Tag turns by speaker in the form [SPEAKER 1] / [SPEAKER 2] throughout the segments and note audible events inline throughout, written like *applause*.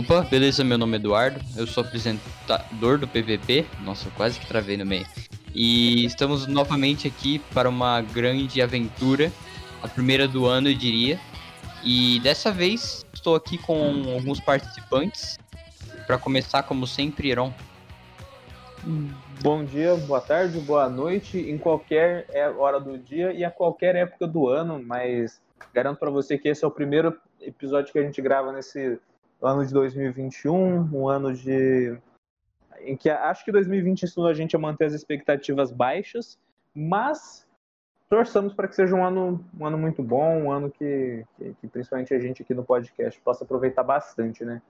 [SPEAKER 1] Opa, beleza, meu nome é Eduardo, eu sou apresentador do PVP, nossa, quase que travei no meio. E estamos novamente aqui para uma grande aventura, a primeira do ano, eu diria. E dessa vez estou aqui com alguns participantes. Para começar, como sempre, Heron.
[SPEAKER 2] Bom dia, boa tarde, boa noite, em qualquer é, hora do dia e a qualquer época do ano, mas garanto para você que esse é o primeiro episódio que a gente grava nesse ano de 2021, um ano de em que acho que 2020 ensinou a gente a manter as expectativas baixas, mas torçamos para que seja um ano, um ano muito bom, um ano que, que, que principalmente a gente aqui no podcast possa aproveitar bastante, né?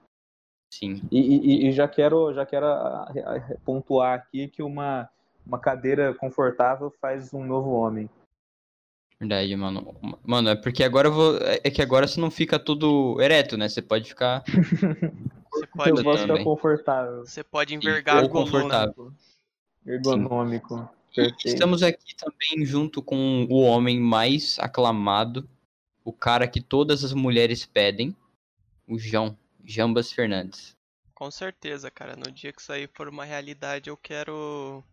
[SPEAKER 1] Sim.
[SPEAKER 2] E, e, e já quero, já quero pontuar aqui que uma, uma cadeira confortável faz um novo homem.
[SPEAKER 1] Verdade, mano. Mano, é porque agora eu vou. É que agora você não fica tudo ereto, né? Você pode ficar. *laughs*
[SPEAKER 3] Você pode,
[SPEAKER 2] Eu posso ficar confortável.
[SPEAKER 3] você pode envergar
[SPEAKER 1] ou
[SPEAKER 3] coluna.
[SPEAKER 1] confortável.
[SPEAKER 2] Ergonômico.
[SPEAKER 1] Estamos aqui também junto com o homem mais aclamado, o cara que todas as mulheres pedem, o João, Jambas Fernandes.
[SPEAKER 3] Com certeza, cara. No dia que isso aí for uma realidade, eu quero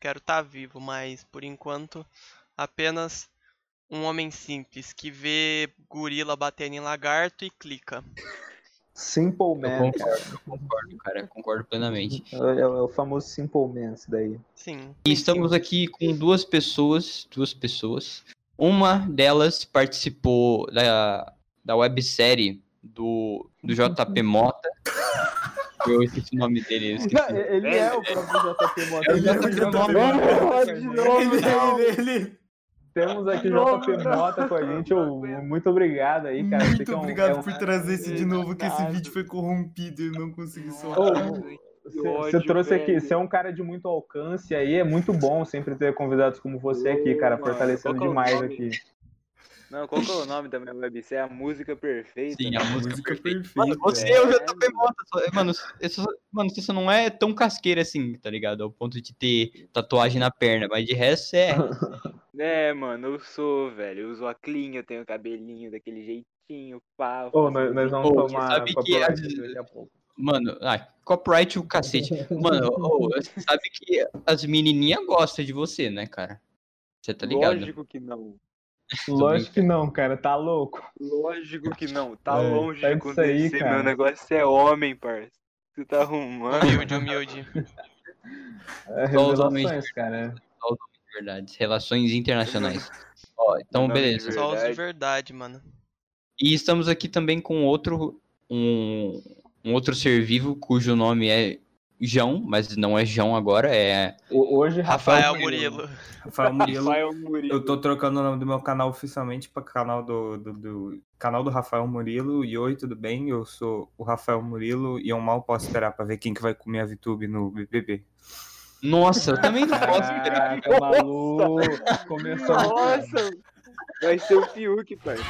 [SPEAKER 3] quero estar vivo, mas por enquanto apenas um homem simples que vê gorila batendo em lagarto e clica.
[SPEAKER 2] Simple
[SPEAKER 1] Eu
[SPEAKER 2] Man, cara.
[SPEAKER 1] concordo, concordo, cara, concordo plenamente.
[SPEAKER 2] É, é o famoso Simple Man, esse daí.
[SPEAKER 3] Sim.
[SPEAKER 1] E estamos aqui com duas pessoas, duas pessoas. Uma delas participou da, da websérie do, do JP Mota. *laughs* Eu esqueci o nome dele. eu.
[SPEAKER 2] Não, ele é o próprio JP Mota.
[SPEAKER 4] Ele é o JP
[SPEAKER 2] Mota. De novo,
[SPEAKER 4] Ele, ele, ele.
[SPEAKER 2] Temos aqui o JP Mota com a gente. ô, Muito obrigado aí, cara. Você
[SPEAKER 4] Muito
[SPEAKER 2] que é um-
[SPEAKER 4] obrigado
[SPEAKER 2] é um-
[SPEAKER 4] por trazer esse de novo, que esse vídeo foi corrompido e eu não consegui soltar.
[SPEAKER 2] Você trouxe aqui,
[SPEAKER 5] velho.
[SPEAKER 2] você é um cara de muito alcance aí, é muito bom sempre ter convidados como você aqui, cara, fortalecendo
[SPEAKER 5] é
[SPEAKER 2] demais aqui.
[SPEAKER 5] Não, qual que é o nome da minha websérie? É a música perfeita.
[SPEAKER 1] Sim, a música,
[SPEAKER 4] Música
[SPEAKER 1] perfeita.
[SPEAKER 4] perfeita.
[SPEAKER 1] Mano, você é o JP Mota. só- Mano, isso, mano, você só não é tão casqueira assim, tá ligado? Ao ponto de ter tatuagem na perna, mas de resto você é. *laughs*
[SPEAKER 5] É, mano, eu sou, velho. Eu uso a clean, eu tenho cabelinho daquele jeitinho, pá.
[SPEAKER 2] Ô,
[SPEAKER 5] faço
[SPEAKER 2] nós, nós vamos
[SPEAKER 1] Ô,
[SPEAKER 2] tomar
[SPEAKER 1] sabe que as-
[SPEAKER 2] daqui a pouco.
[SPEAKER 1] Mano, ah, copyright o cacete. Mano, você sabe que as menininhas gostam de você, né, cara? Você tá ligado?
[SPEAKER 5] Lógico que não.
[SPEAKER 2] Lógico que não, cara, tá louco.
[SPEAKER 5] Lógico que não. Tá
[SPEAKER 4] É,
[SPEAKER 5] longe
[SPEAKER 2] tá
[SPEAKER 5] de
[SPEAKER 2] aí,
[SPEAKER 5] acontecer.
[SPEAKER 2] cara.
[SPEAKER 5] Meu negócio é homem, parça. Você tá arrumando.
[SPEAKER 3] Humilde, humilde.
[SPEAKER 2] É,
[SPEAKER 1] Só os homens
[SPEAKER 2] cara.
[SPEAKER 1] Verdade. Relações internacionais. Ó, então,
[SPEAKER 5] Não,
[SPEAKER 1] beleza.
[SPEAKER 5] de
[SPEAKER 3] Só os de
[SPEAKER 5] Verdade.
[SPEAKER 3] verdade, mano.
[SPEAKER 1] E estamos aqui também com outro um, um outro ser vivo cujo nome é João, mas não é João agora, é
[SPEAKER 2] Hoje,
[SPEAKER 3] Rafael
[SPEAKER 2] Rafael
[SPEAKER 3] Murilo.
[SPEAKER 4] Rafael Murilo.
[SPEAKER 5] Rafael Murilo.
[SPEAKER 4] Eu tô trocando o nome do meu canal oficialmente para canal do, do, do- canal do Rafael Murilo. E oi, tudo bem? Eu sou o Rafael Murilo e eu mal posso esperar pra ver quem que vai comer a VTube no BBB.
[SPEAKER 1] Nossa, eu também não posso esperar.
[SPEAKER 2] Caraca, maluco. Começou.
[SPEAKER 5] Nossa! Vai ser o Fiuk, parça.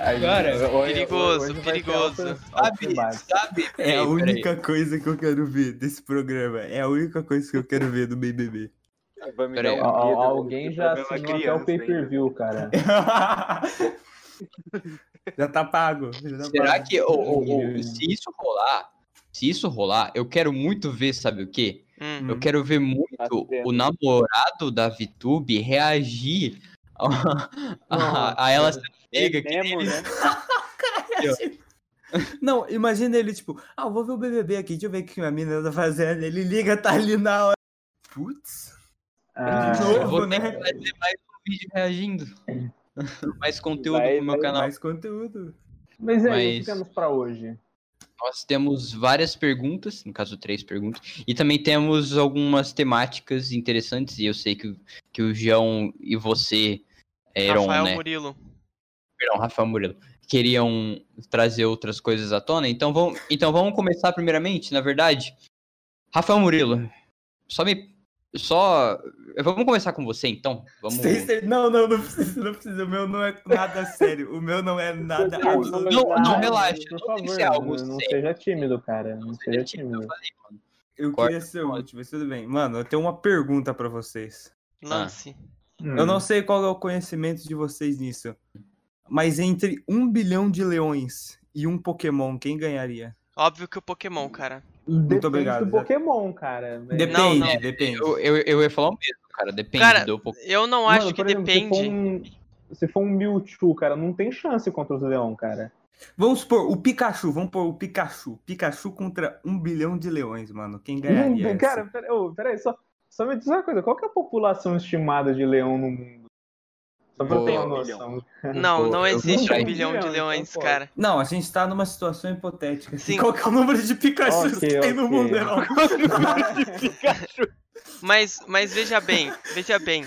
[SPEAKER 2] Hoje- hoje-
[SPEAKER 3] perigoso,
[SPEAKER 2] hoje
[SPEAKER 3] perigoso.
[SPEAKER 1] Sabe, sabe?
[SPEAKER 4] É a
[SPEAKER 1] peraí.
[SPEAKER 4] única coisa que eu quero ver desse programa. É a única coisa que eu quero ver do BBB.
[SPEAKER 1] Peraí,
[SPEAKER 5] um
[SPEAKER 2] Alguém já assinou até o pay-per-view, cara.
[SPEAKER 4] já tá pago. já tá
[SPEAKER 1] Será
[SPEAKER 4] pago.
[SPEAKER 1] que ô, ô, ô, se isso rolar, se isso rolar, eu quero muito ver, sabe o quê?
[SPEAKER 3] Hum.
[SPEAKER 1] Eu quero ver muito
[SPEAKER 5] Tá
[SPEAKER 1] o namorado da VTube reagir a, a, a ela sendo pega.
[SPEAKER 5] É
[SPEAKER 1] que
[SPEAKER 5] mesmo,
[SPEAKER 1] ele-
[SPEAKER 5] né? *laughs*
[SPEAKER 4] Não, imagina ele, tipo, ah, eu vou ver o BBB aqui, deixa eu ver o que a menina tá fazendo. Ele liga, tá ali na hora. Putz.
[SPEAKER 2] Ah,
[SPEAKER 4] De novo,
[SPEAKER 1] Eu vou
[SPEAKER 4] né?
[SPEAKER 1] fazer mais um vídeo reagindo. *laughs* mais conteúdo
[SPEAKER 5] Vai,
[SPEAKER 1] pro meu
[SPEAKER 5] vai,
[SPEAKER 1] canal.
[SPEAKER 4] Mais conteúdo.
[SPEAKER 2] Mas o
[SPEAKER 1] Mas-
[SPEAKER 2] que temos pra hoje?
[SPEAKER 1] Nós temos várias perguntas, no caso três perguntas, e também temos algumas temáticas interessantes, e eu sei que, o- que o João e você, Eron,
[SPEAKER 3] Rafael
[SPEAKER 1] né?
[SPEAKER 3] Murilo.
[SPEAKER 1] Perdão, Rafael Murilo, queriam trazer outras coisas à tona, então vamos, então vamos começar primeiramente, na verdade. Rafael Murilo, só me... Só... Vamos começar com você, então? Vamos...
[SPEAKER 4] Não, não, não precisa, não precisa. O meu não é nada sério. O meu não é nada
[SPEAKER 5] Não,
[SPEAKER 4] absoluto.
[SPEAKER 1] Não, não,
[SPEAKER 2] Ah,
[SPEAKER 1] relaxa,
[SPEAKER 2] Por
[SPEAKER 1] não que
[SPEAKER 2] favor,
[SPEAKER 1] ser algo
[SPEAKER 2] não, não
[SPEAKER 1] sério.
[SPEAKER 2] seja tímido, cara. Não
[SPEAKER 1] Seja
[SPEAKER 2] seja
[SPEAKER 1] tímido, eu
[SPEAKER 2] tímido.
[SPEAKER 1] falei, mano.
[SPEAKER 4] Eu
[SPEAKER 1] Corta,
[SPEAKER 4] queria ser o último, mas tudo bem. Mano, eu tenho uma pergunta pra vocês.
[SPEAKER 3] Lance.
[SPEAKER 2] Hum.
[SPEAKER 4] Eu não sei qual é o conhecimento de vocês nisso. Mas entre um bilhão de leões e um Pokémon, quem ganharia?
[SPEAKER 3] Óbvio que o Pokémon, cara.
[SPEAKER 2] Depende
[SPEAKER 4] obrigado,
[SPEAKER 2] do. Pokémon, cara.
[SPEAKER 4] Depende,
[SPEAKER 3] Não, não.
[SPEAKER 4] depende.
[SPEAKER 1] Eu, eu, eu ia falar o mesmo, cara. Depende
[SPEAKER 3] Cara,
[SPEAKER 1] do Pokémon.
[SPEAKER 3] Eu não
[SPEAKER 2] Mano,
[SPEAKER 3] acho que
[SPEAKER 2] por exemplo,
[SPEAKER 3] depende.
[SPEAKER 2] Se for, um, se for um Mewtwo, cara, não tem chance contra os leão, cara.
[SPEAKER 4] Vamos supor, o Pikachu, vamos pôr o Pikachu. Pikachu contra um bilhão de leões, mano. Quem ganharia?
[SPEAKER 2] Hum, cara, pera, peraí, só, só me diz uma coisa. Qual que é a população estimada de leão no mundo? Só pra ter uma noção.
[SPEAKER 3] Não, não existe um bilhão de
[SPEAKER 2] Então,
[SPEAKER 3] leões, cara.
[SPEAKER 4] Não, a gente tá numa situação hipotética.
[SPEAKER 3] Sim.
[SPEAKER 4] Qual que é o número de Pikachu que tem no mundo, não? *laughs*
[SPEAKER 3] Mas, mas veja bem, veja bem.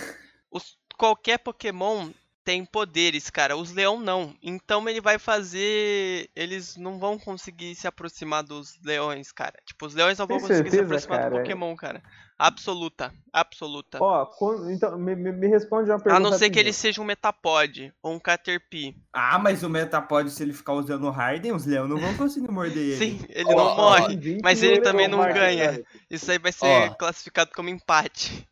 [SPEAKER 3] Os, qualquer Pokémon tem poderes, cara. Os leão não. Então ele vai fazer. Eles não vão conseguir se aproximar dos leões, cara. Tipo, os leões não vão
[SPEAKER 2] Tem
[SPEAKER 3] conseguir se
[SPEAKER 2] certeza,
[SPEAKER 3] aproximar do
[SPEAKER 2] cara?
[SPEAKER 3] Pokémon, cara. Absoluta. Absoluta.
[SPEAKER 2] Ó, quando- então, me, me- responde uma pergunta.
[SPEAKER 3] A não ser que ele seja um Metapod ou um Caterpie.
[SPEAKER 4] Ah, mas o Metapod, se ele ficar usando o Harden, os leões não vão conseguir morder ele. *laughs*
[SPEAKER 3] Sim, ele
[SPEAKER 1] Ó,
[SPEAKER 3] não morre.
[SPEAKER 2] 20
[SPEAKER 3] mas ele também não ganha.
[SPEAKER 2] cara.
[SPEAKER 3] Isso aí vai ser
[SPEAKER 1] Ó.
[SPEAKER 3] classificado como empate.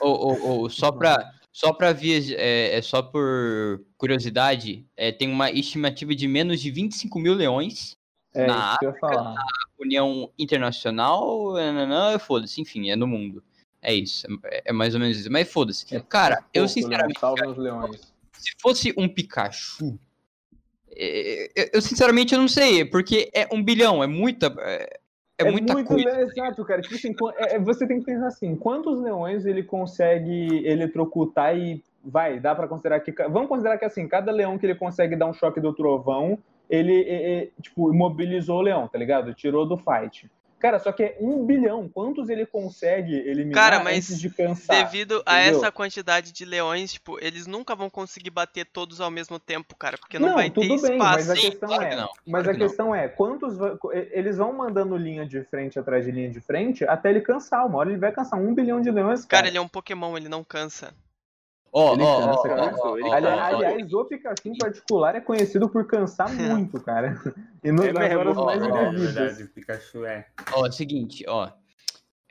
[SPEAKER 1] Ô, ô, ô, só pra, só pra vias, é, é só por curiosidade, é, tem uma estimativa de menos de 25 mil leões,
[SPEAKER 2] É
[SPEAKER 1] Na
[SPEAKER 2] isso que eu ia falar.
[SPEAKER 1] União Internacional, foda-se, enfim, é no mundo. É isso, é, é mais ou menos isso. Mas foda-se. Cara, eu
[SPEAKER 2] Pouco,
[SPEAKER 1] sinceramente,
[SPEAKER 2] Leão, salve os leões.
[SPEAKER 1] se fosse um Pikachu, é, eu, eu sinceramente eu não sei, porque é um bilhão, é muita, é, é muita
[SPEAKER 2] muito
[SPEAKER 1] coisa.
[SPEAKER 2] le- exato, cara. Tipo assim, é- é- você tem que pensar assim, quantos leões ele consegue eletrocutar e vai, dá pra considerar que vamos considerar que assim, cada leão que ele consegue dar um choque do trovão, ele é, tipo imobilizou o leão, tá ligado? Tirou do fight. Cara, só que é um bilhão. Quantos ele consegue eliminar
[SPEAKER 3] Cara, mas
[SPEAKER 2] antes de cansar?
[SPEAKER 3] Devido a
[SPEAKER 2] entendeu?
[SPEAKER 3] essa quantidade de leões, tipo, eles nunca vão conseguir bater todos ao mesmo tempo, cara, porque não,
[SPEAKER 2] Não,
[SPEAKER 3] vai ter
[SPEAKER 2] tudo bem, mas
[SPEAKER 3] espaço.
[SPEAKER 2] a
[SPEAKER 1] Sim,
[SPEAKER 2] questão
[SPEAKER 1] claro
[SPEAKER 2] é,
[SPEAKER 1] que não,
[SPEAKER 2] mas
[SPEAKER 1] claro
[SPEAKER 2] a
[SPEAKER 1] não.
[SPEAKER 2] questão é, quantos eles vão mandando linha de frente atrás de linha de frente até ele cansar. Uma hora ele vai cansar um bilhão de leões,
[SPEAKER 3] Cara,
[SPEAKER 2] cara.
[SPEAKER 3] ele é um Pokémon, ele não cansa.
[SPEAKER 1] Ó, ó,
[SPEAKER 2] aliás, o Pikachu em particular é conhecido por cansar *laughs* muito, cara. E nos
[SPEAKER 5] É
[SPEAKER 2] mais
[SPEAKER 1] Ó,
[SPEAKER 4] É verdade, o Pikachu é.
[SPEAKER 1] Ó, é o seguinte, ó.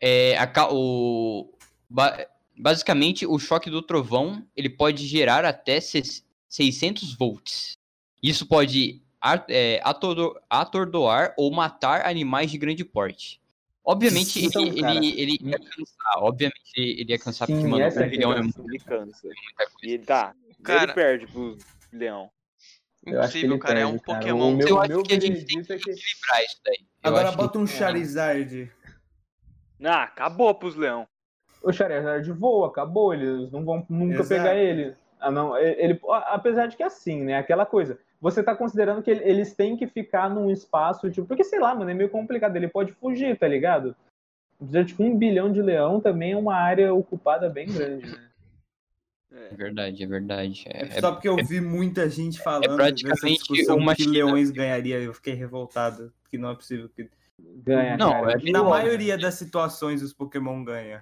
[SPEAKER 1] É, a o, ba- basicamente, o choque do trovão ele pode gerar até ses- 600 volts. Isso pode é, atordo- atordoar ou matar animais de grande porte. Obviamente,
[SPEAKER 2] Então,
[SPEAKER 1] ele,
[SPEAKER 2] cara,
[SPEAKER 1] ele, ele ia cansar. Obviamente, ele ia cansar,
[SPEAKER 2] Sim,
[SPEAKER 1] porque, mano,
[SPEAKER 2] é
[SPEAKER 1] um
[SPEAKER 2] a
[SPEAKER 1] bilhão é
[SPEAKER 2] questão.
[SPEAKER 1] muita
[SPEAKER 5] Ele cansa.
[SPEAKER 1] muita
[SPEAKER 5] E tá.
[SPEAKER 3] Cara-
[SPEAKER 5] ele perde pro leão.
[SPEAKER 3] Impossível, cara, é um
[SPEAKER 2] perde, cara.
[SPEAKER 3] Pokémon.
[SPEAKER 2] O meu,
[SPEAKER 1] Eu acho que a gente tem
[SPEAKER 2] é que
[SPEAKER 1] Equilibrar isso daí. Eu
[SPEAKER 4] Agora bota um Charizard.
[SPEAKER 5] Ah, acabou pros leão.
[SPEAKER 2] o Charizard voa, acabou, eles não vão nunca
[SPEAKER 4] Exato.
[SPEAKER 2] pegar ele. Ah, não, ele, apesar de que é assim, né? Aquela coisa. Você tá considerando que ele- eles têm que ficar num espaço, tipo, porque sei lá, mano, é meio complicado. Ele pode fugir, tá ligado? Apesar de que um bilhão de leão também é uma área ocupada bem grande, né?
[SPEAKER 1] É verdade, é verdade. É,
[SPEAKER 4] É só porque eu vi muita gente falando nessa
[SPEAKER 1] praticamente uma
[SPEAKER 4] que
[SPEAKER 1] China.
[SPEAKER 4] leões ganharia. Eu fiquei revoltado. Que não é possível que.
[SPEAKER 2] Ganha,
[SPEAKER 1] Não,
[SPEAKER 2] cara.
[SPEAKER 1] é
[SPEAKER 4] Na maioria das situações os Pokémon ganham.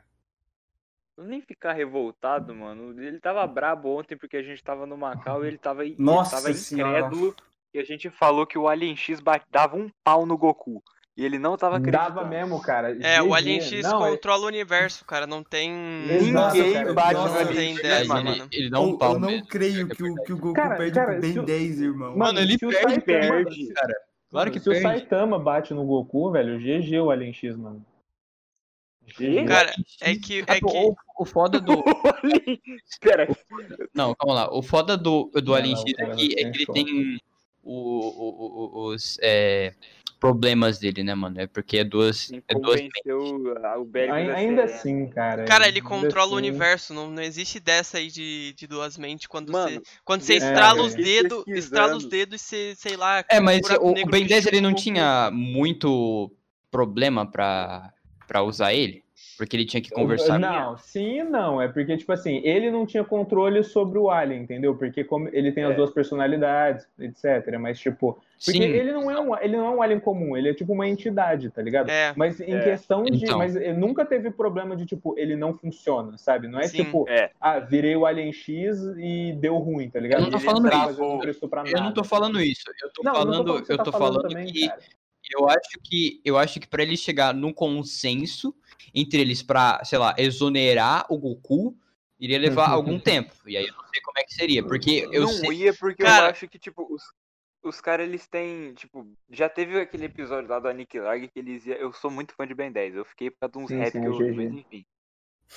[SPEAKER 5] Nem ficar revoltado, mano. Ele tava brabo ontem porque a gente tava no Macau e ele tava, ele
[SPEAKER 4] Nossa
[SPEAKER 5] tava
[SPEAKER 4] senhora.
[SPEAKER 5] incrédulo. E a gente falou que o Alien X dava um pau no Goku. E ele não tava acreditando.
[SPEAKER 2] Dava mesmo, cara.
[SPEAKER 3] É, o. Alien X
[SPEAKER 2] Não, é-
[SPEAKER 3] controla o universo, cara, não tem...
[SPEAKER 2] Exato,
[SPEAKER 5] Ninguém
[SPEAKER 2] cara.
[SPEAKER 5] bate
[SPEAKER 4] Nossa,
[SPEAKER 5] no
[SPEAKER 3] não
[SPEAKER 5] Alien X,
[SPEAKER 3] dessa,
[SPEAKER 5] mano.
[SPEAKER 1] ele, ele dá um
[SPEAKER 4] eu,
[SPEAKER 1] pau
[SPEAKER 4] eu não
[SPEAKER 1] mesmo.
[SPEAKER 4] creio
[SPEAKER 1] é
[SPEAKER 4] que o, que o Goku
[SPEAKER 2] Cara,
[SPEAKER 4] perde
[SPEAKER 2] cara,
[SPEAKER 4] pro Ben
[SPEAKER 2] se o-
[SPEAKER 4] 10, irmão.
[SPEAKER 2] Mano,
[SPEAKER 1] ele
[SPEAKER 2] o
[SPEAKER 1] perde,
[SPEAKER 5] perde.
[SPEAKER 1] Cara, claro que
[SPEAKER 2] se o
[SPEAKER 1] perde.
[SPEAKER 2] Saitama bate no Goku, velho, GG o Alien X, mano.
[SPEAKER 3] Cara, é que... É
[SPEAKER 1] Ah,
[SPEAKER 3] que...
[SPEAKER 1] o, o foda do. *laughs*
[SPEAKER 5] Pera,
[SPEAKER 1] Não, calma lá. O foda do, do Alien X aqui é
[SPEAKER 2] não
[SPEAKER 1] que ele
[SPEAKER 2] tem
[SPEAKER 1] tem o, o- o- os é, problemas dele, né, mano? É porque é duas. É duas
[SPEAKER 5] o
[SPEAKER 2] Ainda
[SPEAKER 5] Serena.
[SPEAKER 2] assim, cara.
[SPEAKER 3] Cara, ele controla o
[SPEAKER 2] assim-
[SPEAKER 3] universo, não, não existe dessa aí de, de duas mentes quando
[SPEAKER 5] Mano,
[SPEAKER 3] você quando você
[SPEAKER 5] é,
[SPEAKER 3] estrala
[SPEAKER 2] eu
[SPEAKER 3] os dedos, estrala os dedos e você, sei lá,
[SPEAKER 1] É, mas o, o Ben 10 ele não
[SPEAKER 3] o
[SPEAKER 1] tinha muito problema pra, pra usar ele. Porque ele tinha que conversar com
[SPEAKER 2] Não, sim e não. É porque, tipo assim, ele não tinha controle sobre o Alien, entendeu? Porque como ele tem as
[SPEAKER 5] É.
[SPEAKER 2] duas personalidades, etc. Mas, tipo. Porque
[SPEAKER 1] Sim.
[SPEAKER 2] ele não, é um, ele não é um alien comum, ele é tipo uma entidade, tá ligado?
[SPEAKER 3] É.
[SPEAKER 2] Mas em
[SPEAKER 5] É.
[SPEAKER 2] questão de.
[SPEAKER 1] Então.
[SPEAKER 2] Mas ele nunca teve problema de, tipo, ele não funciona, sabe? Não é
[SPEAKER 3] Sim.
[SPEAKER 2] tipo,
[SPEAKER 5] É.
[SPEAKER 2] ah, virei o Alien X e deu ruim, tá ligado?
[SPEAKER 1] Eu não tô
[SPEAKER 2] Ele
[SPEAKER 1] falando
[SPEAKER 5] isso.
[SPEAKER 2] Não prestou pra
[SPEAKER 1] Eu não tô falando isso. Eu tô
[SPEAKER 2] Não, eu não
[SPEAKER 1] falando,
[SPEAKER 2] tô falando
[SPEAKER 1] eu
[SPEAKER 2] tá
[SPEAKER 1] tô
[SPEAKER 2] falando
[SPEAKER 1] falando
[SPEAKER 2] também,
[SPEAKER 1] que
[SPEAKER 2] cara.
[SPEAKER 1] Eu acho que eu acho que para ele chegar num consenso entre eles pra, sei lá, exonerar o Goku, iria levar algum tempo. E aí eu não sei como é que seria, porque eu
[SPEAKER 5] não
[SPEAKER 1] sei
[SPEAKER 5] ia porque
[SPEAKER 3] Cara-
[SPEAKER 5] eu acho que, tipo, os, os caras, eles têm, tipo, já teve aquele episódio lá do Aniquilag que eles iam, eu sou muito fã de Ben 10, eu fiquei por causa de uns
[SPEAKER 2] Sim,
[SPEAKER 5] rap
[SPEAKER 2] sim,
[SPEAKER 5] que
[SPEAKER 2] é
[SPEAKER 5] eu,
[SPEAKER 2] GG.
[SPEAKER 5] mas enfim.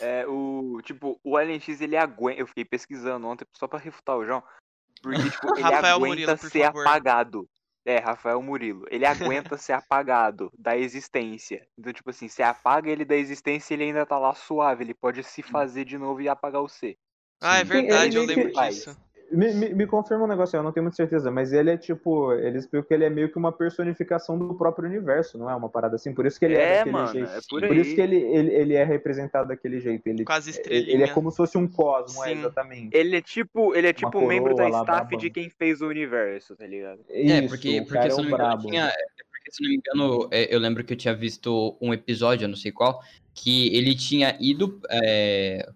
[SPEAKER 5] É, o, tipo, o Alien X, ele aguenta, eu fiquei pesquisando ontem só pra refutar o João, porque, *laughs* tipo, ele
[SPEAKER 3] Rafael
[SPEAKER 5] aguenta
[SPEAKER 3] Murilo, por
[SPEAKER 5] ser
[SPEAKER 3] favor.
[SPEAKER 5] apagado. É, Rafael Murilo. Ele aguenta ser apagado da existência. Então, tipo assim, você apaga ele da existência, ele ainda tá lá suave. Ele pode se fazer de novo e apagar o C.
[SPEAKER 3] Ah, é
[SPEAKER 1] Sim.
[SPEAKER 3] verdade, eu lembro disso.
[SPEAKER 2] Me, me, me confirma um negócio, eu não tenho muita certeza, mas ele é tipo, ele explicou que ele é meio que uma personificação do próprio universo, não é uma parada assim? Por isso que ele é,
[SPEAKER 5] É,
[SPEAKER 2] daquele
[SPEAKER 5] mano,
[SPEAKER 2] jeito.
[SPEAKER 5] é por
[SPEAKER 2] Por isso que ele, ele, ele é representado daquele jeito. Ele,
[SPEAKER 3] Quase
[SPEAKER 2] ele,
[SPEAKER 3] estrelinha.
[SPEAKER 2] ele é como se fosse um cosmo, é,
[SPEAKER 3] Sim.
[SPEAKER 2] exatamente.
[SPEAKER 5] Ele é tipo, ele é tipo um membro da
[SPEAKER 2] lá,
[SPEAKER 5] staff de quem fez o universo, tá ligado?
[SPEAKER 1] É,
[SPEAKER 2] Isso,
[SPEAKER 1] porque,
[SPEAKER 2] o
[SPEAKER 1] porque
[SPEAKER 2] cara
[SPEAKER 1] se
[SPEAKER 2] é
[SPEAKER 1] não me engano,
[SPEAKER 2] brabo.
[SPEAKER 1] tinha, é porque, se eu não me engano, é, eu lembro que eu tinha visto um episódio, eu não sei qual, que ele tinha ido. é,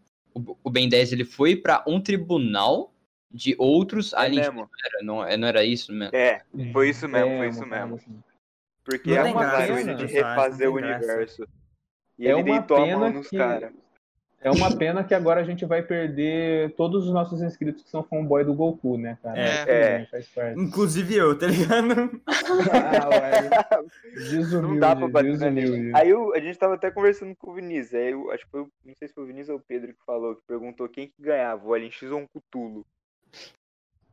[SPEAKER 1] o, Ben 10 ele foi pra um tribunal de outros
[SPEAKER 5] É
[SPEAKER 1] aliens.
[SPEAKER 5] mesmo.
[SPEAKER 1] Era, não, é, não era isso mesmo?
[SPEAKER 5] É, foi isso mesmo,
[SPEAKER 2] É,
[SPEAKER 5] foi isso mesmo.
[SPEAKER 2] assim.
[SPEAKER 5] Porque
[SPEAKER 2] Não
[SPEAKER 5] é uma
[SPEAKER 2] graça,
[SPEAKER 5] ele
[SPEAKER 2] né?
[SPEAKER 5] de refazer
[SPEAKER 4] não
[SPEAKER 5] o
[SPEAKER 4] tem graça.
[SPEAKER 5] universo. E
[SPEAKER 2] É
[SPEAKER 5] ele
[SPEAKER 2] uma
[SPEAKER 5] a
[SPEAKER 2] pena
[SPEAKER 5] mão nos
[SPEAKER 2] que-
[SPEAKER 5] caras.
[SPEAKER 2] É uma pena que agora a gente vai perder todos os nossos inscritos que são fanboy do Goku, né, cara?
[SPEAKER 4] É.
[SPEAKER 2] Tudo
[SPEAKER 5] É.
[SPEAKER 2] bem, faz parte.
[SPEAKER 4] Inclusive eu, tá ligado?
[SPEAKER 2] Ah, ué, desumilde,
[SPEAKER 5] Não dá pra bater na
[SPEAKER 2] desumilde.
[SPEAKER 5] Aí eu- a gente tava até conversando com o Vinícius. Aí eu, acho que foi, o- não sei se foi o Vinícius ou o Pedro que falou, que perguntou quem que ganhava, o Alien X ou um Cutulo.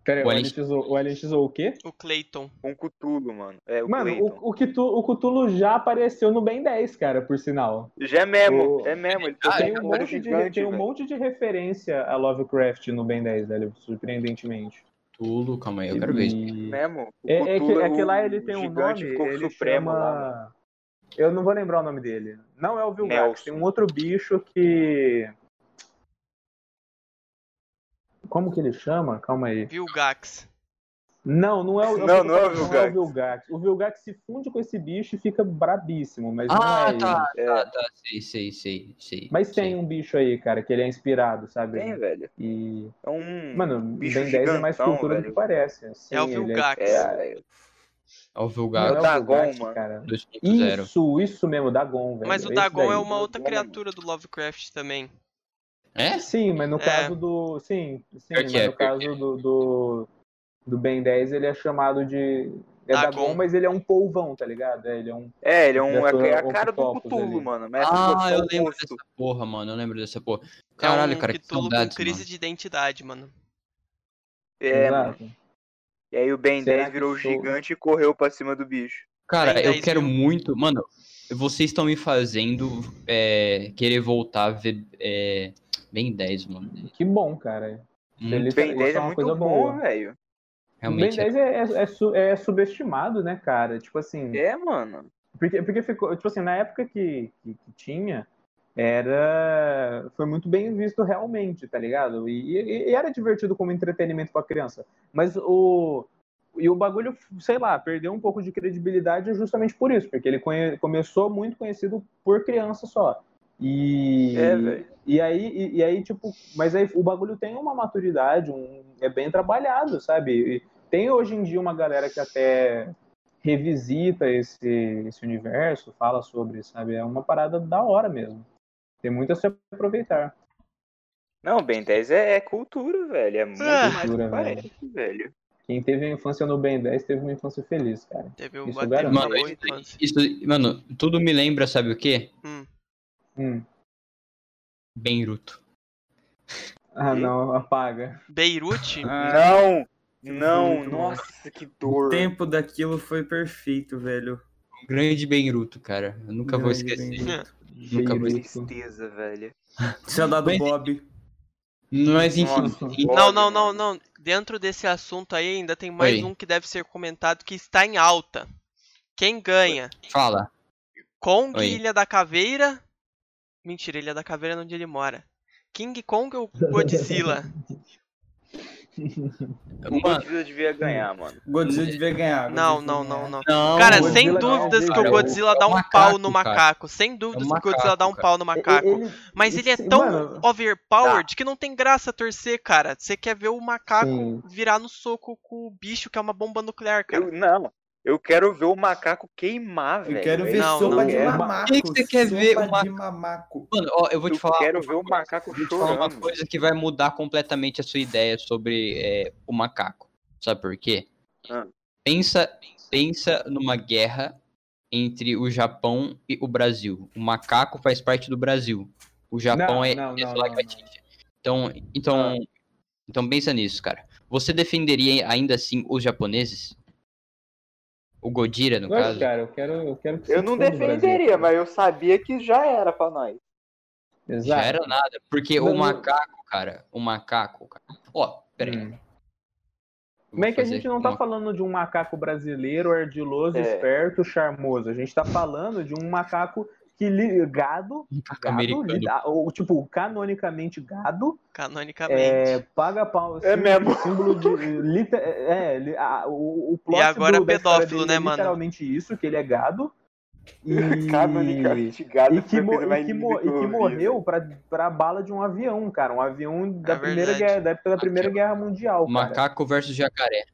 [SPEAKER 2] Pera aí,
[SPEAKER 1] O
[SPEAKER 2] o
[SPEAKER 1] Alien-
[SPEAKER 2] LX ou- o LX ou o quê?
[SPEAKER 3] O Clayton.
[SPEAKER 5] Um Cutulo, mano. É, o
[SPEAKER 2] Mano,
[SPEAKER 5] Clayton.
[SPEAKER 2] o, o, Cthulhu, o Cthulhu já apareceu no Ben 10, cara, por sinal.
[SPEAKER 5] Já é mesmo,
[SPEAKER 2] o-
[SPEAKER 5] é mesmo. Ele
[SPEAKER 1] Ah,
[SPEAKER 5] tem
[SPEAKER 2] Tem um, monte de,
[SPEAKER 5] gigante,
[SPEAKER 2] tem um monte de referência a Lovecraft no Ben 10, velho, surpreendentemente.
[SPEAKER 1] Tulo, calma aí, eu quero ver.
[SPEAKER 2] E-
[SPEAKER 5] Mesmo.
[SPEAKER 2] É, é que,
[SPEAKER 5] Cthulhu
[SPEAKER 2] é que lá ele tem um nome,
[SPEAKER 5] ficou
[SPEAKER 2] ele
[SPEAKER 5] supremo
[SPEAKER 2] chama...
[SPEAKER 5] lá.
[SPEAKER 2] Eu não vou lembrar o nome dele. Não é o Vilgax, tem um outro bicho que... Como que ele chama? Calma aí.
[SPEAKER 3] Vilgax.
[SPEAKER 2] Não, não é o,
[SPEAKER 5] Não, não é o
[SPEAKER 2] Não é
[SPEAKER 5] Vilgax.
[SPEAKER 2] o Vilgax. O Vilgax se funde com esse bicho e fica brabíssimo, mas
[SPEAKER 1] Ah,
[SPEAKER 2] não é ele.
[SPEAKER 1] tá,
[SPEAKER 5] É.
[SPEAKER 1] tá, tá, sei, sei, sei, sei.
[SPEAKER 2] Mas
[SPEAKER 1] sei.
[SPEAKER 2] tem um bicho aí, cara, que ele é inspirado, sabe?
[SPEAKER 5] Tem, velho.
[SPEAKER 2] E,
[SPEAKER 5] É um.
[SPEAKER 2] mano,
[SPEAKER 5] bicho
[SPEAKER 2] Ben 10 é mais cultura do
[SPEAKER 5] velho.
[SPEAKER 2] que parece. Sim,
[SPEAKER 3] É o
[SPEAKER 2] ele
[SPEAKER 3] Vilgax.
[SPEAKER 5] É,
[SPEAKER 1] É o
[SPEAKER 2] Não
[SPEAKER 1] Vulgar
[SPEAKER 2] é o
[SPEAKER 5] Dagon,
[SPEAKER 2] Vilgax,
[SPEAKER 5] mano.
[SPEAKER 2] cara.
[SPEAKER 1] 2.0.
[SPEAKER 2] Isso, isso mesmo, Dagon, velho.
[SPEAKER 3] Mas o Dagon
[SPEAKER 2] daí.
[SPEAKER 3] é uma outra criatura do Lovecraft também.
[SPEAKER 1] É?
[SPEAKER 2] Sim, mas no
[SPEAKER 3] É.
[SPEAKER 2] caso do. Sim, sim
[SPEAKER 1] Pior
[SPEAKER 2] mas
[SPEAKER 1] é,
[SPEAKER 2] no caso do, do, do Ben 10, ele é chamado de. É
[SPEAKER 3] Dagon.
[SPEAKER 2] Dagon, mas ele é um polvão, tá ligado? É, ele é um.
[SPEAKER 5] É, ele é um.
[SPEAKER 2] Criatura
[SPEAKER 5] É a cara do
[SPEAKER 2] ali.
[SPEAKER 5] mano. Mas
[SPEAKER 1] Ah, eu
[SPEAKER 5] o
[SPEAKER 1] lembro
[SPEAKER 5] rosto.
[SPEAKER 1] dessa porra, mano. Eu lembro dessa porra. Caralho,
[SPEAKER 3] é um
[SPEAKER 1] cara, que
[SPEAKER 3] Cthulhu com
[SPEAKER 1] saudades,
[SPEAKER 3] crise
[SPEAKER 1] mano.
[SPEAKER 3] de identidade, mano.
[SPEAKER 5] É, mano.
[SPEAKER 2] Exato.
[SPEAKER 5] E aí o Ben
[SPEAKER 2] Será
[SPEAKER 5] 10
[SPEAKER 2] que
[SPEAKER 5] virou
[SPEAKER 2] sou-
[SPEAKER 5] gigante e correu pra cima do bicho.
[SPEAKER 1] Cara, eu
[SPEAKER 3] 10
[SPEAKER 1] quero
[SPEAKER 3] mil.
[SPEAKER 1] muito. Mano, vocês estão me fazendo é, querer voltar a ver. É, bem 10, mano.
[SPEAKER 2] Que bom, cara.
[SPEAKER 1] Muito,
[SPEAKER 2] Ele-
[SPEAKER 5] Ben
[SPEAKER 2] isso
[SPEAKER 5] 10
[SPEAKER 2] é
[SPEAKER 5] é
[SPEAKER 2] uma
[SPEAKER 5] muito bom,
[SPEAKER 2] boa.
[SPEAKER 5] velho.
[SPEAKER 2] O Ben
[SPEAKER 1] realmente.
[SPEAKER 2] 10 é, é, é é subestimado, né, cara? Tipo assim.
[SPEAKER 5] É, mano.
[SPEAKER 2] Porque, porque ficou, tipo assim, na época que, que, que tinha, era. Foi muito bem visto realmente, tá ligado? E, e- e era divertido como entretenimento pra criança. Mas o. E o bagulho, sei lá, perdeu um pouco de credibilidade justamente por isso, porque ele conhe- começou muito conhecido por criança só. E,
[SPEAKER 5] É, velho.
[SPEAKER 2] e aí, e, e aí, tipo, mas aí o bagulho tem uma maturidade, um, é bem trabalhado, sabe? E tem hoje em dia uma galera que até revisita esse, esse universo, fala sobre, sabe? É uma parada da hora mesmo. Tem muito a se aproveitar.
[SPEAKER 5] Não, Ben 10 é, é cultura, velho. É muito
[SPEAKER 3] Ah.
[SPEAKER 5] mais
[SPEAKER 2] Cultura,
[SPEAKER 5] parece, velho.
[SPEAKER 2] Quem teve a infância no Ben 10 teve uma infância feliz, cara.
[SPEAKER 3] Teve o
[SPEAKER 2] Isso.
[SPEAKER 1] Mano, isso, isso- mano, tudo me lembra, sabe o quê?
[SPEAKER 3] Hum.
[SPEAKER 2] Hum.
[SPEAKER 1] Benruto.
[SPEAKER 2] Ah,
[SPEAKER 5] E?
[SPEAKER 2] não, apaga.
[SPEAKER 3] Beirute?
[SPEAKER 4] Ah,
[SPEAKER 5] Não! Não, nossa, que
[SPEAKER 4] o
[SPEAKER 5] dor.
[SPEAKER 4] tempo daquilo foi perfeito, velho.
[SPEAKER 1] Um grande Benruto, cara. Eu nunca vou
[SPEAKER 4] Grande
[SPEAKER 1] esquecer.
[SPEAKER 4] Benruto. *laughs*
[SPEAKER 1] Nunca vou
[SPEAKER 2] Bem-
[SPEAKER 5] Tristeza, velho.
[SPEAKER 4] Saudade do Bob.
[SPEAKER 1] Mas enfim.
[SPEAKER 5] Nossa,
[SPEAKER 1] enfim,
[SPEAKER 3] Não, não, não, não. Dentro desse assunto aí ainda tem mais
[SPEAKER 1] Oi.
[SPEAKER 3] um que deve ser comentado que está em alta. Quem ganha?
[SPEAKER 1] fala.
[SPEAKER 3] Kong
[SPEAKER 1] Oi.
[SPEAKER 3] Ilha da Caveira? Mentira, Ilha da Caveira é onde ele mora. King Kong ou Godzilla? *laughs*
[SPEAKER 5] O Godzilla devia ganhar, mano.
[SPEAKER 4] Godzilla devia ganhar.
[SPEAKER 3] Não,
[SPEAKER 4] Godzilla
[SPEAKER 3] não, não,
[SPEAKER 4] ganhar.
[SPEAKER 3] não.
[SPEAKER 1] não.
[SPEAKER 3] Cara,
[SPEAKER 2] o
[SPEAKER 3] sem
[SPEAKER 2] Godzilla não,
[SPEAKER 3] dúvidas que
[SPEAKER 2] cara,
[SPEAKER 3] o
[SPEAKER 2] é
[SPEAKER 3] Godzilla
[SPEAKER 1] é
[SPEAKER 3] dá
[SPEAKER 1] o
[SPEAKER 3] um
[SPEAKER 1] macaco,
[SPEAKER 3] pau no
[SPEAKER 1] cara.
[SPEAKER 3] macaco. Sem dúvidas que o Godzilla dá um
[SPEAKER 1] macaco,
[SPEAKER 3] pau no macaco.
[SPEAKER 2] Ele-
[SPEAKER 3] Mas ele é
[SPEAKER 2] sim,
[SPEAKER 3] tão
[SPEAKER 2] mano,
[SPEAKER 3] overpowered que não tem graça torcer, cara. Você quer ver o macaco
[SPEAKER 2] Sim.
[SPEAKER 3] virar no soco com o bicho que é uma bomba nuclear, cara.
[SPEAKER 5] Eu, não. Eu quero ver o macaco queimar, velho.
[SPEAKER 4] Eu quero ver
[SPEAKER 3] Não,
[SPEAKER 5] eu
[SPEAKER 4] sopa
[SPEAKER 3] não.
[SPEAKER 4] de
[SPEAKER 5] quero.
[SPEAKER 4] mamaco.
[SPEAKER 1] Por que que você quer ver
[SPEAKER 4] sopa
[SPEAKER 1] uma-
[SPEAKER 4] de mamaco?
[SPEAKER 1] Mano, ó, eu vou te
[SPEAKER 5] Eu
[SPEAKER 1] falar.
[SPEAKER 5] quero ver o macaco
[SPEAKER 1] Vou te falar uma
[SPEAKER 5] chorando.
[SPEAKER 1] coisa que vai mudar completamente a sua ideia sobre é, o macaco. Sabe por quê?
[SPEAKER 5] Ah.
[SPEAKER 1] Pensa, pensa numa guerra entre o Japão e o Brasil. O macaco faz parte do Brasil. O Japão
[SPEAKER 2] Não,
[SPEAKER 1] é,
[SPEAKER 2] não,
[SPEAKER 1] é
[SPEAKER 2] não, não.
[SPEAKER 1] Então, então, então pensa nisso, cara. Você defenderia ainda assim os japoneses? O Godira, no
[SPEAKER 2] Lógico,
[SPEAKER 1] caso?
[SPEAKER 2] cara, eu quero, eu quero que
[SPEAKER 5] Eu não defenderia, mas eu sabia que já era pra nós.
[SPEAKER 1] Já
[SPEAKER 2] Exato.
[SPEAKER 1] era nada. Porque
[SPEAKER 2] Não,
[SPEAKER 1] o macaco, cara, o macaco, cara. Ó, peraí.
[SPEAKER 2] Hum. Como é que a gente não tá
[SPEAKER 1] uma-
[SPEAKER 2] falando de um macaco brasileiro, ardiloso,
[SPEAKER 5] É.
[SPEAKER 2] esperto, charmoso? A gente tá falando de um macaco que li, gado, gado ou tipo, canonicamente gado,
[SPEAKER 3] Canonicamente.
[SPEAKER 2] é, paga pau,
[SPEAKER 5] É
[SPEAKER 2] símbolo-
[SPEAKER 5] mesmo.
[SPEAKER 2] símbolo de lita- é, li- ah, o, o plot
[SPEAKER 3] E agora
[SPEAKER 2] do, história
[SPEAKER 3] pedófilo,
[SPEAKER 2] dele
[SPEAKER 3] né,
[SPEAKER 2] é
[SPEAKER 3] mano?
[SPEAKER 2] literalmente isso, que ele é gado. E, *laughs*
[SPEAKER 5] Canonicamente, gado
[SPEAKER 2] e que,
[SPEAKER 5] a
[SPEAKER 2] mo- e que, mo- e que morreu
[SPEAKER 5] velho.
[SPEAKER 2] pra, pra bala de um avião, cara. Um avião da,
[SPEAKER 3] É
[SPEAKER 2] primeira
[SPEAKER 3] verdade.
[SPEAKER 2] guerra, da época da Primeira
[SPEAKER 1] Aqui.
[SPEAKER 2] Guerra Mundial, cara.
[SPEAKER 1] Macaco versus jacaré.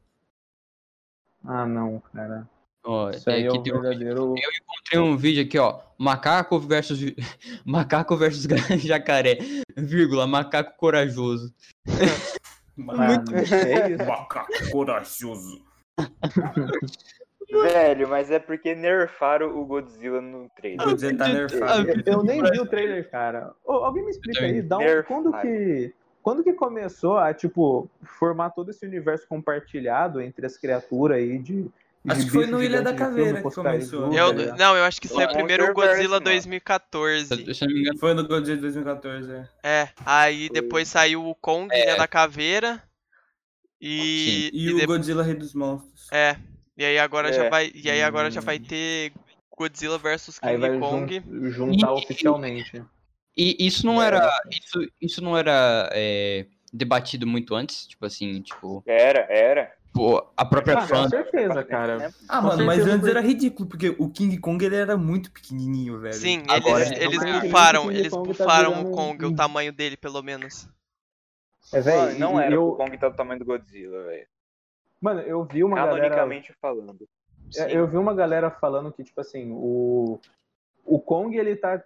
[SPEAKER 2] Ah, não, cara.
[SPEAKER 1] Ó,
[SPEAKER 2] Isso aí é o
[SPEAKER 1] tem um,
[SPEAKER 2] verdadeiro.
[SPEAKER 1] encontrei um vídeo aqui, ó. Macaco versus *laughs* macaco versus *laughs* jacaré, vírgula, macaco corajoso. *laughs*
[SPEAKER 2] Mano, é isso.
[SPEAKER 4] Macaco corajoso.
[SPEAKER 5] Velho, mas é porque nerfaram o Godzilla no trailer.
[SPEAKER 4] Dizer, tá nerfado.
[SPEAKER 2] Eu, eu nem vi o trailer, cara. Ô, alguém me explica aí, dá um, quando que quando que começou a tipo formar todo esse universo compartilhado entre as criaturas aí de
[SPEAKER 4] Acho que foi no Ilha da Caveira que começou.
[SPEAKER 3] Eu,
[SPEAKER 2] tá
[SPEAKER 3] não, eu acho que saiu
[SPEAKER 5] Monsterverse,
[SPEAKER 3] primeiro o Godzilla
[SPEAKER 5] mano.
[SPEAKER 3] 2014.
[SPEAKER 1] Se eu não me engano,
[SPEAKER 4] Foi no Godzilla de 2014, é.
[SPEAKER 3] É, aí depois saiu o Kong,
[SPEAKER 1] É.
[SPEAKER 3] Ilha da Caveira. E,
[SPEAKER 4] E,
[SPEAKER 3] e
[SPEAKER 4] o
[SPEAKER 3] de-
[SPEAKER 4] Godzilla Rei dos Monstros.
[SPEAKER 3] É. E aí agora
[SPEAKER 5] É.
[SPEAKER 3] já vai. E aí agora já vai
[SPEAKER 2] Hum.
[SPEAKER 3] ter Godzilla versus
[SPEAKER 2] Aí
[SPEAKER 3] King
[SPEAKER 2] vai
[SPEAKER 3] Kong.
[SPEAKER 2] jun- juntar
[SPEAKER 1] E-
[SPEAKER 2] oficialmente.
[SPEAKER 1] E isso não era. Isso, isso não era é, debatido muito antes? Tipo assim, tipo.
[SPEAKER 5] Era, era.
[SPEAKER 1] Pô, a própria
[SPEAKER 2] Ah,
[SPEAKER 1] fã.
[SPEAKER 2] com certeza, cara.
[SPEAKER 4] Ah,
[SPEAKER 2] Com
[SPEAKER 4] mano, mas antes era ridículo, porque o King Kong ele era muito pequenininho, velho.
[SPEAKER 3] Sim,
[SPEAKER 1] Agora
[SPEAKER 3] eles,
[SPEAKER 1] é
[SPEAKER 3] eles bufaram, eles
[SPEAKER 2] Kong tá
[SPEAKER 3] bufaram o Kong,
[SPEAKER 2] um-
[SPEAKER 3] o tamanho dele, pelo menos.
[SPEAKER 2] É, velho,
[SPEAKER 5] não
[SPEAKER 2] e-
[SPEAKER 5] era
[SPEAKER 2] eu,
[SPEAKER 5] o Kong tá do tamanho do Godzilla, velho.
[SPEAKER 2] mano, eu vi uma galera
[SPEAKER 5] Canonicamente falando.
[SPEAKER 2] É, Eu vi uma galera falando que, tipo assim, o, o Kong, ele tá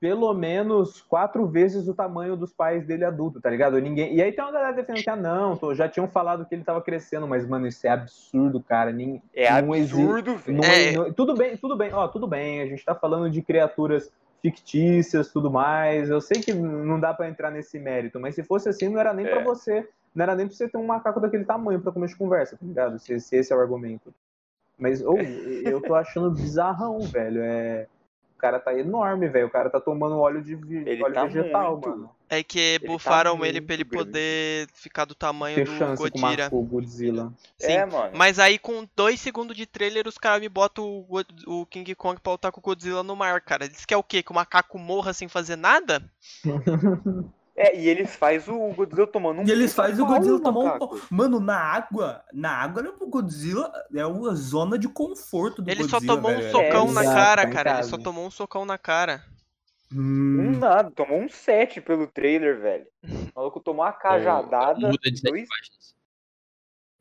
[SPEAKER 2] pelo menos quatro vezes o tamanho dos pais dele adulto, tá ligado? Ninguém... E aí tem uma galera defendendo que, ah, não, tô- já tinham falado que ele tava crescendo, mas, mano, isso é absurdo, cara. Nem,
[SPEAKER 5] É
[SPEAKER 2] Não exi-
[SPEAKER 5] absurdo, velho.
[SPEAKER 2] não-
[SPEAKER 3] É.
[SPEAKER 2] não- tudo bem, tudo bem, ó, tudo bem, a gente tá falando de criaturas fictícias, tudo mais. Eu sei que não dá pra entrar nesse mérito, mas se fosse assim, não era nem
[SPEAKER 5] É.
[SPEAKER 2] pra você, não era nem pra você ter um macaco daquele tamanho pra comer de conversa, tá ligado? Se, se esse é o argumento. Mas ou, eu tô achando bizarrão, *laughs* velho. É, o cara tá enorme, velho. O cara tá tomando óleo de
[SPEAKER 5] Ele
[SPEAKER 2] óleo
[SPEAKER 5] tá
[SPEAKER 2] vegetal,
[SPEAKER 5] muito.
[SPEAKER 2] mano.
[SPEAKER 3] É que
[SPEAKER 5] tá
[SPEAKER 3] bufaram ele pra ele
[SPEAKER 5] muito grande.
[SPEAKER 3] poder ficar do tamanho
[SPEAKER 2] Ter
[SPEAKER 3] do
[SPEAKER 2] chance com
[SPEAKER 3] Godira.
[SPEAKER 2] o Godzilla.
[SPEAKER 3] Sim.
[SPEAKER 5] É, mano.
[SPEAKER 3] Mas aí com dois segundos de trailer os caras me botam o, o King Kong pra lutar com o Godzilla no mar, cara. Eles querem o quê? Que o macaco morra sem fazer nada? *laughs*
[SPEAKER 5] É, e eles fazem o Godzilla tomando um.
[SPEAKER 4] E eles fazem o Godzilla tomar um pau. Mano, na água, na água era pro Godzilla, é uma zona de conforto do
[SPEAKER 3] Ele
[SPEAKER 4] Godzilla.
[SPEAKER 3] só tomou um
[SPEAKER 4] velho.
[SPEAKER 3] socão
[SPEAKER 5] É,
[SPEAKER 3] na cara,
[SPEAKER 2] tá em
[SPEAKER 3] cara. Ele só tomou um socão na cara.
[SPEAKER 4] Hum,
[SPEAKER 5] Um nada, tomou um 7 pelo trailer, velho. O maluco tomou uma cajadada.
[SPEAKER 1] Muda de sete
[SPEAKER 5] dois-.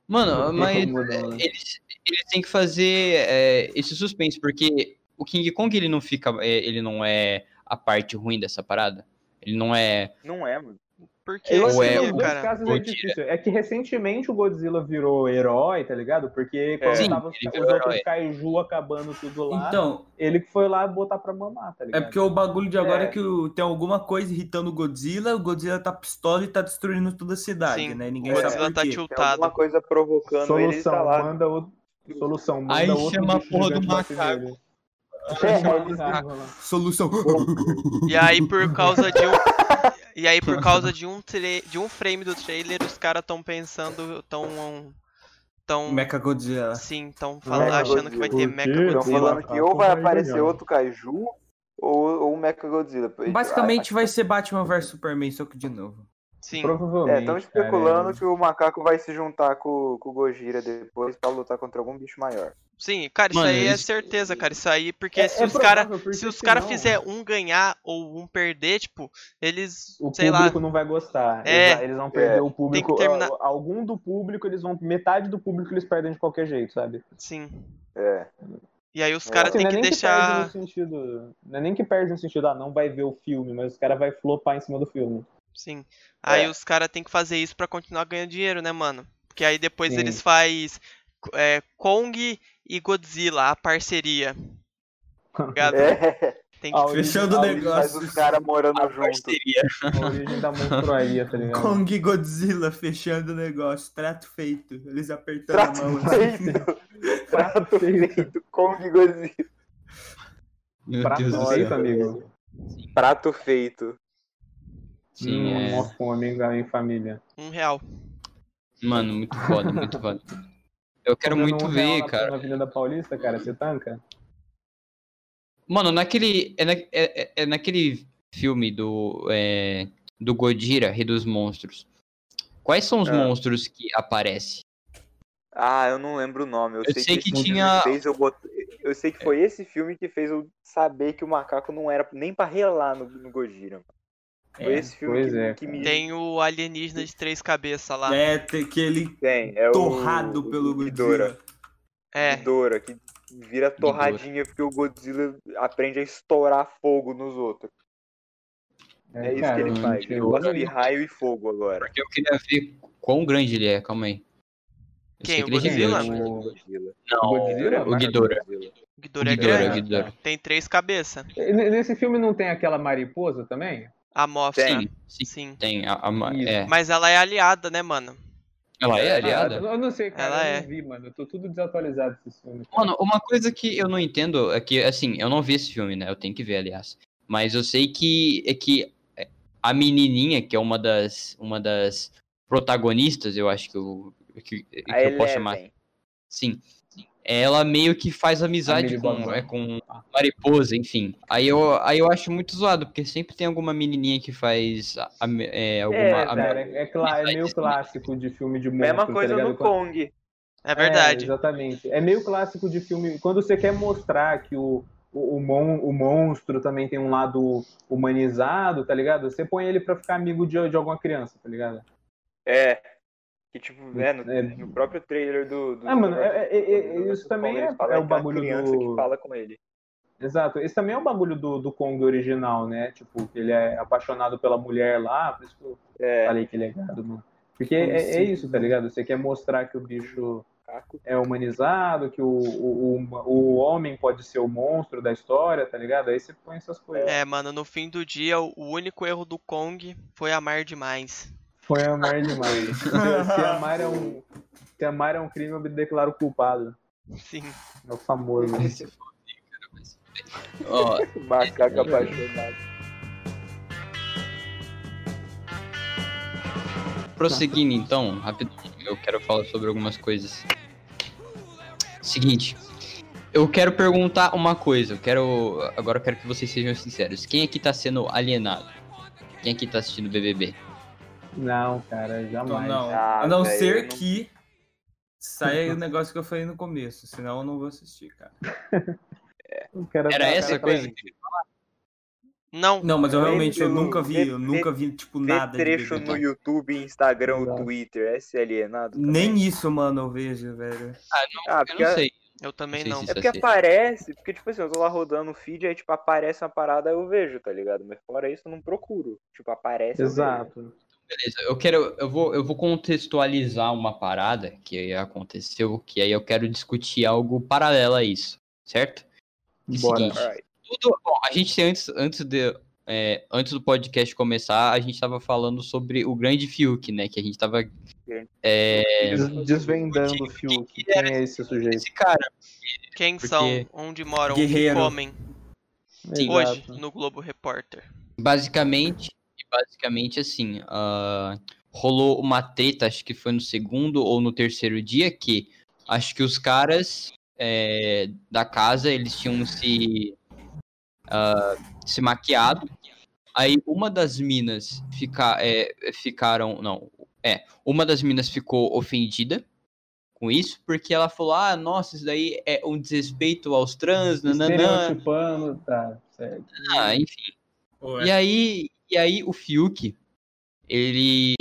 [SPEAKER 1] Mano, mas
[SPEAKER 2] né?
[SPEAKER 1] eles, eles têm que fazer é, esse suspense, porque o King Kong ele não fica. é, ele não é a parte ruim dessa parada. Ele não é.
[SPEAKER 5] Não é, mano.
[SPEAKER 3] Por que
[SPEAKER 2] Eu
[SPEAKER 1] Ou
[SPEAKER 2] acho
[SPEAKER 1] é
[SPEAKER 2] que
[SPEAKER 1] o-
[SPEAKER 3] cara?
[SPEAKER 2] casos é difícil. É que recentemente o Godzilla virou herói, tá ligado? Porque quando
[SPEAKER 5] É.
[SPEAKER 1] Sim,
[SPEAKER 2] tava os,
[SPEAKER 1] ele
[SPEAKER 2] outros kaiju acabando tudo lá,
[SPEAKER 4] Então,
[SPEAKER 2] ele que foi lá botar pra mamar, tá
[SPEAKER 4] é
[SPEAKER 2] ligado?
[SPEAKER 4] porque o bagulho de agora é,
[SPEAKER 5] É.
[SPEAKER 4] que o- tem alguma coisa irritando o Godzilla, o Godzilla tá pistola e tá destruindo toda a cidade,
[SPEAKER 3] Sim,
[SPEAKER 4] né?
[SPEAKER 3] o
[SPEAKER 4] Ninguém
[SPEAKER 3] Godzilla
[SPEAKER 4] sabe
[SPEAKER 3] tá tiltado.
[SPEAKER 5] alguma coisa provocando ele
[SPEAKER 2] Solução,
[SPEAKER 5] tá lá.
[SPEAKER 2] manda outro. Solução, manda
[SPEAKER 1] Aí
[SPEAKER 2] outro
[SPEAKER 1] chama a porra do macaco.
[SPEAKER 5] É, eles-
[SPEAKER 4] Solução.
[SPEAKER 3] E aí por causa de um. E aí por causa de um, tra- de um frame do trailer, os caras tão pensando. tão. tão.
[SPEAKER 4] Mecha Godzilla.
[SPEAKER 3] Sim, tão
[SPEAKER 5] Mecha
[SPEAKER 3] falando, achando que vai ter
[SPEAKER 2] Godzilla.
[SPEAKER 3] Mecha
[SPEAKER 2] quê?
[SPEAKER 5] Estão
[SPEAKER 3] Godzilla.
[SPEAKER 5] falando que ou vai aparecer outro Kaiju ou, ou o Mecha Godzilla.
[SPEAKER 4] Basicamente vai ser Batman vs Superman, só que de novo.
[SPEAKER 3] Sim.
[SPEAKER 2] Provavelmente.
[SPEAKER 5] É, estão
[SPEAKER 2] cara,
[SPEAKER 5] especulando
[SPEAKER 2] é-
[SPEAKER 5] que o macaco vai se juntar com, com o Gojira depois pra lutar contra algum bicho maior.
[SPEAKER 3] Sim, cara, isso
[SPEAKER 1] Mano,
[SPEAKER 3] aí é
[SPEAKER 1] isso-
[SPEAKER 3] certeza, cara. Isso aí, porque
[SPEAKER 2] É-
[SPEAKER 3] se
[SPEAKER 2] é
[SPEAKER 3] os cara, se os cara
[SPEAKER 2] senão
[SPEAKER 3] fizer um ganhar ou um perder, tipo, eles,
[SPEAKER 2] O
[SPEAKER 3] sei lá,
[SPEAKER 2] público não vai gostar.
[SPEAKER 3] É.
[SPEAKER 2] Eles, eles vão perder
[SPEAKER 5] É.
[SPEAKER 2] o público.
[SPEAKER 3] terminar-
[SPEAKER 2] Algum do público, eles vão. Metade do público eles perdem de qualquer jeito, sabe?
[SPEAKER 3] sim.
[SPEAKER 5] É.
[SPEAKER 3] E aí os
[SPEAKER 5] É.
[SPEAKER 3] caras
[SPEAKER 2] Assim,
[SPEAKER 3] têm
[SPEAKER 2] é
[SPEAKER 3] que deixar.
[SPEAKER 2] perde no sentido. Não é nem que perde no sentido, ah, não vai ver o filme, mas os caras vai flopar em cima do filme.
[SPEAKER 3] Sim. Aí
[SPEAKER 5] É.
[SPEAKER 3] os caras têm que fazer isso pra continuar ganhando dinheiro, né, mano? Porque aí depois
[SPEAKER 2] Sim.
[SPEAKER 3] eles faz é, Kong e Godzilla, a parceria. *laughs*
[SPEAKER 5] É.
[SPEAKER 3] Tem que...
[SPEAKER 2] A
[SPEAKER 4] Fechando o
[SPEAKER 2] a
[SPEAKER 5] Faz
[SPEAKER 4] negócio.
[SPEAKER 5] os caras morando junto.
[SPEAKER 1] Parceria.
[SPEAKER 2] A origem da monstruaria, tá ligado?
[SPEAKER 4] Kong e Godzilla fechando o negócio. Trato feito. Eles apertando
[SPEAKER 5] Trato
[SPEAKER 4] a mão. assim. *laughs*
[SPEAKER 5] feito. Prato feito. Kong Godzilla.
[SPEAKER 1] Meu
[SPEAKER 2] Prato
[SPEAKER 1] Deus do
[SPEAKER 2] feito,
[SPEAKER 1] céu.
[SPEAKER 2] amigo.
[SPEAKER 5] Prato feito.
[SPEAKER 1] Sim,
[SPEAKER 2] hum,
[SPEAKER 1] é.
[SPEAKER 2] Uma fome em família.
[SPEAKER 3] Um real.
[SPEAKER 1] Mano, muito foda, muito foda. Eu quero muito
[SPEAKER 2] um
[SPEAKER 1] ver,
[SPEAKER 2] na-
[SPEAKER 1] cara.
[SPEAKER 2] Na Avenida Paulista, cara, você tanca?
[SPEAKER 1] Mano, naquele. É, na- é- é- é naquele filme do. É, do Godira, Rei dos Monstros. Quais são os
[SPEAKER 5] Ah.
[SPEAKER 1] monstros que aparecem?
[SPEAKER 5] Ah, eu não lembro o nome. Eu,
[SPEAKER 1] Eu
[SPEAKER 5] sei,
[SPEAKER 1] sei
[SPEAKER 5] que,
[SPEAKER 1] que tinha-
[SPEAKER 5] Fez eu, bot... eu sei que foi esse filme que fez eu saber que o macaco não era nem pra relar no, no Gojira. mano. Foi
[SPEAKER 4] É,
[SPEAKER 5] esse filme
[SPEAKER 2] pois
[SPEAKER 5] que,
[SPEAKER 2] é,
[SPEAKER 5] que me
[SPEAKER 3] Tem o alienígena de três cabeças lá.
[SPEAKER 4] É, tem aquele
[SPEAKER 5] tem. É
[SPEAKER 4] torrado
[SPEAKER 5] o,
[SPEAKER 4] pelo
[SPEAKER 5] o.
[SPEAKER 4] Godzilla.
[SPEAKER 3] É,
[SPEAKER 5] Ghidorah, que vira torradinha porque o Godzilla aprende a estourar fogo nos outros. É, isso
[SPEAKER 2] cara,
[SPEAKER 5] que ele faz. Ele gosta de raio e fogo agora.
[SPEAKER 1] Porque eu queria ver quão grande ele é, calma aí. Eu
[SPEAKER 3] Quem, o
[SPEAKER 1] que ele é
[SPEAKER 3] Godzilla?
[SPEAKER 2] O-
[SPEAKER 5] Godzilla.
[SPEAKER 1] Não,
[SPEAKER 2] Godzilla?
[SPEAKER 1] o Ghidorah.
[SPEAKER 5] Godzilla.
[SPEAKER 3] o
[SPEAKER 1] O
[SPEAKER 3] Ghidorah é
[SPEAKER 1] Ghidorah,
[SPEAKER 3] grande.
[SPEAKER 1] o Ghidorah.
[SPEAKER 3] Tem três cabeças.
[SPEAKER 2] Nesse filme não tem aquela mariposa também?
[SPEAKER 3] A Mothra.
[SPEAKER 5] Tem.
[SPEAKER 1] Sim, sim,
[SPEAKER 3] Sim.
[SPEAKER 1] tem. A, a é.
[SPEAKER 3] Mas ela é aliada, né, mano?
[SPEAKER 1] Ela é
[SPEAKER 2] Ah,
[SPEAKER 1] aliada?
[SPEAKER 2] eu não sei, cara,
[SPEAKER 3] Ela
[SPEAKER 2] eu
[SPEAKER 3] é.
[SPEAKER 2] não vi, mano. Eu tô tudo desatualizado desse filme.
[SPEAKER 1] Mano, uma coisa que eu não entendo é que, assim, eu não vi esse filme, né? Eu tenho que ver, aliás. Mas eu sei que é que a menininha, que é uma das, uma das protagonistas, eu acho que eu, que, que eu posso chamar. Sim. Ela meio que faz amizade com, é, com mariposa, enfim. Aí eu, aí eu acho muito zoado, porque sempre tem alguma menininha que faz a- é, alguma.
[SPEAKER 5] É,
[SPEAKER 2] Cara, é, é é meio clássico de filme de monstro,
[SPEAKER 5] Mesma
[SPEAKER 2] tá
[SPEAKER 5] coisa
[SPEAKER 2] ligado?
[SPEAKER 5] no Kong.
[SPEAKER 3] É verdade.
[SPEAKER 2] É, exatamente. É meio clássico de filme. Quando você quer mostrar que o, o, o, mon- o monstro também tem um lado humanizado, tá ligado? Você põe ele pra ficar amigo de, de alguma criança, tá ligado?
[SPEAKER 5] É. Que tipo, é, no,
[SPEAKER 2] É.
[SPEAKER 5] no próprio trailer do. do
[SPEAKER 2] Ah, mano,
[SPEAKER 5] do-
[SPEAKER 2] é- é- é-
[SPEAKER 5] do- do-
[SPEAKER 2] isso
[SPEAKER 5] do
[SPEAKER 2] também
[SPEAKER 5] Kong,
[SPEAKER 2] é- é o
[SPEAKER 5] uma
[SPEAKER 2] bagulho
[SPEAKER 5] criança
[SPEAKER 2] do-
[SPEAKER 5] que fala com ele.
[SPEAKER 2] Exato. Esse também é o bagulho do, do Kong original, né? Tipo, que ele é apaixonado pela mulher lá, por isso que eu
[SPEAKER 5] É.
[SPEAKER 2] falei que ele é gado, mano. Porque é, é isso, tá ligado? Você quer mostrar que o bicho é humanizado, que o, o, o, o homem pode ser o monstro da história, tá ligado? Aí você põe essas coisas.
[SPEAKER 3] É, mano, no fim do dia, o único erro do Kong foi amar demais.
[SPEAKER 2] Foi amar demais. *laughs* se, amar é um, se amar é um crime, eu me declaro culpado.
[SPEAKER 3] Sim.
[SPEAKER 2] É o famoso.
[SPEAKER 1] Ó, *laughs*
[SPEAKER 5] Macaco apaixonado.
[SPEAKER 1] Prosseguindo então, rapidinho, eu quero falar sobre algumas coisas. Seguinte, eu quero perguntar uma coisa, eu quero. Agora eu quero que vocês sejam sinceros. Quem aqui tá sendo alienado? Quem aqui tá assistindo BBB?
[SPEAKER 2] Não, cara,
[SPEAKER 4] Então,
[SPEAKER 2] jamais.
[SPEAKER 4] não.
[SPEAKER 5] Ah,
[SPEAKER 4] a não
[SPEAKER 5] velho,
[SPEAKER 4] ser
[SPEAKER 5] eu não-
[SPEAKER 4] que saia o *laughs* negócio que eu falei no começo, senão eu não vou assistir, cara.
[SPEAKER 2] Cara
[SPEAKER 1] Era
[SPEAKER 2] tá-
[SPEAKER 1] essa
[SPEAKER 2] cara,
[SPEAKER 1] coisa que.
[SPEAKER 3] Não,
[SPEAKER 4] Não, mas eu realmente eu nunca vi, eu nunca vi, tipo, nada de
[SPEAKER 5] trecho
[SPEAKER 4] BBB.
[SPEAKER 5] no YouTube, Instagram
[SPEAKER 2] Exato.
[SPEAKER 5] Twitter. É ser alienado. também.
[SPEAKER 4] Nem isso, mano, eu vejo, velho.
[SPEAKER 5] Ah,
[SPEAKER 1] Eu
[SPEAKER 5] porque,
[SPEAKER 1] não sei.
[SPEAKER 3] eu também
[SPEAKER 1] Não sei
[SPEAKER 3] não.
[SPEAKER 5] é porque aparece, porque tipo assim, eu tô lá rodando o feed, aí tipo, aparece uma parada, eu vejo, tá ligado? Mas fora isso, eu não procuro. Tipo, aparece. eu vejo.
[SPEAKER 2] Exato.
[SPEAKER 1] Beleza, eu quero. Eu vou, eu vou contextualizar uma parada que aconteceu, que aí eu quero discutir algo paralelo a isso, certo? E
[SPEAKER 2] Bora.
[SPEAKER 1] seguinte, tudo. Bom, a gente antes, antes de. é, antes do podcast começar, a gente tava falando sobre o grande Fiuk, né? Que a gente tava. É,
[SPEAKER 2] Des- Desvendando o fio. Quem é esse sujeito?
[SPEAKER 1] esse cara.
[SPEAKER 3] Quem
[SPEAKER 1] Porque-
[SPEAKER 3] são, onde moram,
[SPEAKER 4] Guerreiro.
[SPEAKER 3] comem.
[SPEAKER 1] Sim.
[SPEAKER 3] Hoje, no Globo Repórter.
[SPEAKER 1] Basicamente, basicamente assim, ah, rolou uma treta, acho que foi no segundo ou no terceiro dia, que acho que os caras é, da casa, eles tinham se, ah, se maquiado, Aí uma das minas fica, é, ficaram. Não, é. Uma das minas ficou ofendida com isso, porque ela falou: ah, nossa, isso daí é um desrespeito aos trans, nananã.
[SPEAKER 2] Estereotipando, tá, certo.
[SPEAKER 1] Ah, enfim.
[SPEAKER 6] Pô,
[SPEAKER 1] E aí, e aí o Fiuk, ele.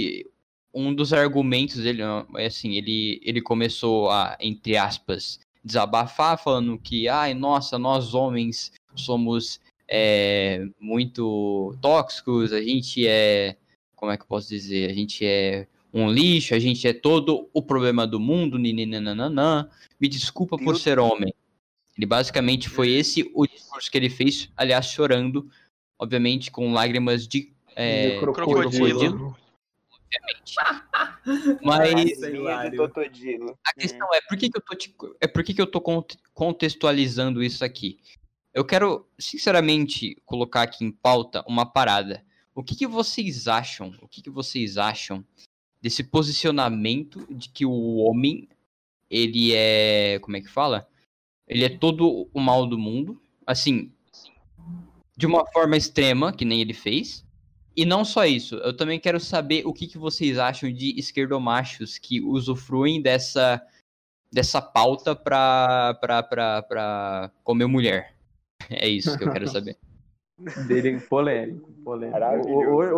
[SPEAKER 1] Um dos argumentos dele, é assim, ele, ele começou a, entre aspas, desabafar, falando que, ai, nossa, nós homens somos é, muito tóxicos, a gente é. Como é que eu posso dizer? A gente é um lixo, a gente é todo o problema do mundo, nininananã. Me desculpa por ser homem. Ele basicamente foi esse o discurso que ele fez, aliás, chorando, obviamente com lágrimas de. É,
[SPEAKER 2] De
[SPEAKER 3] crocodilo.
[SPEAKER 1] mas
[SPEAKER 6] lá,
[SPEAKER 5] de
[SPEAKER 6] eu-
[SPEAKER 5] Totodilo.
[SPEAKER 1] a questão é por que, que eu tô te- é por que, que eu tô cont- contextualizando isso aqui? Eu quero, sinceramente, colocar aqui em pauta uma parada. O que, que vocês acham? O que, que vocês acham desse posicionamento de que o homem ele é, como é que fala? Ele é todo o mal do mundo, assim, de uma forma extrema, que nem ele fez. E não só isso, eu também quero saber o que, que vocês acham de esquerdomachos que usufruem dessa, dessa pauta pra, pra, pra, pra comer mulher. *laughs* É isso que eu quero saber.
[SPEAKER 2] Dele polêmico, polêmico.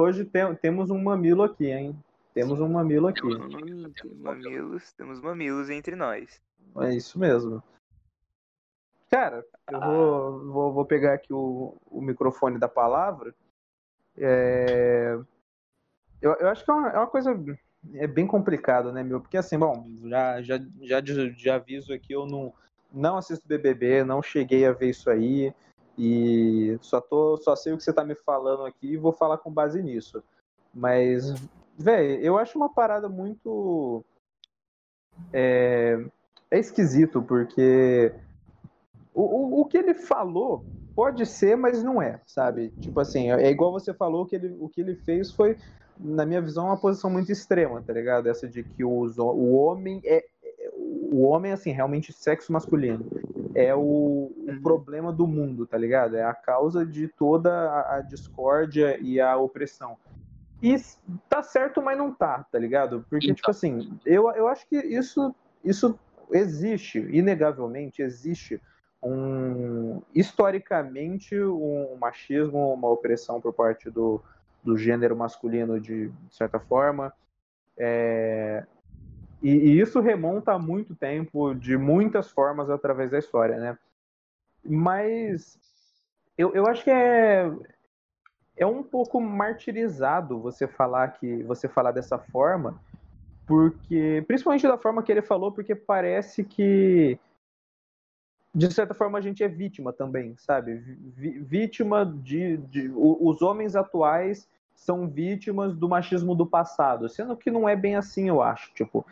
[SPEAKER 2] Hoje tem- temos um mamilo aqui, hein? Temos um mamilo aqui.
[SPEAKER 5] Hum, mamilos, temos mamilos entre nós.
[SPEAKER 2] É isso mesmo. Cara, eu vou, vou, vou pegar aqui o, o microfone da palavra. É, Eu, eu acho que é uma, é uma coisa é bem complicado, né, meu? Porque assim, bom, já, já, já, de aviso aqui, eu não, não assisto BBB, não cheguei a ver isso aí. E só, tô, só sei o que você tá me falando aqui e vou falar com base nisso. Mas, velho, eu acho uma parada muito. É, é esquisito, porque o, o, o que ele falou pode ser, mas não é, sabe? Tipo assim, é igual você falou que ele, o que ele fez foi, na minha visão, uma posição muito extrema, tá ligado? Essa de que os, o homem é. é- O homem, assim, realmente sexo masculino é o, o problema do mundo, tá ligado? É a causa de toda a, a discórdia e a opressão. E tá certo, mas não tá, tá ligado? Porque,
[SPEAKER 1] Então.
[SPEAKER 2] tipo assim, eu, eu acho que isso, isso existe, inegavelmente existe um historicamente um machismo, uma opressão por parte do, do gênero masculino de, de certa forma. É, e, e isso remonta a muito tempo, de muitas formas através da história, né? Mas eu, eu acho que é, é um pouco martirizado você falar que você falar dessa forma, porque principalmente da forma que ele falou, porque parece que de certa forma a gente é vítima também, sabe? Vi- vítima de, de os homens atuais são vítimas do machismo do passado, sendo que não é bem assim, eu acho. Tipo,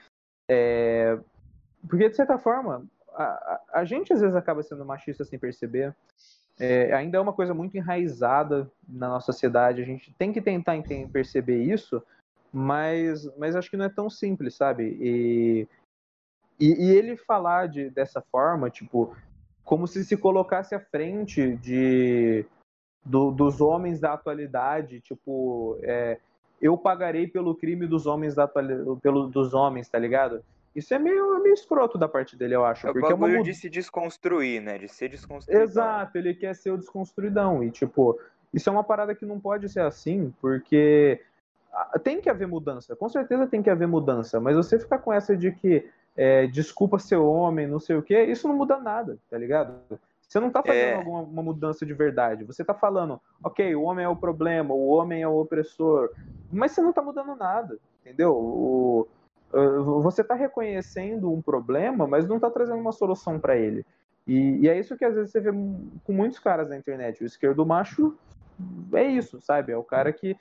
[SPEAKER 2] é... porque de certa forma a, a- gente às vezes acaba sendo machista sem perceber. É, ainda é uma coisa muito enraizada na nossa sociedade. A gente tem que tentar enten- perceber isso, mas, mas acho que não é tão simples, sabe? E, e, e ele falar de, dessa forma, tipo, como se se colocasse à frente de, do- dos homens da atualidade, tipo, é, eu pagarei pelo crime dos homens da pelo, dos homens, tá ligado? Isso é meio, meio escroto da parte dele, eu acho.
[SPEAKER 5] É o
[SPEAKER 2] porque é uma
[SPEAKER 5] bagulho de se desconstruir, né? De ser desconstruído.
[SPEAKER 2] Exato, ele quer ser o desconstruidão. E, tipo, isso é uma parada que não pode ser assim, porque ah, tem que haver mudança. Com certeza tem que haver mudança. Mas você ficar com essa de que é, desculpa ser homem, não sei o quê, isso não muda nada, tá ligado? Você não tá fazendo
[SPEAKER 5] É.
[SPEAKER 2] alguma uma mudança de verdade. Você tá falando, ok, o homem é o problema, o homem é o opressor. Mas você não tá mudando nada, entendeu? O- você tá reconhecendo um problema, mas não tá trazendo uma solução para ele. E, e é isso que às vezes você vê com muitos caras na internet. O esquerdo macho é isso, sabe? É o cara que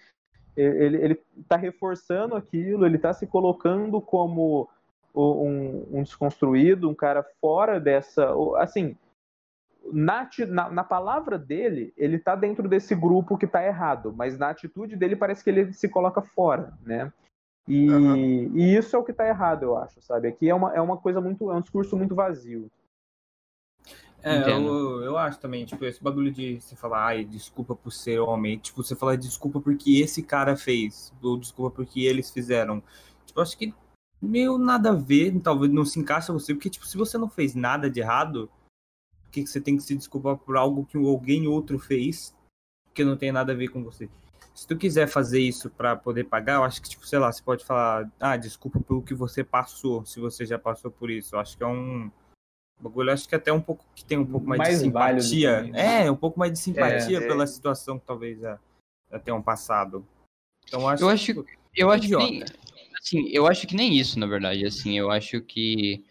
[SPEAKER 2] ele, ele tá reforçando aquilo, ele tá se colocando como um, um desconstruído, um cara fora dessa. Assim, na, na, na palavra dele, ele tá dentro desse grupo que tá errado, mas na atitude dele parece que ele se coloca fora, né? E,
[SPEAKER 3] Aham.
[SPEAKER 2] e isso é o que tá errado, eu acho, sabe? Aqui é uma, é uma coisa muito. É um discurso muito vazio.
[SPEAKER 4] É, eu, eu acho também, tipo, esse bagulho de você falar, ai, desculpa por ser homem, tipo, você falar desculpa porque esse cara fez, ou desculpa porque eles fizeram. Tipo, eu acho que meio nada a ver, talvez não se encaixa você, porque, tipo, se você não fez nada de errado, por que que você tem que se desculpar por algo que alguém outro fez que não tem nada a ver com você? Se tu quiser fazer isso pra poder pagar, eu acho que, tipo, sei lá, você pode falar, ah, desculpa pelo que você passou, se você já passou por isso. Eu acho que é um bagulho, eu acho que até um pouco que tem um pouco mais,
[SPEAKER 2] Mais
[SPEAKER 4] de simpatia.
[SPEAKER 2] né?
[SPEAKER 4] É, um pouco mais de simpatia
[SPEAKER 5] É, é.
[SPEAKER 4] pela situação que talvez já, já tenham passado. Então eu acho,
[SPEAKER 1] Eu acho- Eu acho que assim, eu acho que nem isso, na verdade, assim, eu acho que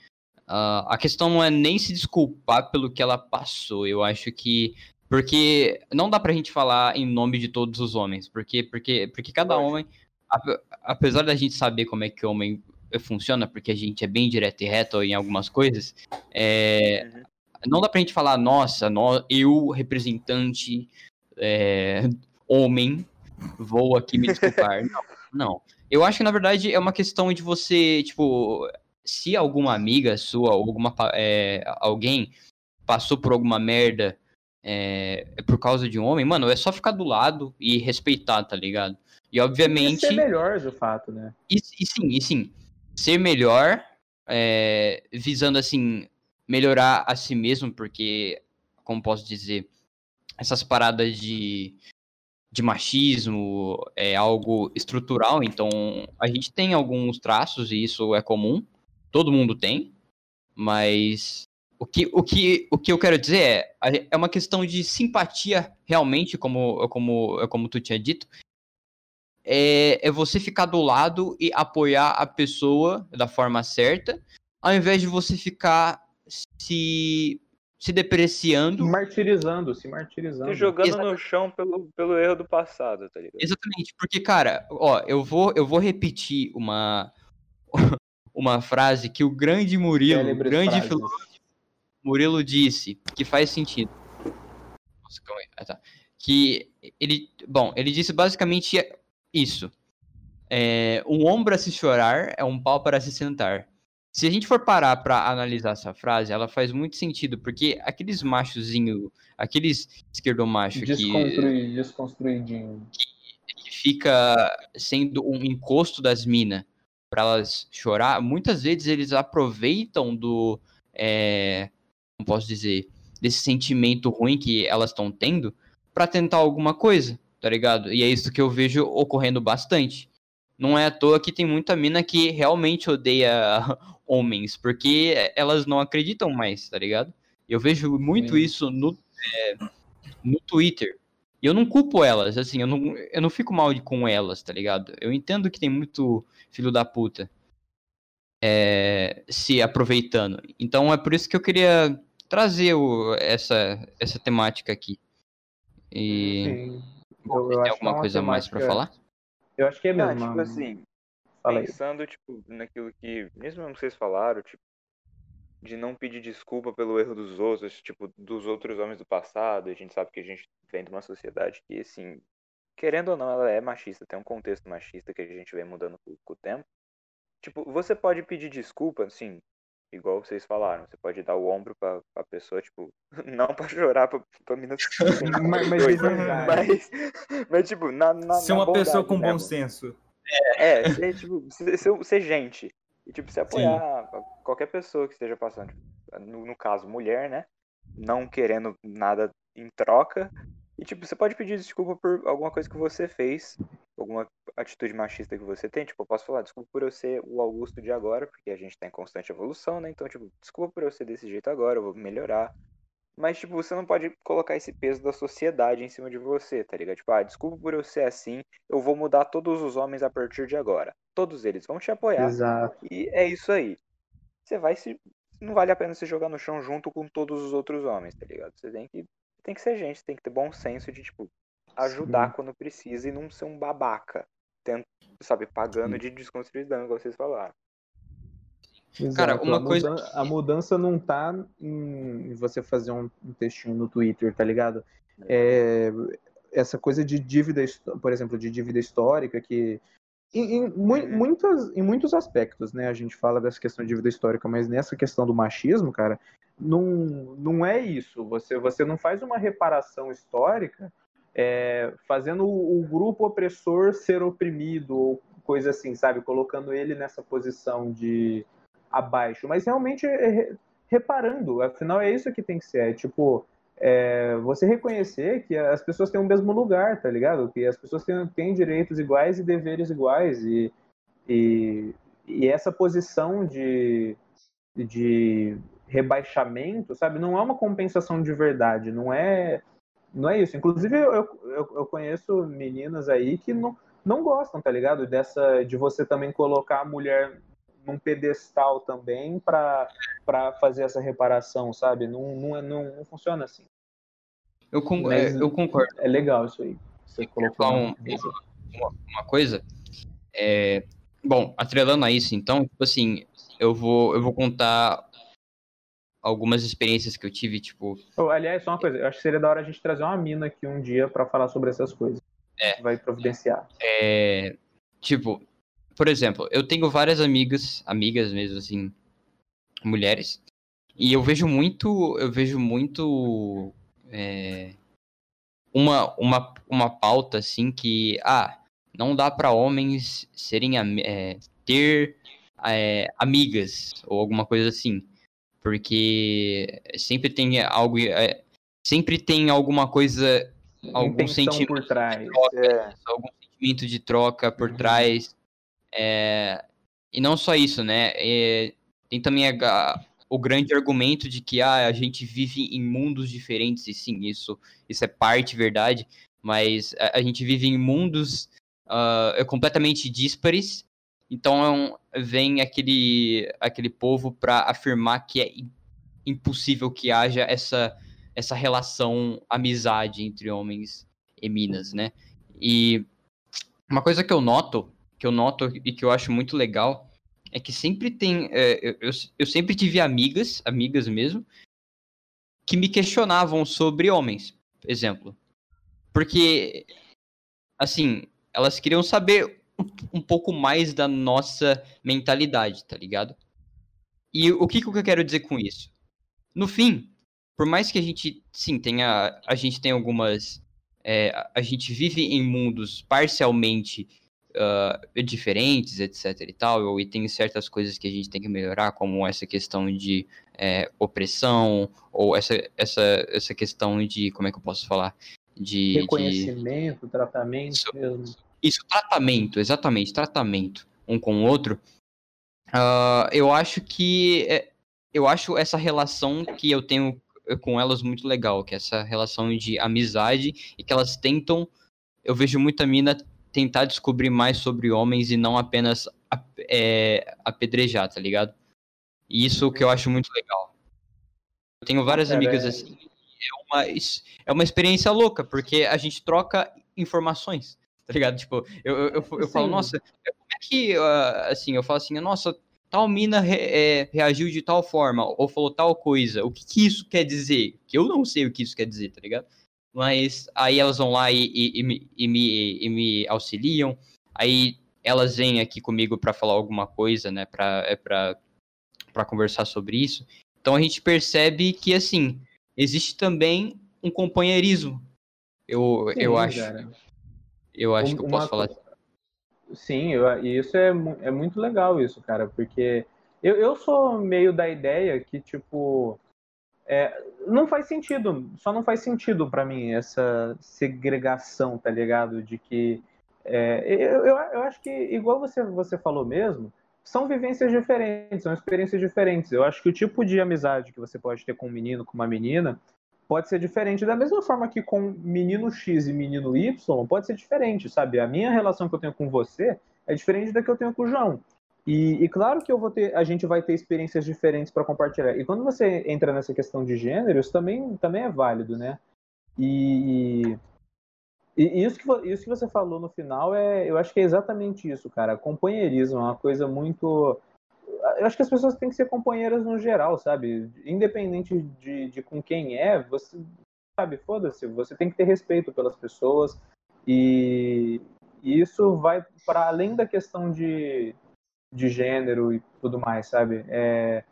[SPEAKER 1] ah, a questão não é nem se desculpar pelo que ela passou, eu acho que porque não dá pra gente falar em nome de todos os homens, porque porque porque cada homem, ape- apesar da gente saber como é que o homem funciona, porque a gente é bem direto e reto em algumas coisas, é,
[SPEAKER 5] Uhum.
[SPEAKER 1] não dá pra gente falar, nossa, eu, representante é, homem, vou aqui me desculpar. *laughs* não, não. Eu acho que, na verdade, é uma questão de você, tipo, se alguma amiga sua ou alguma, é, alguém passou por alguma merda é, é por causa de um homem, mano, é só ficar do lado e respeitar, tá ligado? E, obviamente...
[SPEAKER 2] Isso é melhor, de fato, né?
[SPEAKER 1] E, e sim, e sim, ser melhor, é, visando assim, melhorar a si mesmo, porque, como posso dizer, essas paradas de, de machismo é algo estrutural, então a gente tem alguns traços e isso é comum, todo mundo tem, mas o que, o que, o que eu quero dizer é, é uma questão de simpatia realmente, como, como, como tu tinha dito, é, é você ficar do lado e apoiar a pessoa da forma certa, ao invés de você ficar se, se depreciando.
[SPEAKER 2] Martirizando, se martirizando.
[SPEAKER 5] Se jogando
[SPEAKER 1] Exato.
[SPEAKER 5] no chão pelo, pelo erro do passado, tá ligado?
[SPEAKER 1] Exatamente, porque, cara, ó, eu vou, eu vou repetir uma, *laughs* uma frase que o grande Murilo, o
[SPEAKER 2] Célebres
[SPEAKER 1] grande
[SPEAKER 2] frases.
[SPEAKER 1] filósofo Murilo disse, que faz sentido. Nossa, calma aí. Ah, tá. Que ele, bom, ele disse basicamente isso. É, um ombro a se chorar é um pau para se sentar. Se a gente for parar para analisar essa frase, ela faz muito sentido, porque aqueles machozinho, aqueles esquerdomacho que
[SPEAKER 2] desconstruidinho.
[SPEAKER 1] que fica sendo um encosto das minas para elas chorar, muitas vezes eles aproveitam do, é, como posso dizer, desse sentimento ruim que elas estão tendo para tentar alguma coisa, tá ligado? E é isso que eu vejo ocorrendo bastante. Não é à toa que tem muita mina que realmente odeia homens, porque elas não acreditam mais, tá ligado? Eu vejo muito
[SPEAKER 2] Sim.
[SPEAKER 1] isso no, é, no Twitter. E eu não culpo elas, assim, eu não, eu não fico mal com elas, tá ligado? Eu entendo que tem muito filho da puta é, se aproveitando. Então é por isso que eu queria trazer o- essa, essa temática aqui. E
[SPEAKER 2] Sim.
[SPEAKER 1] bom,
[SPEAKER 2] Eu- eu
[SPEAKER 1] tem
[SPEAKER 2] é
[SPEAKER 1] alguma
[SPEAKER 2] uma
[SPEAKER 1] coisa mais pra
[SPEAKER 2] temática-
[SPEAKER 1] falar?
[SPEAKER 2] Eu acho que é mesmo.
[SPEAKER 5] tipo
[SPEAKER 2] mano.
[SPEAKER 5] assim, Pensando, tipo, naquilo que, mesmo que vocês falaram, tipo, de não pedir desculpa pelo erro dos outros, tipo, dos outros homens do passado, a gente sabe que a gente vem de uma sociedade que, assim, querendo ou não, ela é machista, tem um contexto machista que a gente vem mudando com, o tempo. Tipo, você pode pedir desculpa, assim, igual vocês falaram, você pode dar o ombro pra, pra pessoa, tipo, *laughs* não pra chorar pra, pra mina se *laughs*
[SPEAKER 2] Mas- mas verdade.
[SPEAKER 5] mas, mas, tipo, na, na
[SPEAKER 4] Ser
[SPEAKER 5] na
[SPEAKER 4] uma pessoa
[SPEAKER 5] bondade
[SPEAKER 4] com bom
[SPEAKER 5] mesmo.
[SPEAKER 4] senso.
[SPEAKER 5] É, ser, tipo, ser, ser- gente. E, tipo, se apoiar qualquer pessoa que esteja passando. tipo, no, no caso, mulher, né? Não querendo nada em troca. E, tipo, você pode pedir desculpa por alguma coisa que você fez. Alguma atitude machista que você tem. Tipo, eu posso falar, desculpa por eu ser o Augusto de agora, porque a gente tá em constante evolução, né? Então, tipo, desculpa por eu ser desse jeito agora, eu vou melhorar. Mas, tipo, você não pode colocar esse peso da sociedade em cima de você, tá ligado? Tipo, ah, desculpa por eu ser assim, eu vou mudar todos os homens a partir de agora. Todos eles vão te apoiar.
[SPEAKER 2] Exato.
[SPEAKER 5] E é isso aí. Você vai se. Não vale a pena se jogar no chão junto com todos os outros homens, tá ligado? Você tem que, tem que ser gente, tem que ter bom senso de, tipo, ajudar quando precisa e não ser um babaca. Tendo, sabe, pagando de desconstruidão, igual vocês falaram.
[SPEAKER 1] Cara,
[SPEAKER 2] Exato.
[SPEAKER 1] uma
[SPEAKER 2] a
[SPEAKER 1] coisa
[SPEAKER 2] mudan- A mudança não tá em você fazer um, textinho no Twitter, tá ligado? É, essa coisa de dívida, por exemplo, de dívida histórica que Em, em, muitas, em muitos aspectos, né? A gente fala dessa questão de vida histórica, mas nessa questão do machismo, cara, não, não é isso. Você, você não faz uma reparação histórica é, fazendo o, o, grupo opressor ser oprimido ou coisa assim, sabe? Colocando ele nessa posição de abaixo, mas realmente é, reparando. Afinal, é isso que tem que ser. É tipo, é, você reconhecer que as pessoas têm o mesmo lugar, tá ligado? Que as pessoas têm, têm direitos iguais e deveres iguais. E, e, e essa posição de, de rebaixamento, sabe? Não é uma compensação de verdade, não é não é isso. Inclusive, eu, eu, eu conheço meninas aí que não, não gostam, tá ligado? Dessa, de você também colocar a mulher num pedestal também para fazer essa reparação, sabe? Não, não, não, não funciona assim.
[SPEAKER 1] Eu, con Mas, eu concordo.
[SPEAKER 2] É legal isso aí. Você colocou
[SPEAKER 1] um, uma, uma, coisa. É, bom, atrelando a isso, então, tipo assim, eu vou, eu vou contar algumas experiências que eu tive, tipo.
[SPEAKER 2] Oh, aliás, só uma coisa, eu acho que seria da hora a gente trazer uma mina aqui um dia para falar sobre essas coisas.
[SPEAKER 1] É.
[SPEAKER 2] Vai providenciar.
[SPEAKER 1] É. Tipo, por exemplo, eu tenho várias amigas, amigas mesmo assim, mulheres, e eu vejo muito, eu vejo muito é, uma, uma, uma pauta assim que, ah, não dá para homens serem é, ter é, amigas ou alguma coisa assim porque sempre tem algo, é, sempre tem alguma coisa, algum sentimento
[SPEAKER 2] por trás,
[SPEAKER 1] troca, é. algum sentimento de troca por uhum. trás, é, e não só isso, né? É, tem também a, o grande argumento de que ah, a gente vive em mundos diferentes, e sim, isso, isso é parte verdade, mas a, a gente vive em mundos uh, completamente díspares então vem aquele, aquele povo para afirmar que é impossível que haja essa, essa relação amizade entre homens e minas, né? E uma coisa que eu noto, que eu noto e que eu acho muito legal, é que sempre tem. É, eu, eu sempre tive amigas, amigas mesmo, que me questionavam sobre homens, exemplo. Porque, assim, elas queriam saber um pouco mais da nossa mentalidade, tá ligado? E o que, que eu quero dizer com isso? No fim, por mais que a gente, sim, tenha, a gente tem algumas, é, a gente vive em mundos parcialmente uh, diferentes, etc e tal, e tem certas coisas que a gente tem que melhorar, como essa questão de é, opressão, ou essa, essa, essa questão de, como é que eu posso falar? De,
[SPEAKER 2] Reconhecimento, de... tratamento isso, mesmo.
[SPEAKER 1] Isso, tratamento, exatamente, tratamento um com o outro. Uh, eu acho que. É, eu acho essa relação que eu tenho com elas muito legal, que é essa relação de amizade e que elas tentam. Eu vejo muita mina tentar descobrir mais sobre homens e não apenas é, apedrejar, tá ligado? E isso que eu acho muito legal. Eu tenho várias Cara, amigas é... assim. É uma, é uma experiência louca, porque a gente troca informações tá ligado? Tipo, eu, eu, eu, eu falo, nossa, como é que, uh, assim, eu falo assim, nossa, tal mina re, é, reagiu de tal forma, ou falou tal coisa, o que, que, isso quer dizer? Que eu não sei o que isso quer dizer, tá ligado? Mas aí elas vão lá e, e, e, me, e me, e me auxiliam, aí elas vêm aqui comigo para falar alguma coisa, né, pra, é pra, pra conversar sobre isso. Então a gente percebe que, assim, existe também um companheirismo. Eu, Sim, eu acho. Cara. Eu acho que eu posso falar.
[SPEAKER 2] Sim, eu, isso é, é muito legal isso, cara, porque eu, eu sou meio da ideia que, tipo, é, não faz sentido, só não faz sentido para mim essa segregação, tá ligado? De que. É, eu, eu, eu acho que, igual você, você falou mesmo, são vivências diferentes, são experiências diferentes. Eu acho que o tipo de amizade que você pode ter com um menino, com uma menina, pode ser diferente. Da mesma forma que com menino X e menino Y, pode ser diferente, sabe? A minha relação que eu tenho com você é diferente da que eu tenho com o João. E, e claro que eu vou ter, a gente vai ter experiências diferentes para compartilhar. E quando você entra nessa questão de gêneros, também, também é válido, né? E, e isso, que, isso que você falou no final, é, eu acho que é exatamente isso, cara. Companheirismo é uma coisa muito eu acho que as pessoas têm que ser companheiras no geral, sabe? Independente de, de com quem é, você sabe, foda-se, você tem que ter respeito pelas pessoas e, e isso vai para além da questão de, de gênero e tudo mais, sabe? É,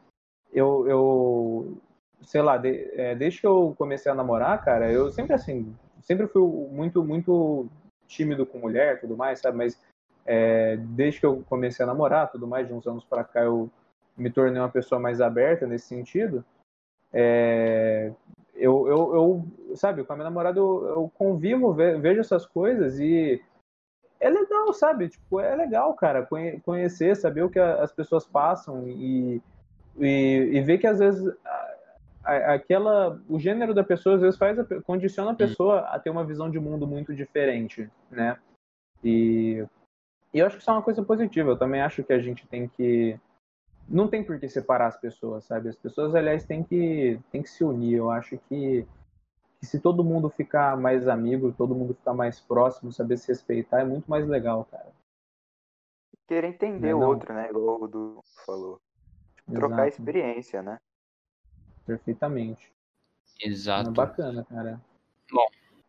[SPEAKER 2] eu, eu, sei lá, de, é, desde que eu comecei a namorar, cara, eu sempre assim, sempre fui muito, muito tímido com mulher tudo mais, sabe? Mas é, desde que eu comecei a namorar, tudo mais, de uns anos para cá, eu me tornei uma pessoa mais aberta nesse sentido. É, eu, eu, eu, sabe, com a minha namorada eu, eu convivo, vejo essas coisas e é legal, sabe? Tipo, é legal, cara, conhecer, saber o que as pessoas passam e, e, e ver que às vezes aquela o gênero da pessoa às vezes faz condiciona a pessoa a ter uma visão de mundo muito diferente, né? E e eu acho que isso é uma coisa positiva. Eu também acho que a gente tem que. Não tem por que separar as pessoas, sabe? As pessoas, aliás, têm que, têm que se unir. Eu acho que, que se todo mundo ficar mais amigo, todo mundo ficar mais próximo, saber se respeitar, é muito mais legal, cara.
[SPEAKER 5] Querer entender o outro, né? Igual o Du falou. Tipo, trocar experiência, né?
[SPEAKER 2] Perfeitamente.
[SPEAKER 1] Exato.
[SPEAKER 2] É bacana, cara.
[SPEAKER 1] Bom.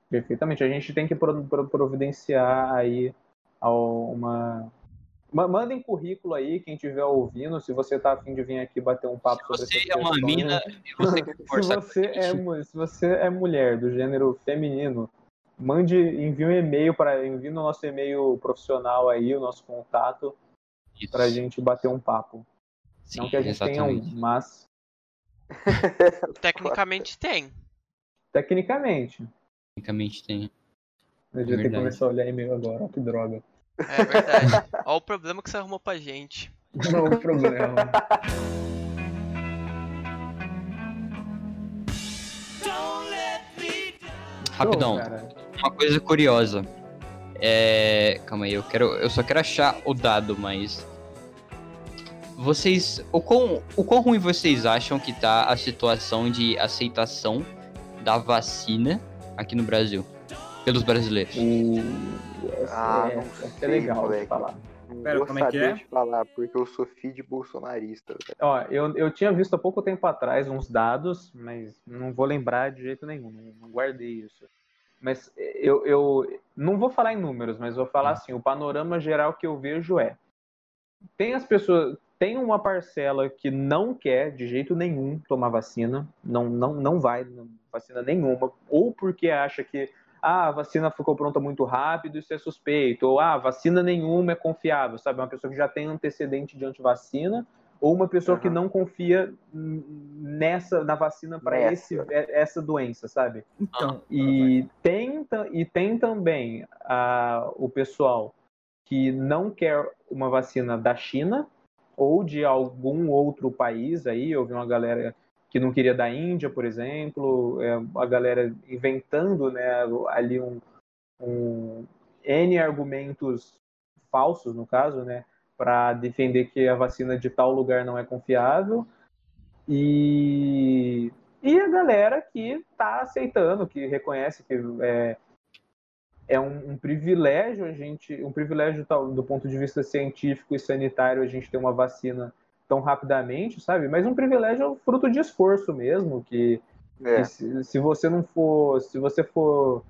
[SPEAKER 2] Perfeitamente. A gente tem que providenciar aí uma. Mandem currículo aí, quem estiver ouvindo, se você está afim de vir aqui bater um papo
[SPEAKER 1] se sobre você é uma mina e você *laughs*
[SPEAKER 2] se, você é, se você é mulher do gênero feminino, mande, envie um e-mail para envie no nosso e-mail profissional aí, o nosso contato, para a gente bater um papo. Sim, Não que a gente exatamente. tenha um, mas. *laughs*
[SPEAKER 3] Tecnicamente tem.
[SPEAKER 2] Tecnicamente.
[SPEAKER 1] Tecnicamente tem.
[SPEAKER 2] Eu devia ter começado a olhar e-mail agora, que droga.
[SPEAKER 3] É verdade. Olha o problema que você arrumou pra gente.
[SPEAKER 2] Não, o problema.
[SPEAKER 1] Rapidão, uma coisa curiosa. É. Calma aí, eu quero. Eu só quero achar o dado, mas. Vocês. O quão, o quão ruim vocês acham que tá a situação de aceitação da vacina aqui no Brasil? Pelos brasileiros?
[SPEAKER 2] Ah, é, não é legal de falar.
[SPEAKER 5] Pera, Vou como é que é? de falar, porque eu sou de bolsonarista.
[SPEAKER 2] Ó, eu, eu tinha visto há pouco tempo atrás uns dados, mas não vou lembrar de jeito nenhum, não, não guardei isso. Mas eu, eu não vou falar em números, mas vou falar hum. assim, o panorama geral que eu vejo é tem as pessoas, tem uma parcela que não quer de jeito nenhum tomar vacina, não não não vai vacina nenhuma, ou porque acha que ah, a vacina ficou pronta muito rápido, isso é suspeito, ou ah, vacina nenhuma é confiável, sabe? Uma pessoa que já tem antecedente de antivacina, ou uma pessoa uhum. que não confia nessa na vacina para esse é, essa doença, sabe? Então, e tem e tem também a, o pessoal que não quer uma vacina da China ou de algum outro país aí, eu vi uma galera que não queria da Índia, por exemplo, é, a galera inventando né, ali um, um N argumentos falsos, no caso, né, para defender que a vacina de tal lugar não é confiável. E, e a galera que está aceitando, que reconhece que é, é um, um, privilégio a gente, um privilégio do ponto de vista científico e sanitário a gente ter uma vacina tão rapidamente, sabe? Mas um privilégio é fruto de esforço mesmo, que, é. que se, se, você não for, se você for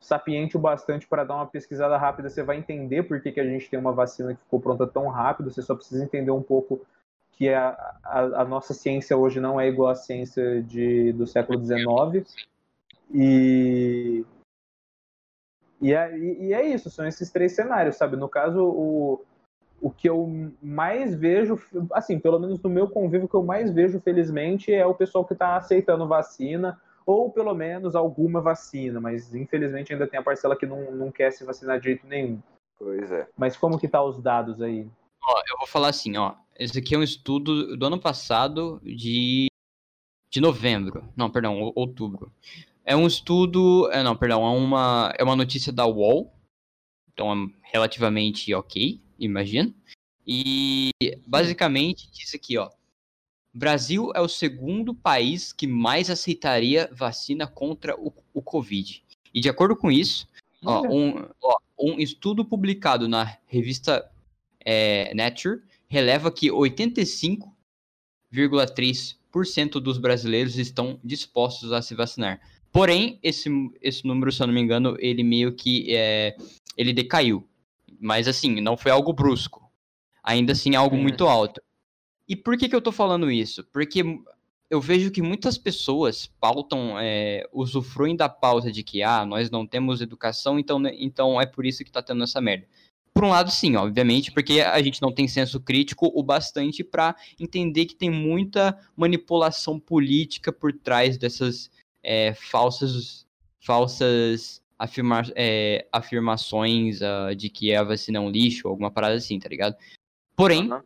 [SPEAKER 2] sapiente o bastante para dar uma pesquisada rápida, você vai entender por que, que a gente tem uma vacina que ficou pronta tão rápido, você só precisa entender um pouco que a, a, a nossa ciência hoje não é igual à ciência de, do século XIX. E, e, é, e é isso, são esses três cenários, sabe? No caso, o, o que eu mais vejo, assim, pelo menos no meu convívio, o que eu mais vejo, felizmente, é o pessoal que está aceitando vacina, ou pelo menos alguma vacina, mas infelizmente ainda tem a parcela que não, não quer se vacinar de jeito nenhum.
[SPEAKER 5] Pois é.
[SPEAKER 2] Mas como que tá os dados aí?
[SPEAKER 1] Ó, eu vou falar assim, ó. Esse aqui é um estudo do ano passado de, de novembro. Não, perdão, outubro. É um estudo. É, não, perdão, é uma, é uma notícia da UOL. Então é relativamente ok imagina. E basicamente diz aqui, ó. Brasil é o segundo país que mais aceitaria vacina contra o, o Covid. E de acordo com isso, ó, um, ó, um, estudo publicado na revista é, Nature releva que 85,3% dos brasileiros estão dispostos a se vacinar. Porém, esse, esse número, se eu não me engano, ele meio que é, ele decaiu Mas assim, não foi algo brusco. Ainda assim, é algo
[SPEAKER 2] Sim.
[SPEAKER 1] muito alto. E por que, que eu tô falando isso? Porque eu vejo que muitas pessoas pautam, é, usufruem da pauta de que, ah, nós não temos educação, então, então é por isso que tá tendo essa merda. Por um lado, sim, obviamente, porque a gente não tem senso crítico o bastante para entender que tem muita manipulação política por trás dessas é, falsas, falsas afirma, é, afirmações ah, de que a vacina é um lixo, alguma parada assim, tá ligado? Porém,
[SPEAKER 5] Aham.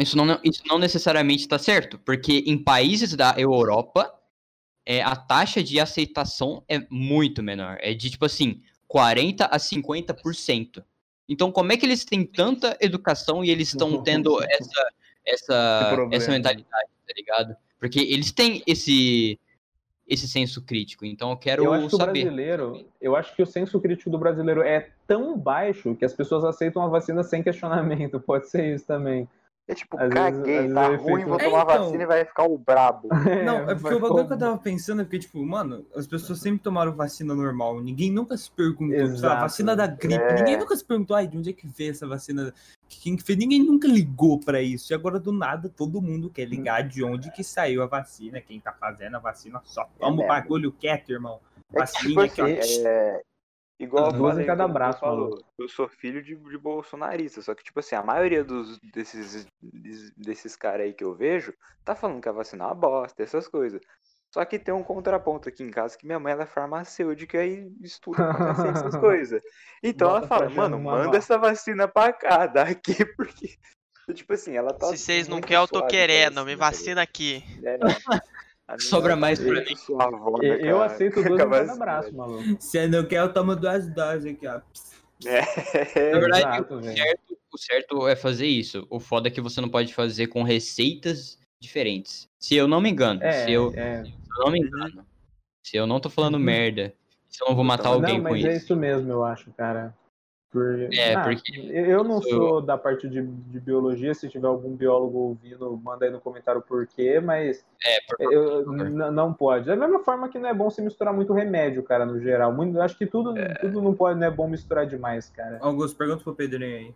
[SPEAKER 1] isso não, isso não necessariamente está certo, porque em países da Europa, é, a taxa de aceitação é muito menor. É de, tipo assim, 40% a 50%. Então, como é que eles têm tanta educação e eles estão tendo *laughs* essa, essa, essa mentalidade, tá ligado? Porque eles têm esse, esse senso crítico. Então, eu quero
[SPEAKER 2] Eu acho que o
[SPEAKER 1] saber.
[SPEAKER 2] brasileiro, eu acho que o senso crítico do brasileiro é tão baixo que as pessoas aceitam a vacina sem questionamento. *laughs* Pode ser isso também.
[SPEAKER 5] É tipo,
[SPEAKER 2] Às
[SPEAKER 5] caguei,
[SPEAKER 2] às
[SPEAKER 5] tá
[SPEAKER 2] vezes eu
[SPEAKER 5] ruim, vou
[SPEAKER 4] É,
[SPEAKER 5] tomar
[SPEAKER 4] então.
[SPEAKER 5] vacina e vai ficar o brabo. *laughs*
[SPEAKER 4] Não, é porque o bagulho que eu tava pensando é porque, tipo, mano, as pessoas sempre tomaram vacina normal. Ninguém nunca se perguntou, sei lá,
[SPEAKER 2] Exato.
[SPEAKER 4] vacina da gripe.
[SPEAKER 5] É.
[SPEAKER 4] Ninguém nunca se perguntou, ai, de onde é que veio essa vacina? Quem que fez? Ninguém nunca ligou pra isso. E agora, do nada, todo mundo quer ligar de onde que saiu a vacina, quem tá fazendo a vacina. Só toma o
[SPEAKER 5] mesmo.
[SPEAKER 4] bagulho quieto, irmão.
[SPEAKER 5] É que, tipo
[SPEAKER 4] aqui, ó.
[SPEAKER 5] assim, é... Igual eu
[SPEAKER 2] Duas em
[SPEAKER 5] falei,
[SPEAKER 2] cada
[SPEAKER 5] como tu
[SPEAKER 2] braço,
[SPEAKER 5] falou, eu sou filho de, de bolsonarista, só que, tipo assim, a maioria dos, desses, des- desses caras aí que eu vejo, tá falando que a vacina é uma bosta, essas coisas. Só que tem um contraponto aqui em casa que minha mãe ela é farmacêutica e estuda essas *laughs* coisas. Então
[SPEAKER 2] Bota
[SPEAKER 5] ela fala, mano, manda
[SPEAKER 2] mal."
[SPEAKER 5] essa vacina pra cá, *laughs* daqui, porque. Tipo assim, ela tá.
[SPEAKER 3] Se vocês não querem, eu tô querendo. Me
[SPEAKER 5] vacina,
[SPEAKER 3] vacina aqui.
[SPEAKER 5] É, menina
[SPEAKER 1] Sobra mais pra mim.
[SPEAKER 2] Eu,
[SPEAKER 5] com
[SPEAKER 2] eu aceito *laughs* duas em cada
[SPEAKER 5] vacina,
[SPEAKER 2] braço,
[SPEAKER 5] velho.
[SPEAKER 2] maluco.
[SPEAKER 4] Se não quer, eu tomo duas doses aqui, ó.
[SPEAKER 5] É,
[SPEAKER 1] Na verdade,
[SPEAKER 2] Exato,
[SPEAKER 1] o certo, o certo é fazer isso. O foda é que você não pode fazer com receitas diferentes. Se eu não me engano,
[SPEAKER 2] É,
[SPEAKER 1] se eu,
[SPEAKER 2] é.
[SPEAKER 1] se eu não me engano, se eu não tô falando
[SPEAKER 2] Uhum.
[SPEAKER 1] merda, se eu não vou matar
[SPEAKER 5] Não,
[SPEAKER 1] alguém
[SPEAKER 2] não,
[SPEAKER 1] com
[SPEAKER 2] mas é
[SPEAKER 1] isso.
[SPEAKER 2] isso mesmo, eu acho, cara. Por...
[SPEAKER 1] É,
[SPEAKER 2] Ah,
[SPEAKER 1] porque
[SPEAKER 2] eu não
[SPEAKER 1] eu-
[SPEAKER 2] sou da parte de, de biologia, se tiver algum biólogo ouvindo, manda aí no comentário por quê, mas
[SPEAKER 1] É, por
[SPEAKER 2] eu, n- não pode. Da mesma forma que não é bom se misturar muito remédio, cara, no geral. Muito, eu acho que tudo, tudo não pode, não é bom misturar demais, cara.
[SPEAKER 4] Augusto, pergunta pro Pedrinho aí.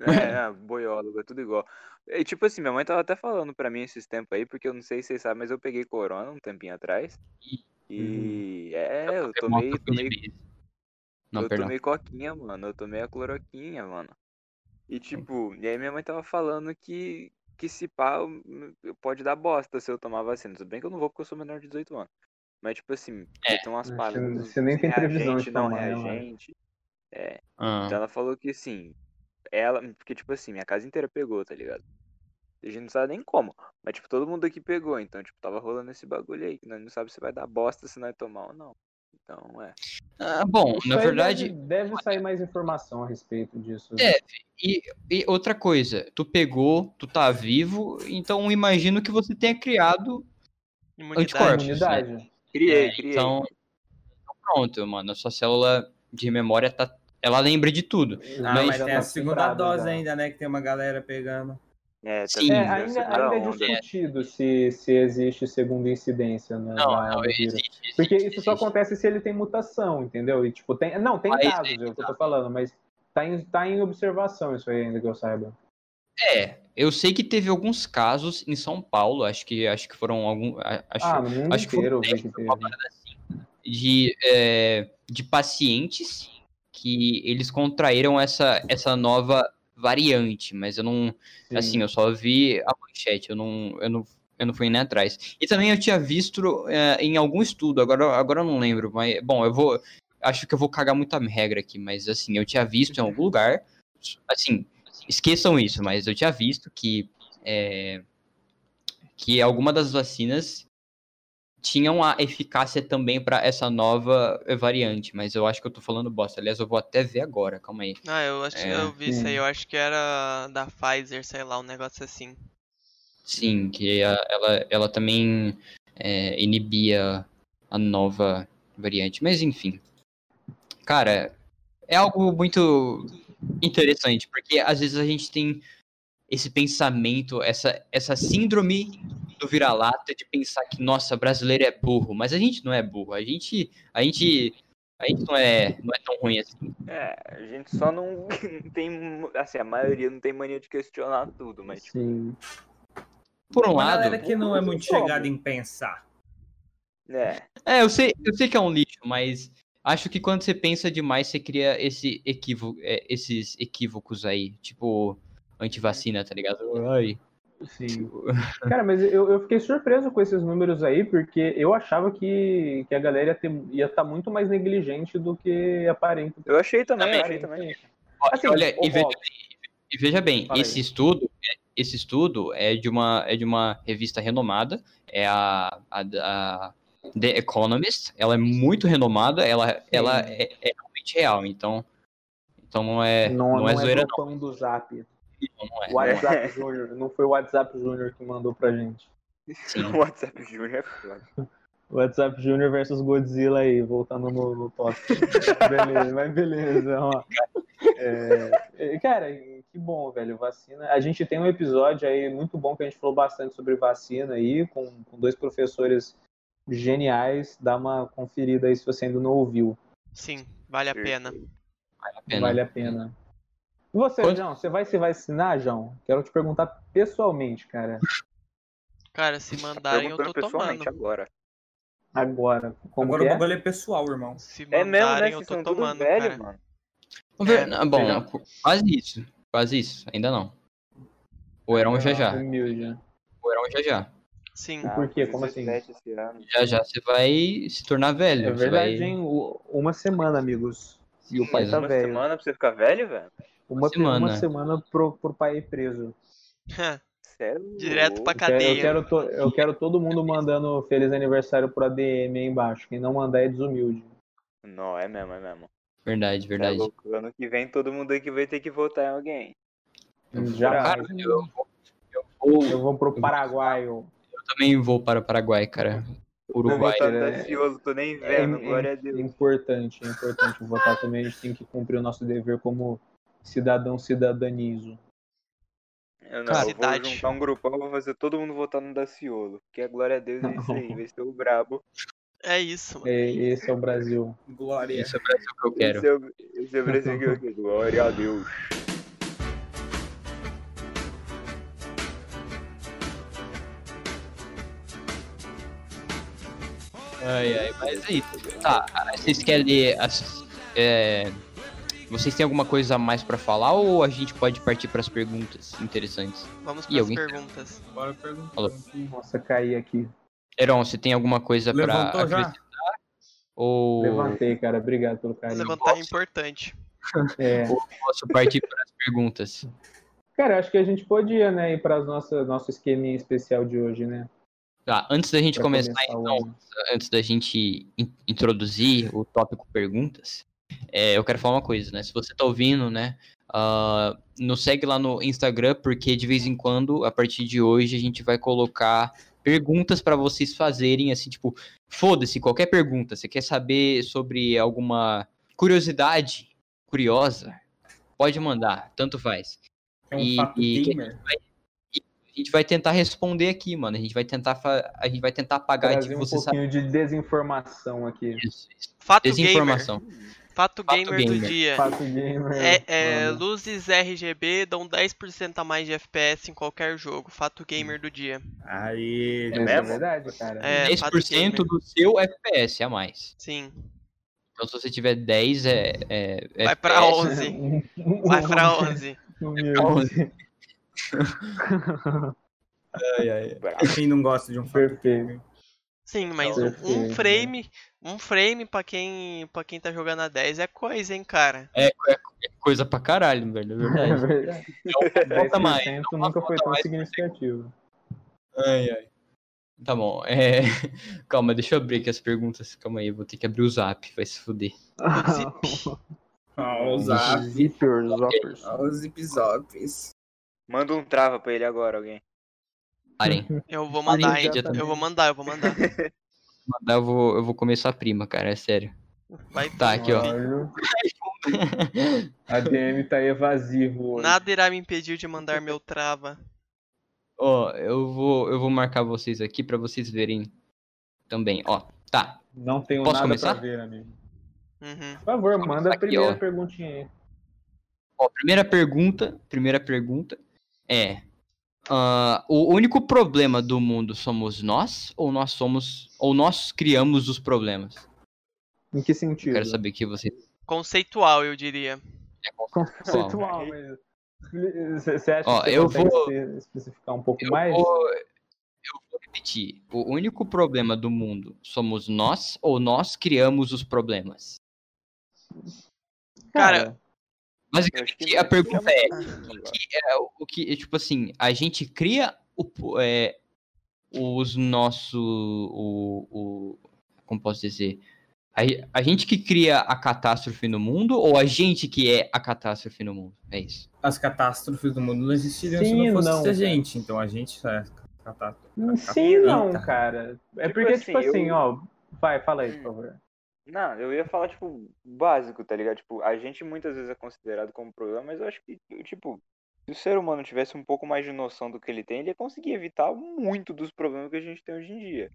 [SPEAKER 5] É, é, boiólogo, é tudo igual. E, tipo assim, minha mãe tava até falando pra mim esses tempos aí, porque eu não sei se vocês sabem, mas eu peguei corona um tempinho atrás. E é, eu
[SPEAKER 1] É
[SPEAKER 5] tomei, tomei,
[SPEAKER 1] Não,
[SPEAKER 5] eu
[SPEAKER 1] perdão.
[SPEAKER 5] tomei coquinha, mano. Eu tomei a cloroquinha, mano. E tipo, e aí minha mãe tava falando que, que se pá, pode dar bosta se eu tomar vacina. Tudo bem que eu não vou porque eu sou menor de 18 anos. Mas tipo assim,
[SPEAKER 1] É.
[SPEAKER 5] tem umas
[SPEAKER 2] Você-
[SPEAKER 5] paradas.
[SPEAKER 2] você nem tem previsão de
[SPEAKER 5] não
[SPEAKER 2] tomar, né, mano?
[SPEAKER 5] reagente.
[SPEAKER 1] Ah,
[SPEAKER 5] Então ela falou que assim, ela. Porque, tipo assim, minha casa inteira pegou, tá ligado? A gente não sabe nem como. Mas, tipo, todo mundo aqui pegou. Então, tipo, tava rolando esse bagulho aí. Que nós não sabe se vai dar bosta se nós tomar ou não. Então, é.
[SPEAKER 1] Ah, bom,
[SPEAKER 2] Isso
[SPEAKER 1] na verdade,
[SPEAKER 2] Deve, deve sair mais informação a respeito disso.
[SPEAKER 1] É, E, e outra coisa, tu pegou, tu tá vivo, então imagino que você tenha criado.
[SPEAKER 3] Imunidade.
[SPEAKER 1] Anticorpos.
[SPEAKER 2] Imunidade.
[SPEAKER 5] Criei,
[SPEAKER 1] É,
[SPEAKER 5] criei.
[SPEAKER 1] Então, então pronto, mano. A sua célula de memória tá. Ela lembra de tudo.
[SPEAKER 4] Ah,
[SPEAKER 1] Mas
[SPEAKER 4] mas, tem
[SPEAKER 2] tá
[SPEAKER 4] a segunda dose
[SPEAKER 2] já.
[SPEAKER 4] ainda, né? Que tem uma galera pegando.
[SPEAKER 5] É, tá
[SPEAKER 1] Sim.
[SPEAKER 2] É, ainda, ainda é
[SPEAKER 5] onda.
[SPEAKER 2] discutido se, se existe segunda incidência né,
[SPEAKER 1] Não,
[SPEAKER 2] da-
[SPEAKER 1] não,
[SPEAKER 2] vírus.
[SPEAKER 1] existe. existe,
[SPEAKER 2] Porque isso só
[SPEAKER 1] existe.
[SPEAKER 2] acontece se ele tem mutação, entendeu? E tipo, tem. Não, tem
[SPEAKER 1] Mas
[SPEAKER 2] casos, é o que eu tô falando, mas tá em, tá em observação isso aí ainda que eu saiba.
[SPEAKER 1] É, eu sei que teve alguns casos em São Paulo, acho que acho que foram algum, a- acho,
[SPEAKER 2] ah, no mundo
[SPEAKER 1] acho que
[SPEAKER 2] inteiro
[SPEAKER 1] foram
[SPEAKER 2] que teve.
[SPEAKER 1] uma parada assim, de, é, de pacientes que eles contraíram essa, essa nova variante, mas eu não,
[SPEAKER 2] Sim.
[SPEAKER 1] assim, eu só vi a manchete, eu não, eu não, eu não fui nem atrás. E também eu tinha visto é, em algum estudo, agora, agora eu não lembro, mas, bom, eu vou, acho que eu vou cagar muita regra aqui, mas, assim, eu tinha visto em algum lugar, assim, esqueçam isso, mas eu tinha visto que, é, que alguma das vacinas tinham a eficácia também para essa nova variante, mas eu acho que eu tô falando bosta. Aliás, eu vou até ver agora, calma aí.
[SPEAKER 3] Ah, eu acho
[SPEAKER 1] É,
[SPEAKER 3] eu vi isso aí,
[SPEAKER 2] sim.
[SPEAKER 3] eu acho que era da Pfizer, sei lá, um negócio assim.
[SPEAKER 1] Sim, que a- ela, ela também é, inibia a nova variante. Mas enfim. Cara, é algo muito interessante, porque às vezes a gente tem esse pensamento, essa, essa síndrome do vira-lata de pensar que, nossa, brasileiro é burro. Mas a gente não é burro. A gente, a gente, A gente não é, não é tão ruim assim.
[SPEAKER 5] É, a gente só não *laughs* tem. Assim, a maioria não tem mania de questionar tudo, mas tipo,
[SPEAKER 2] Sim.
[SPEAKER 1] Por um lado,
[SPEAKER 4] galera que não é muito chegada em pensar.
[SPEAKER 5] é.
[SPEAKER 1] é, eu sei, eu sei que é um lixo, mas acho que quando você pensa demais, você cria esse equívoco, é, esses equívocos aí, tipo antivacina, tá ligado? Ai,
[SPEAKER 2] Sim. *laughs* Cara, mas eu, eu fiquei surpreso com esses números aí, porque eu achava que, que a galera ia estar ia tá muito mais negligente do que aparenta.
[SPEAKER 5] Eu achei também, eu
[SPEAKER 1] Também.
[SPEAKER 5] achei também.
[SPEAKER 2] Assim,
[SPEAKER 1] Olha, e veja e veja bem,
[SPEAKER 2] Fala aí.
[SPEAKER 1] esse estudo, esse estudo é de uma é de uma revista renomada, é a, a, a The Economist, ela é muito renomada, ela ela é, é realmente real, então então não é
[SPEAKER 2] não,
[SPEAKER 1] não, é zoeira
[SPEAKER 2] do pão do Zap.
[SPEAKER 1] Não, não é.
[SPEAKER 2] O WhatsApp Júnior. Não foi o WhatsApp Júnior que mandou pra gente.
[SPEAKER 1] Sim. *laughs*
[SPEAKER 5] O WhatsApp Júnior é foda.
[SPEAKER 2] WhatsApp Júnior versus Godzilla aí, voltando no, no tópico. *laughs* beleza, mas beleza, ó. É, é, cara, que bom, velho, vacina. A gente tem um episódio aí muito bom que a gente falou bastante sobre vacina aí, com, com dois professores geniais. Dá uma conferida aí se você ainda não ouviu.
[SPEAKER 3] Sim, vale a pena.
[SPEAKER 1] Vale a pena.
[SPEAKER 2] Vale a pena. E você,
[SPEAKER 1] Quanto-
[SPEAKER 2] João, você vai se vacinar, João? Quero te perguntar pessoalmente, cara.
[SPEAKER 3] Cara, se mandarem eu tô
[SPEAKER 5] pessoalmente
[SPEAKER 3] tomando.
[SPEAKER 5] agora.
[SPEAKER 2] Agora, como
[SPEAKER 4] Agora
[SPEAKER 2] que
[SPEAKER 4] o
[SPEAKER 2] é?
[SPEAKER 4] bagulho é pessoal, irmão.
[SPEAKER 3] Se
[SPEAKER 5] É mesmo, né?
[SPEAKER 3] mandarem eu
[SPEAKER 5] Vocês
[SPEAKER 3] tô tomando,
[SPEAKER 5] velhos,
[SPEAKER 3] cara.
[SPEAKER 5] mano.
[SPEAKER 1] Vamos ver-
[SPEAKER 3] É,
[SPEAKER 1] não, bom, quase isso. Quase isso. Ainda não. O Heron já já. O Heron já já.
[SPEAKER 3] Sim.
[SPEAKER 5] Ah,
[SPEAKER 2] Por quê? Como assim?
[SPEAKER 5] 17 esse ano.
[SPEAKER 1] Já já você vai se tornar velho.
[SPEAKER 2] É verdade,
[SPEAKER 1] vai...
[SPEAKER 2] hein? Uma semana, amigos. E o pai
[SPEAKER 1] Sim,
[SPEAKER 2] tá
[SPEAKER 5] Uma
[SPEAKER 2] velho.
[SPEAKER 5] semana pra você ficar velho, velho?
[SPEAKER 2] Uma
[SPEAKER 1] semana.
[SPEAKER 2] Uma semana pro, pro pai ir preso. *laughs*
[SPEAKER 5] Sério?
[SPEAKER 3] Direto pra
[SPEAKER 2] Eu quero, eu,
[SPEAKER 3] cadeia.
[SPEAKER 2] quero to- eu quero todo mundo *laughs* mandando feliz aniversário pro ADM aí embaixo. Quem não mandar é desumilde.
[SPEAKER 5] Não, é mesmo, é mesmo.
[SPEAKER 1] Verdade,
[SPEAKER 5] É
[SPEAKER 1] verdade.
[SPEAKER 5] louco. Ano que vem todo mundo aqui vai ter que votar em alguém.
[SPEAKER 2] Já,
[SPEAKER 1] Cara, eu, eu vou,
[SPEAKER 2] eu vou pro Paraguai.
[SPEAKER 1] eu também vou para o Paraguai, cara.
[SPEAKER 5] Vou
[SPEAKER 1] Uruguai.
[SPEAKER 5] no
[SPEAKER 2] né?
[SPEAKER 5] Daciolo, tô nem
[SPEAKER 2] É,
[SPEAKER 5] vendo, glória a
[SPEAKER 2] é
[SPEAKER 5] Deus.
[SPEAKER 2] importante, é importante votar também. A gente tem que cumprir o nosso dever como cidadão cidadanizo.
[SPEAKER 5] Eu, não,
[SPEAKER 1] Cara,
[SPEAKER 5] eu vou
[SPEAKER 3] cidade.
[SPEAKER 5] juntar um grupão, vou fazer todo mundo votar no Daciolo. Porque a glória a Deus é isso aí, vai ser o brabo.
[SPEAKER 3] É isso, mano.
[SPEAKER 2] É, esse é o Brasil.
[SPEAKER 4] Glória.
[SPEAKER 1] Esse é o Brasil que eu quero.
[SPEAKER 5] Esse é o, esse é o Brasil que eu quero. Glória a Deus.
[SPEAKER 1] Ai, ai, mas aí, tá, vocês querem. as- é, vocês têm alguma coisa a mais pra falar ou a gente pode partir pras perguntas interessantes?
[SPEAKER 3] Vamos para as
[SPEAKER 1] alguém-
[SPEAKER 3] perguntas.
[SPEAKER 4] Bora perguntar.
[SPEAKER 2] Nossa, caí aqui.
[SPEAKER 1] Heron, você tem alguma coisa
[SPEAKER 4] já?
[SPEAKER 1] acrescentar? Ou
[SPEAKER 2] Levantei, cara. Obrigado pelo carinho.
[SPEAKER 3] Levantar é importante.
[SPEAKER 2] É. *laughs*
[SPEAKER 1] posso partir pras perguntas?
[SPEAKER 2] Cara, acho que a gente podia, né, ir para nossa nosso esqueminha especial de hoje, né?
[SPEAKER 1] Tá, antes da gente começar,
[SPEAKER 2] começar o
[SPEAKER 1] então, antes da gente in- introduzir o tópico perguntas, é, eu quero falar uma coisa, né? Se você tá ouvindo, né? ah, nos segue lá no Instagram, porque de vez em quando, a partir de hoje, a gente vai colocar perguntas pra vocês fazerem, assim, tipo, foda-se, qualquer pergunta. Você quer saber sobre alguma curiosidade curiosa? Pode mandar, tanto faz.
[SPEAKER 4] É um
[SPEAKER 1] E-
[SPEAKER 4] fato
[SPEAKER 1] e-
[SPEAKER 4] gamer.
[SPEAKER 1] A gente vai tentar responder aqui, mano. A gente vai tentar, a gente vai tentar apagar
[SPEAKER 2] Trazer
[SPEAKER 1] de
[SPEAKER 2] um
[SPEAKER 1] você saber
[SPEAKER 2] pouquinho de desinformação aqui.
[SPEAKER 1] isso. isso.
[SPEAKER 3] Fato gamer. Fato
[SPEAKER 1] Fato
[SPEAKER 3] gamer do
[SPEAKER 1] gamer.
[SPEAKER 3] dia.
[SPEAKER 2] Fato gamer.
[SPEAKER 3] É, é, luzes RGB dão 10% a mais de FPS em qualquer jogo. Fato gamer do dia.
[SPEAKER 4] Aí.
[SPEAKER 2] É
[SPEAKER 5] mesmo?
[SPEAKER 2] verdade, cara.
[SPEAKER 3] É, fato
[SPEAKER 1] 10%
[SPEAKER 3] gamer.
[SPEAKER 1] do seu FPS a mais.
[SPEAKER 3] Sim.
[SPEAKER 1] Então, se você tiver 10, é. é
[SPEAKER 3] Vai pra
[SPEAKER 1] FPS.
[SPEAKER 3] 11. *laughs* Vai pra 11.
[SPEAKER 2] Humilde.
[SPEAKER 5] Brabo.
[SPEAKER 4] Quem não gosta de um fato
[SPEAKER 2] Perfeito.
[SPEAKER 3] Sim, mas um, um frame. Um frame pra quem, pra quem tá jogando a 10 é coisa, hein, cara.
[SPEAKER 1] É, é coisa pra caralho, velho. É
[SPEAKER 2] É
[SPEAKER 1] verdade.
[SPEAKER 2] verdade.
[SPEAKER 1] Não bota mais.
[SPEAKER 2] 10%
[SPEAKER 1] não
[SPEAKER 2] nunca foi tão
[SPEAKER 1] mais.
[SPEAKER 2] significativo.
[SPEAKER 1] Ai, ai. Tá bom. É... *laughs* Calma, deixa eu abrir aqui as perguntas. Calma aí, eu vou ter que abrir o zap, vai se fuder.
[SPEAKER 3] Zip. *laughs*
[SPEAKER 4] Ah, o zap. Os zip zops.
[SPEAKER 5] Manda um trava pra ele agora, alguém.
[SPEAKER 1] Parem. *laughs*
[SPEAKER 3] Eu vou mandar, hein. Eu vou mandar, eu vou mandar. *laughs*
[SPEAKER 1] Mandar, eu vou, eu vou comer sua prima, cara, é sério.
[SPEAKER 3] Vai
[SPEAKER 1] Tá, aqui, ó. *laughs*
[SPEAKER 2] A DM tá evasivo hoje.
[SPEAKER 3] Nada irá me impedir de mandar meu trava.
[SPEAKER 1] Ó, eu vou, eu vou marcar vocês aqui pra vocês verem também. Ó, tá.
[SPEAKER 2] Não tenho
[SPEAKER 1] Posso
[SPEAKER 2] nada
[SPEAKER 1] começar?
[SPEAKER 2] pra ver, amigo.
[SPEAKER 3] Uhum.
[SPEAKER 2] Por favor,
[SPEAKER 1] Vamos
[SPEAKER 2] manda a
[SPEAKER 1] aqui,
[SPEAKER 2] primeira
[SPEAKER 1] ó.
[SPEAKER 2] perguntinha aí.
[SPEAKER 1] Ó, primeira pergunta, primeira pergunta é ah, o único problema do mundo somos nós ou nós somos ou nós criamos os problemas?
[SPEAKER 2] Em que
[SPEAKER 1] Eu
[SPEAKER 2] sentido?
[SPEAKER 1] quero saber que você
[SPEAKER 3] Conceitual, eu diria.
[SPEAKER 2] Conceitual, mas. Você acha
[SPEAKER 1] Ó,
[SPEAKER 2] que você
[SPEAKER 1] eu vou-
[SPEAKER 2] espe- especificar um pouco
[SPEAKER 1] Eu
[SPEAKER 2] mais?
[SPEAKER 1] vou, eu vou repetir. O único problema do mundo somos nós ou nós criamos os problemas?
[SPEAKER 3] Cara,
[SPEAKER 5] Eu
[SPEAKER 1] Basicamente,
[SPEAKER 5] que
[SPEAKER 1] a pergunta é,
[SPEAKER 5] chama-
[SPEAKER 1] que é o que, tipo assim, a gente cria o, é, os nossos, o, o, como posso dizer, a, a gente que cria a catástrofe no mundo ou a gente que é a catástrofe no mundo? É isso.
[SPEAKER 4] As catástrofes do mundo não existiriam se
[SPEAKER 2] Sim,
[SPEAKER 4] não fosse
[SPEAKER 2] não,
[SPEAKER 4] a gente. Então a gente é catástrofe.
[SPEAKER 2] Sim, não, cara. É
[SPEAKER 5] Tipo
[SPEAKER 2] porque,
[SPEAKER 5] assim,
[SPEAKER 2] tipo assim,
[SPEAKER 5] eu-
[SPEAKER 2] ó. Vai, fala aí,
[SPEAKER 5] Hum.
[SPEAKER 2] por favor.
[SPEAKER 5] Não, eu ia falar, tipo, básico, tá ligado? Tipo, a gente muitas vezes é considerado como problema, mas eu acho que, tipo, se o ser humano tivesse um pouco mais de noção do que ele tem, ele ia conseguir evitar muito dos problemas que a gente tem hoje em dia.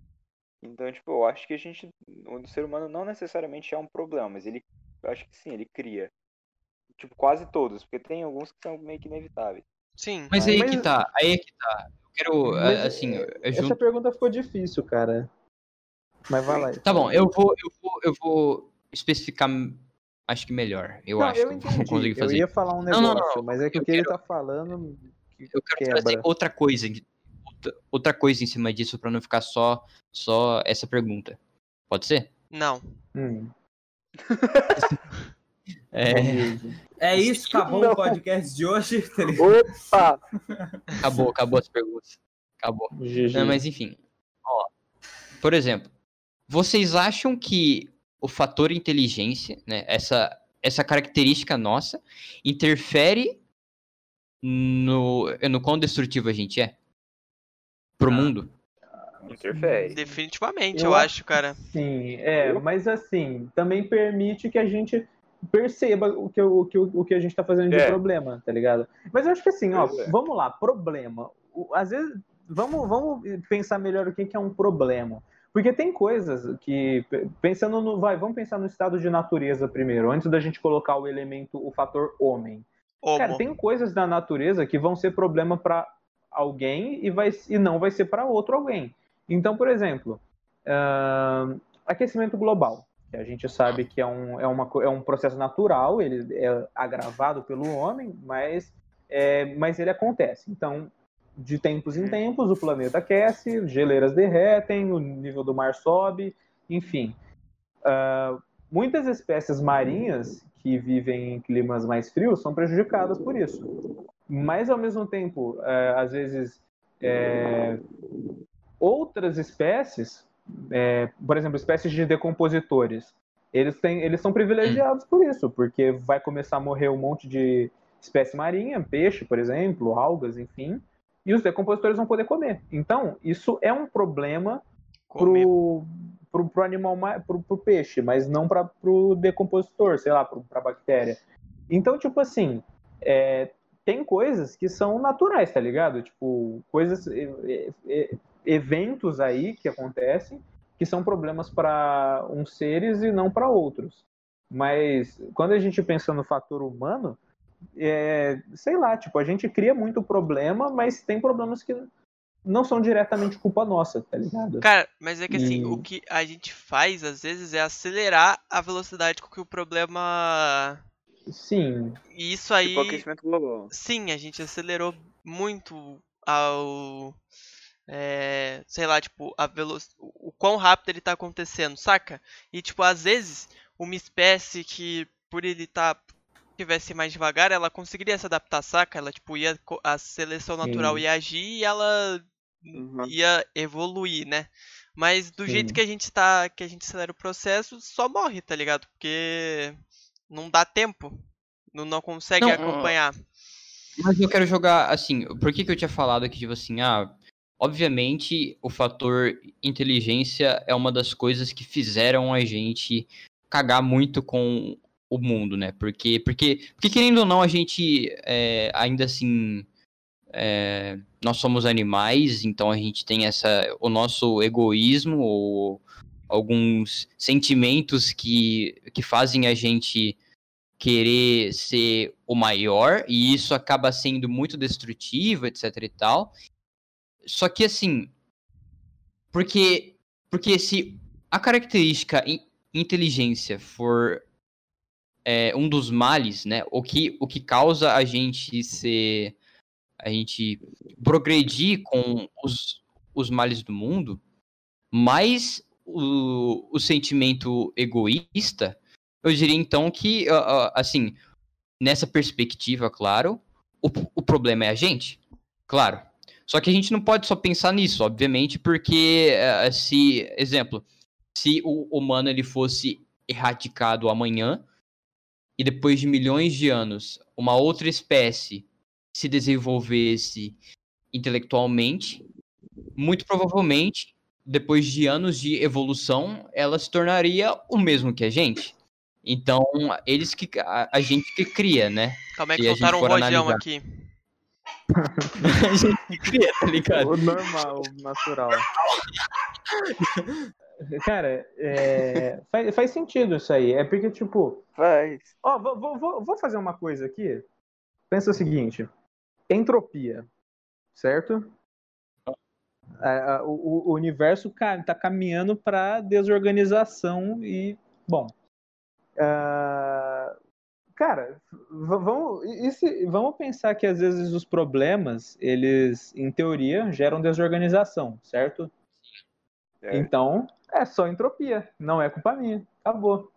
[SPEAKER 5] Então, tipo, eu acho que a gente, o ser humano não necessariamente é um problema, mas ele, eu acho que sim, ele cria. Tipo, quase todos, porque tem alguns que são meio que inevitáveis.
[SPEAKER 3] Sim.
[SPEAKER 1] Mas aí
[SPEAKER 2] Mas-
[SPEAKER 1] que tá, aí é que tá. Eu quero,
[SPEAKER 2] Mas,
[SPEAKER 1] assim, eu
[SPEAKER 2] Essa
[SPEAKER 1] junto
[SPEAKER 2] pergunta ficou difícil, cara. Mas vai lá.
[SPEAKER 1] Tá bom, eu vou, eu vou, eu vou especificar, acho que melhor. Eu
[SPEAKER 2] não,
[SPEAKER 1] acho
[SPEAKER 2] eu
[SPEAKER 1] que eu
[SPEAKER 2] entendi.
[SPEAKER 1] vou conseguir
[SPEAKER 2] Eu
[SPEAKER 1] fazer.
[SPEAKER 2] ia falar um
[SPEAKER 1] Não,
[SPEAKER 2] negócio,
[SPEAKER 1] não, não,
[SPEAKER 2] mas é que o que ele tá falando.
[SPEAKER 1] Eu quero
[SPEAKER 2] quebra.
[SPEAKER 1] trazer outra coisa, outra- coisa em cima disso pra não ficar só, só essa pergunta. Pode ser?
[SPEAKER 3] Não.
[SPEAKER 2] Hum, *laughs*
[SPEAKER 1] É.
[SPEAKER 4] É isso, acabou
[SPEAKER 5] Não.
[SPEAKER 4] o podcast de hoje. *laughs* tá?
[SPEAKER 5] Opa!
[SPEAKER 1] acabou, acabou as perguntas. Acabou. Não, mas enfim. Ó, por exemplo, vocês acham que o fator inteligência, né, essa, essa característica nossa, interfere no, no quão destrutivo a gente é? Pro
[SPEAKER 4] Ah.
[SPEAKER 1] mundo?
[SPEAKER 5] Interfere.
[SPEAKER 3] Definitivamente,
[SPEAKER 2] Eu
[SPEAKER 3] eu,
[SPEAKER 2] acho-
[SPEAKER 3] acho, cara.
[SPEAKER 2] Sim, é, mas assim, também permite que a gente perceba o que, o, que, o que a gente tá fazendo de
[SPEAKER 5] É.
[SPEAKER 2] problema, tá ligado? Mas eu acho que assim, ó,
[SPEAKER 5] é.
[SPEAKER 2] vamos lá, problema. Às vezes, vamos, vamos pensar melhor o que, que é um problema. Porque tem coisas que, pe- pensando no, vai, vamos pensar no estado de natureza primeiro, antes da gente colocar o elemento, o fator homem. Cara,
[SPEAKER 3] Homo.
[SPEAKER 2] tem coisas da natureza que vão ser problema para alguém e, vai, e não vai ser para outro alguém. Então, por exemplo, ahn, aquecimento global, que a gente sabe que é um, é, uma, é um processo natural, ele é agravado pelo homem, mas, é, mas ele acontece. Então, de tempos em tempos, o planeta aquece, geleiras derretem, o nível do mar sobe, enfim. Ah, muitas espécies marinhas que vivem em climas mais frios são prejudicadas por isso. Mas, ao mesmo tempo, eh, às vezes, eh, outras espécies, eh, por exemplo, espécies de decompositores, eles, têm, eles são privilegiados por isso, porque vai começar a morrer um monte de espécie marinha, peixe, por exemplo, algas, enfim, e os decompositores vão poder comer. Então, isso é um problema
[SPEAKER 3] Comer.
[SPEAKER 2] pro, pro, pro animal, ma- pro, pro peixe, mas não para pro decompositor, sei lá, pro, pra bactéria. Então, tipo assim, é, tem coisas que são naturais, tá ligado? Tipo, coisas, eventos aí que acontecem que são problemas para uns seres e não para outros. Mas quando a gente pensa no fator humano, é, sei lá, tipo, a gente cria muito problema, mas tem problemas que não são diretamente culpa nossa, tá ligado?
[SPEAKER 3] Cara, mas é que assim,
[SPEAKER 2] E-
[SPEAKER 3] o que a gente faz às vezes é acelerar a velocidade com que o problema.
[SPEAKER 2] Sim,
[SPEAKER 3] E isso aí.
[SPEAKER 5] Tipo aquecimento global.
[SPEAKER 3] Sim, a gente acelerou muito ao. é, sei lá, tipo, a velo... o quão rápido ele tá acontecendo, saca? E, tipo, às vezes, uma espécie que, por ele tá tivesse mais devagar, ela conseguiria se adaptar, saca? Ela, tipo, ia. A seleção natural
[SPEAKER 2] Sim.
[SPEAKER 3] ia agir e ela
[SPEAKER 5] Uhum.
[SPEAKER 3] ia evoluir, né? Mas do jeito
[SPEAKER 2] Sim.
[SPEAKER 3] que a gente tá. que a gente acelera o processo, só morre, tá ligado? Porque não dá tempo. Não, não consegue
[SPEAKER 1] Não,
[SPEAKER 3] acompanhar.
[SPEAKER 1] Mas eu quero jogar, assim, por que, que eu tinha falado aqui, tipo assim, ah, obviamente o fator inteligência é uma das coisas que fizeram a gente cagar muito com o mundo, né? Porque, porque, porque querendo ou não, a gente é, ainda assim. é, nós somos animais, então a gente tem essa. O nosso egoísmo, ou alguns sentimentos que, que fazem a gente querer ser o maior, e isso acaba sendo muito destrutivo, etc e tal. Só que assim, porque porque se a característica in, inteligência for é, um dos males, né? O que, o que causa a gente ser. a gente progredir com os, os males do mundo, mais o, o sentimento egoísta, eu diria então que, assim, nessa perspectiva, claro, o, o problema é a gente, claro. Só que a gente não pode só pensar nisso, obviamente, porque uh, se, exemplo, se o humano ele fosse erradicado amanhã, e depois de milhões de anos, uma outra espécie se desenvolvesse intelectualmente, muito provavelmente, depois de anos de evolução, ela se tornaria o mesmo que a gente. Então, eles que a, a gente que cria, né?
[SPEAKER 3] Como é que soltaram um rojão
[SPEAKER 1] analisar.
[SPEAKER 3] aqui? *laughs* *laughs*
[SPEAKER 1] a gente que cria, tá ligado?
[SPEAKER 2] O normal, o natural. *laughs* Cara, é, faz, faz sentido isso aí. É porque, tipo,
[SPEAKER 5] Faz.
[SPEAKER 2] ó, vou, vou- vou, fazer uma coisa aqui. Pensa o seguinte: entropia, certo? O, o universo ca- tá caminhando para desorganização e, bom. ah, cara, vamos, se- vamos pensar que às vezes os problemas, eles, em teoria, geram desorganização, certo?
[SPEAKER 5] É.
[SPEAKER 2] Então, é só entropia, não é culpa minha. Acabou.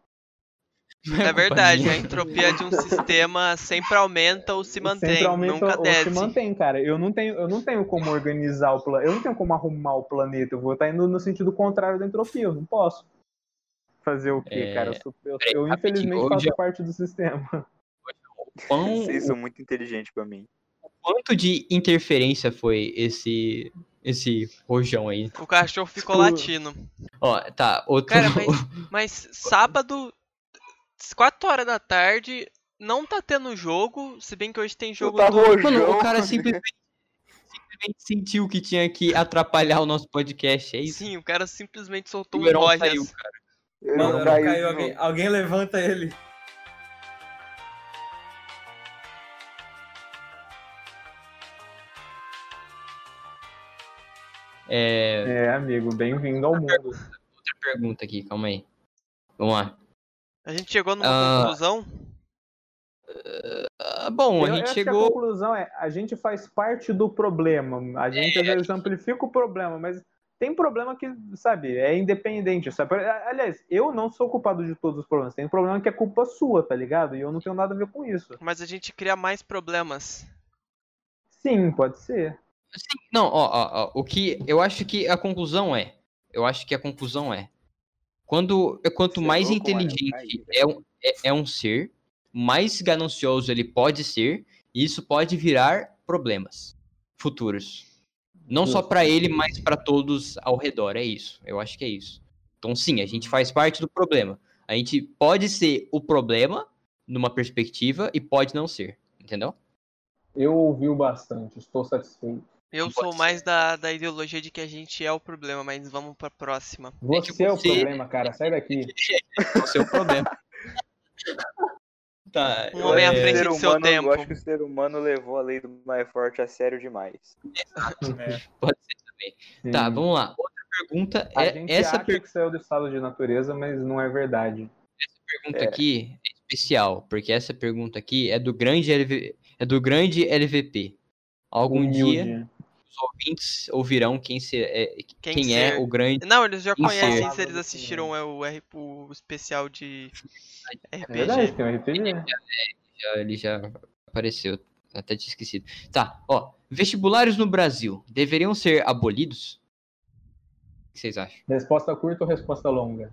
[SPEAKER 3] É verdade, a entropia de um sistema sempre aumenta ou se mantém,
[SPEAKER 2] Sempre aumenta
[SPEAKER 3] nunca
[SPEAKER 2] ou
[SPEAKER 3] desce.
[SPEAKER 2] se mantém, cara. Eu não tenho, eu não tenho como organizar o planeta, eu não tenho como arrumar o planeta. Eu vou estar indo no sentido contrário da entropia, eu não posso. Fazer o quê,
[SPEAKER 1] É,
[SPEAKER 2] cara? Eu, sou- eu- eu, infelizmente
[SPEAKER 1] hoje
[SPEAKER 2] faço
[SPEAKER 1] eu-
[SPEAKER 2] parte do sistema.
[SPEAKER 1] Quão,
[SPEAKER 5] Vocês são muito inteligentes pra mim.
[SPEAKER 1] quanto de interferência foi esse esse rojão aí?
[SPEAKER 3] O cachorro ficou
[SPEAKER 2] Tipo-
[SPEAKER 3] latindo.
[SPEAKER 1] Ó, tá, outro.
[SPEAKER 3] Cara, Mas *laughs* sábado, 4 horas da tarde, não tá tendo jogo, se bem que hoje tem jogo
[SPEAKER 5] tá
[SPEAKER 3] do...
[SPEAKER 5] rojão.
[SPEAKER 1] Mano, o cara simplesmente, simplesmente sentiu que tinha que atrapalhar o nosso podcast, é isso?
[SPEAKER 3] Sim, o cara simplesmente soltou
[SPEAKER 1] o
[SPEAKER 3] um Rojas.
[SPEAKER 1] saiu, cara.
[SPEAKER 4] Mano,
[SPEAKER 5] caiu,
[SPEAKER 4] caiu, alguém, alguém levanta ele.
[SPEAKER 1] É,
[SPEAKER 2] É, amigo, bem-vindo ao mundo.
[SPEAKER 1] outra pergunta aqui, calma aí. Vamos lá.
[SPEAKER 3] A gente chegou numa
[SPEAKER 1] Ah,
[SPEAKER 3] conclusão.
[SPEAKER 1] Ah, bom,
[SPEAKER 2] Eu-
[SPEAKER 1] a gente
[SPEAKER 2] que a
[SPEAKER 1] chegou.
[SPEAKER 2] conclusão é, a gente faz parte do problema. A gente às vezes amplifica o problema, mas tem problema que, sabe, é independente, sabe? Aliás, eu não sou culpado de todos os problemas. Tem problema que é culpa sua, tá ligado? E eu não tenho nada a ver com isso.
[SPEAKER 3] Mas a gente cria mais problemas.
[SPEAKER 2] Sim, pode ser.
[SPEAKER 1] Sim, não, ó, ó, ó, o que eu acho que a conclusão é, eu acho que a conclusão é, quando quanto
[SPEAKER 5] Você é
[SPEAKER 1] mais inteligente é um, é, é um ser, mais ganancioso ele pode ser, e isso pode virar problemas futuros. Não só pra ele, mas pra todos ao redor, é isso. Eu acho que é isso. Então sim, a gente faz parte do problema. A gente pode ser o problema numa perspectiva e pode não ser, entendeu?
[SPEAKER 2] Eu ouvi bastante, estou satisfeito.
[SPEAKER 3] Eu sou
[SPEAKER 1] pode
[SPEAKER 3] mais da, da ideologia de que a gente é o problema, mas vamos pra próxima.
[SPEAKER 2] Você
[SPEAKER 1] que
[SPEAKER 2] é o
[SPEAKER 1] você-
[SPEAKER 2] problema, cara. Sai daqui.
[SPEAKER 1] É o problema. *laughs* tá.
[SPEAKER 3] Um homem à
[SPEAKER 1] é,
[SPEAKER 3] frente
[SPEAKER 5] ser
[SPEAKER 3] do seu
[SPEAKER 5] humano,
[SPEAKER 3] tempo.
[SPEAKER 5] Eu acho que o ser humano levou a lei do mais forte a sério demais.
[SPEAKER 4] É.
[SPEAKER 1] Tá,
[SPEAKER 2] Sim.
[SPEAKER 1] vamos lá. Outra pergunta
[SPEAKER 2] A
[SPEAKER 1] é
[SPEAKER 2] gente
[SPEAKER 1] essa
[SPEAKER 2] acha
[SPEAKER 1] per-
[SPEAKER 2] que saiu do estado de natureza, mas não é verdade.
[SPEAKER 1] pergunta
[SPEAKER 5] É.
[SPEAKER 1] aqui é especial, porque essa pergunta aqui é do grande LV... é do grande LVP. Algum dia
[SPEAKER 2] Humilde.
[SPEAKER 1] os ouvintes ouvirão quem, se... é...
[SPEAKER 3] Quem
[SPEAKER 1] quem é o grande.
[SPEAKER 3] Não, eles já conhecem se eles assistiram é, o, R- o especial de
[SPEAKER 2] É
[SPEAKER 3] RPG.
[SPEAKER 2] verdade, tem um RPG.
[SPEAKER 1] Já, ele já apareceu. Até tinha esquecido. Tá, ó. Vestibulares no Brasil deveriam ser abolidos? O que vocês acham?
[SPEAKER 2] Resposta curta ou resposta longa?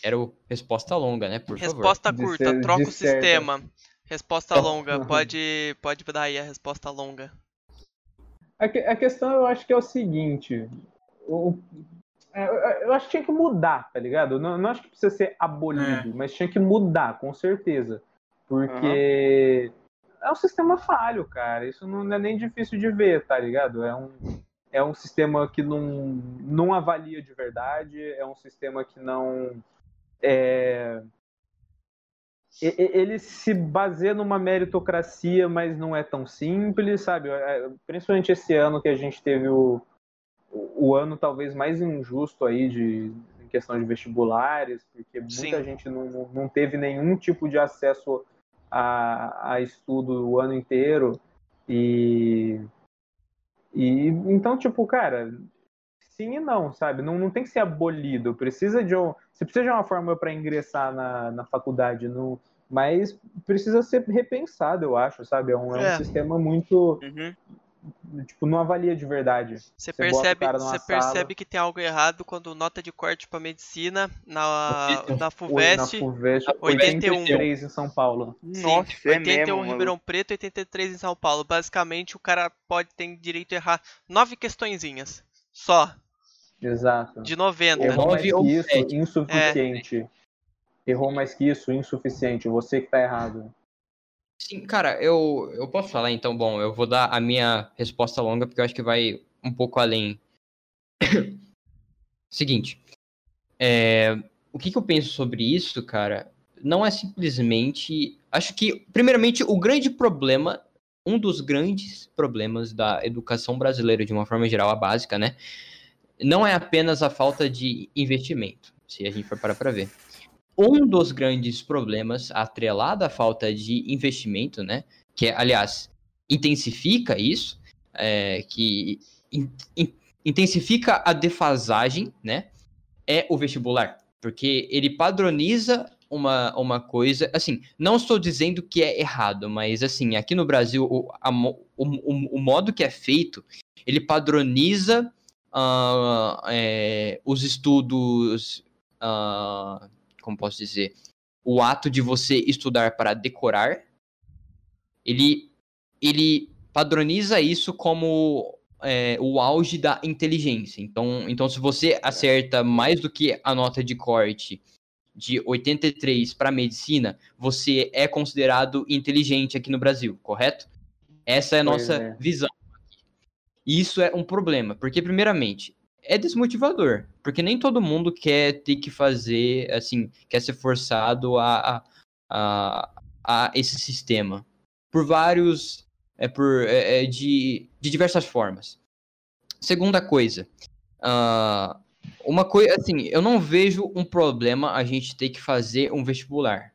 [SPEAKER 1] Quero resposta longa, né? Por favor.
[SPEAKER 3] Resposta
[SPEAKER 2] De
[SPEAKER 3] curta, troca o sistema. Resposta *laughs* longa, pode, pode dar aí a resposta longa.
[SPEAKER 2] A, que- a questão eu acho que é o seguinte. o- é, eu, acho que tinha que mudar, tá ligado? Não, não acho que precisa ser abolido, mas tinha que mudar, com certeza. Porque é um sistema falho, cara. Isso não é nem difícil de ver, tá ligado? É um, é um sistema que não, não avalia de verdade, é um sistema que não. É, ele se baseia numa meritocracia, mas não é tão simples, sabe? É, principalmente esse ano que a gente teve o, o ano talvez mais injusto aí de em questão de vestibulares, porque muita Sim. gente não, não teve nenhum tipo de acesso a, a estudo o ano inteiro. E, e então, tipo, cara, sim e não, sabe? Não, não tem que ser abolido. Precisa de um, você precisa de uma forma para ingressar na, na faculdade, no, mas precisa ser repensado, eu acho, sabe? É um, é um é. sistema muito. Uhum tipo, não avalia de verdade.
[SPEAKER 3] Você, percebe, você percebe que tem algo errado quando nota de corte para medicina na, na FUVEST, na FUVEST 81.
[SPEAKER 2] 83 em São Paulo.
[SPEAKER 3] Nossa, Sim, 81 é em Ribeirão Preto, 83 em São Paulo. Basicamente, o cara pode ter direito a errar nove questõezinhas. Só.
[SPEAKER 2] Exato.
[SPEAKER 3] De 90.
[SPEAKER 2] Errou mais que isso, insuficiente. É. Errou mais que isso, insuficiente. Você que tá errado.
[SPEAKER 1] Sim, cara, eu, eu posso falar então, bom, eu vou dar a minha resposta longa porque eu acho que vai um pouco além. *coughs* Seguinte, é, o que, que eu penso sobre isso, cara, não é simplesmente. Acho que, primeiramente, o grande problema, um dos grandes problemas da educação brasileira, de uma forma geral, a básica, né? Não é apenas a falta de investimento, se a gente for parar para ver um dos grandes problemas atrelado à falta de investimento, né? Que, aliás, intensifica isso, é, que in, in, intensifica a defasagem, né? É o vestibular. Porque ele padroniza uma, uma coisa. Assim, não estou dizendo que é errado, mas assim, aqui no Brasil, o, a, o, o, o modo que é feito, ele padroniza uh, é, os estudos. Uh, como posso dizer, o ato de você estudar para decorar, ele, ele padroniza isso como é, o auge da inteligência. Então, então, se você acerta mais do que a nota de corte de 83 para medicina, você é considerado inteligente aqui no Brasil, correto? Essa é a nossa é. visão. E isso é um problema, porque, primeiramente, é desmotivador, porque nem todo mundo quer ter que fazer, assim, quer ser forçado a, a, a esse sistema. Por vários, é por, é, é, de, de diversas formas. Segunda coisa, uh, uma coisa, assim, eu não vejo um problema a gente ter que fazer um vestibular.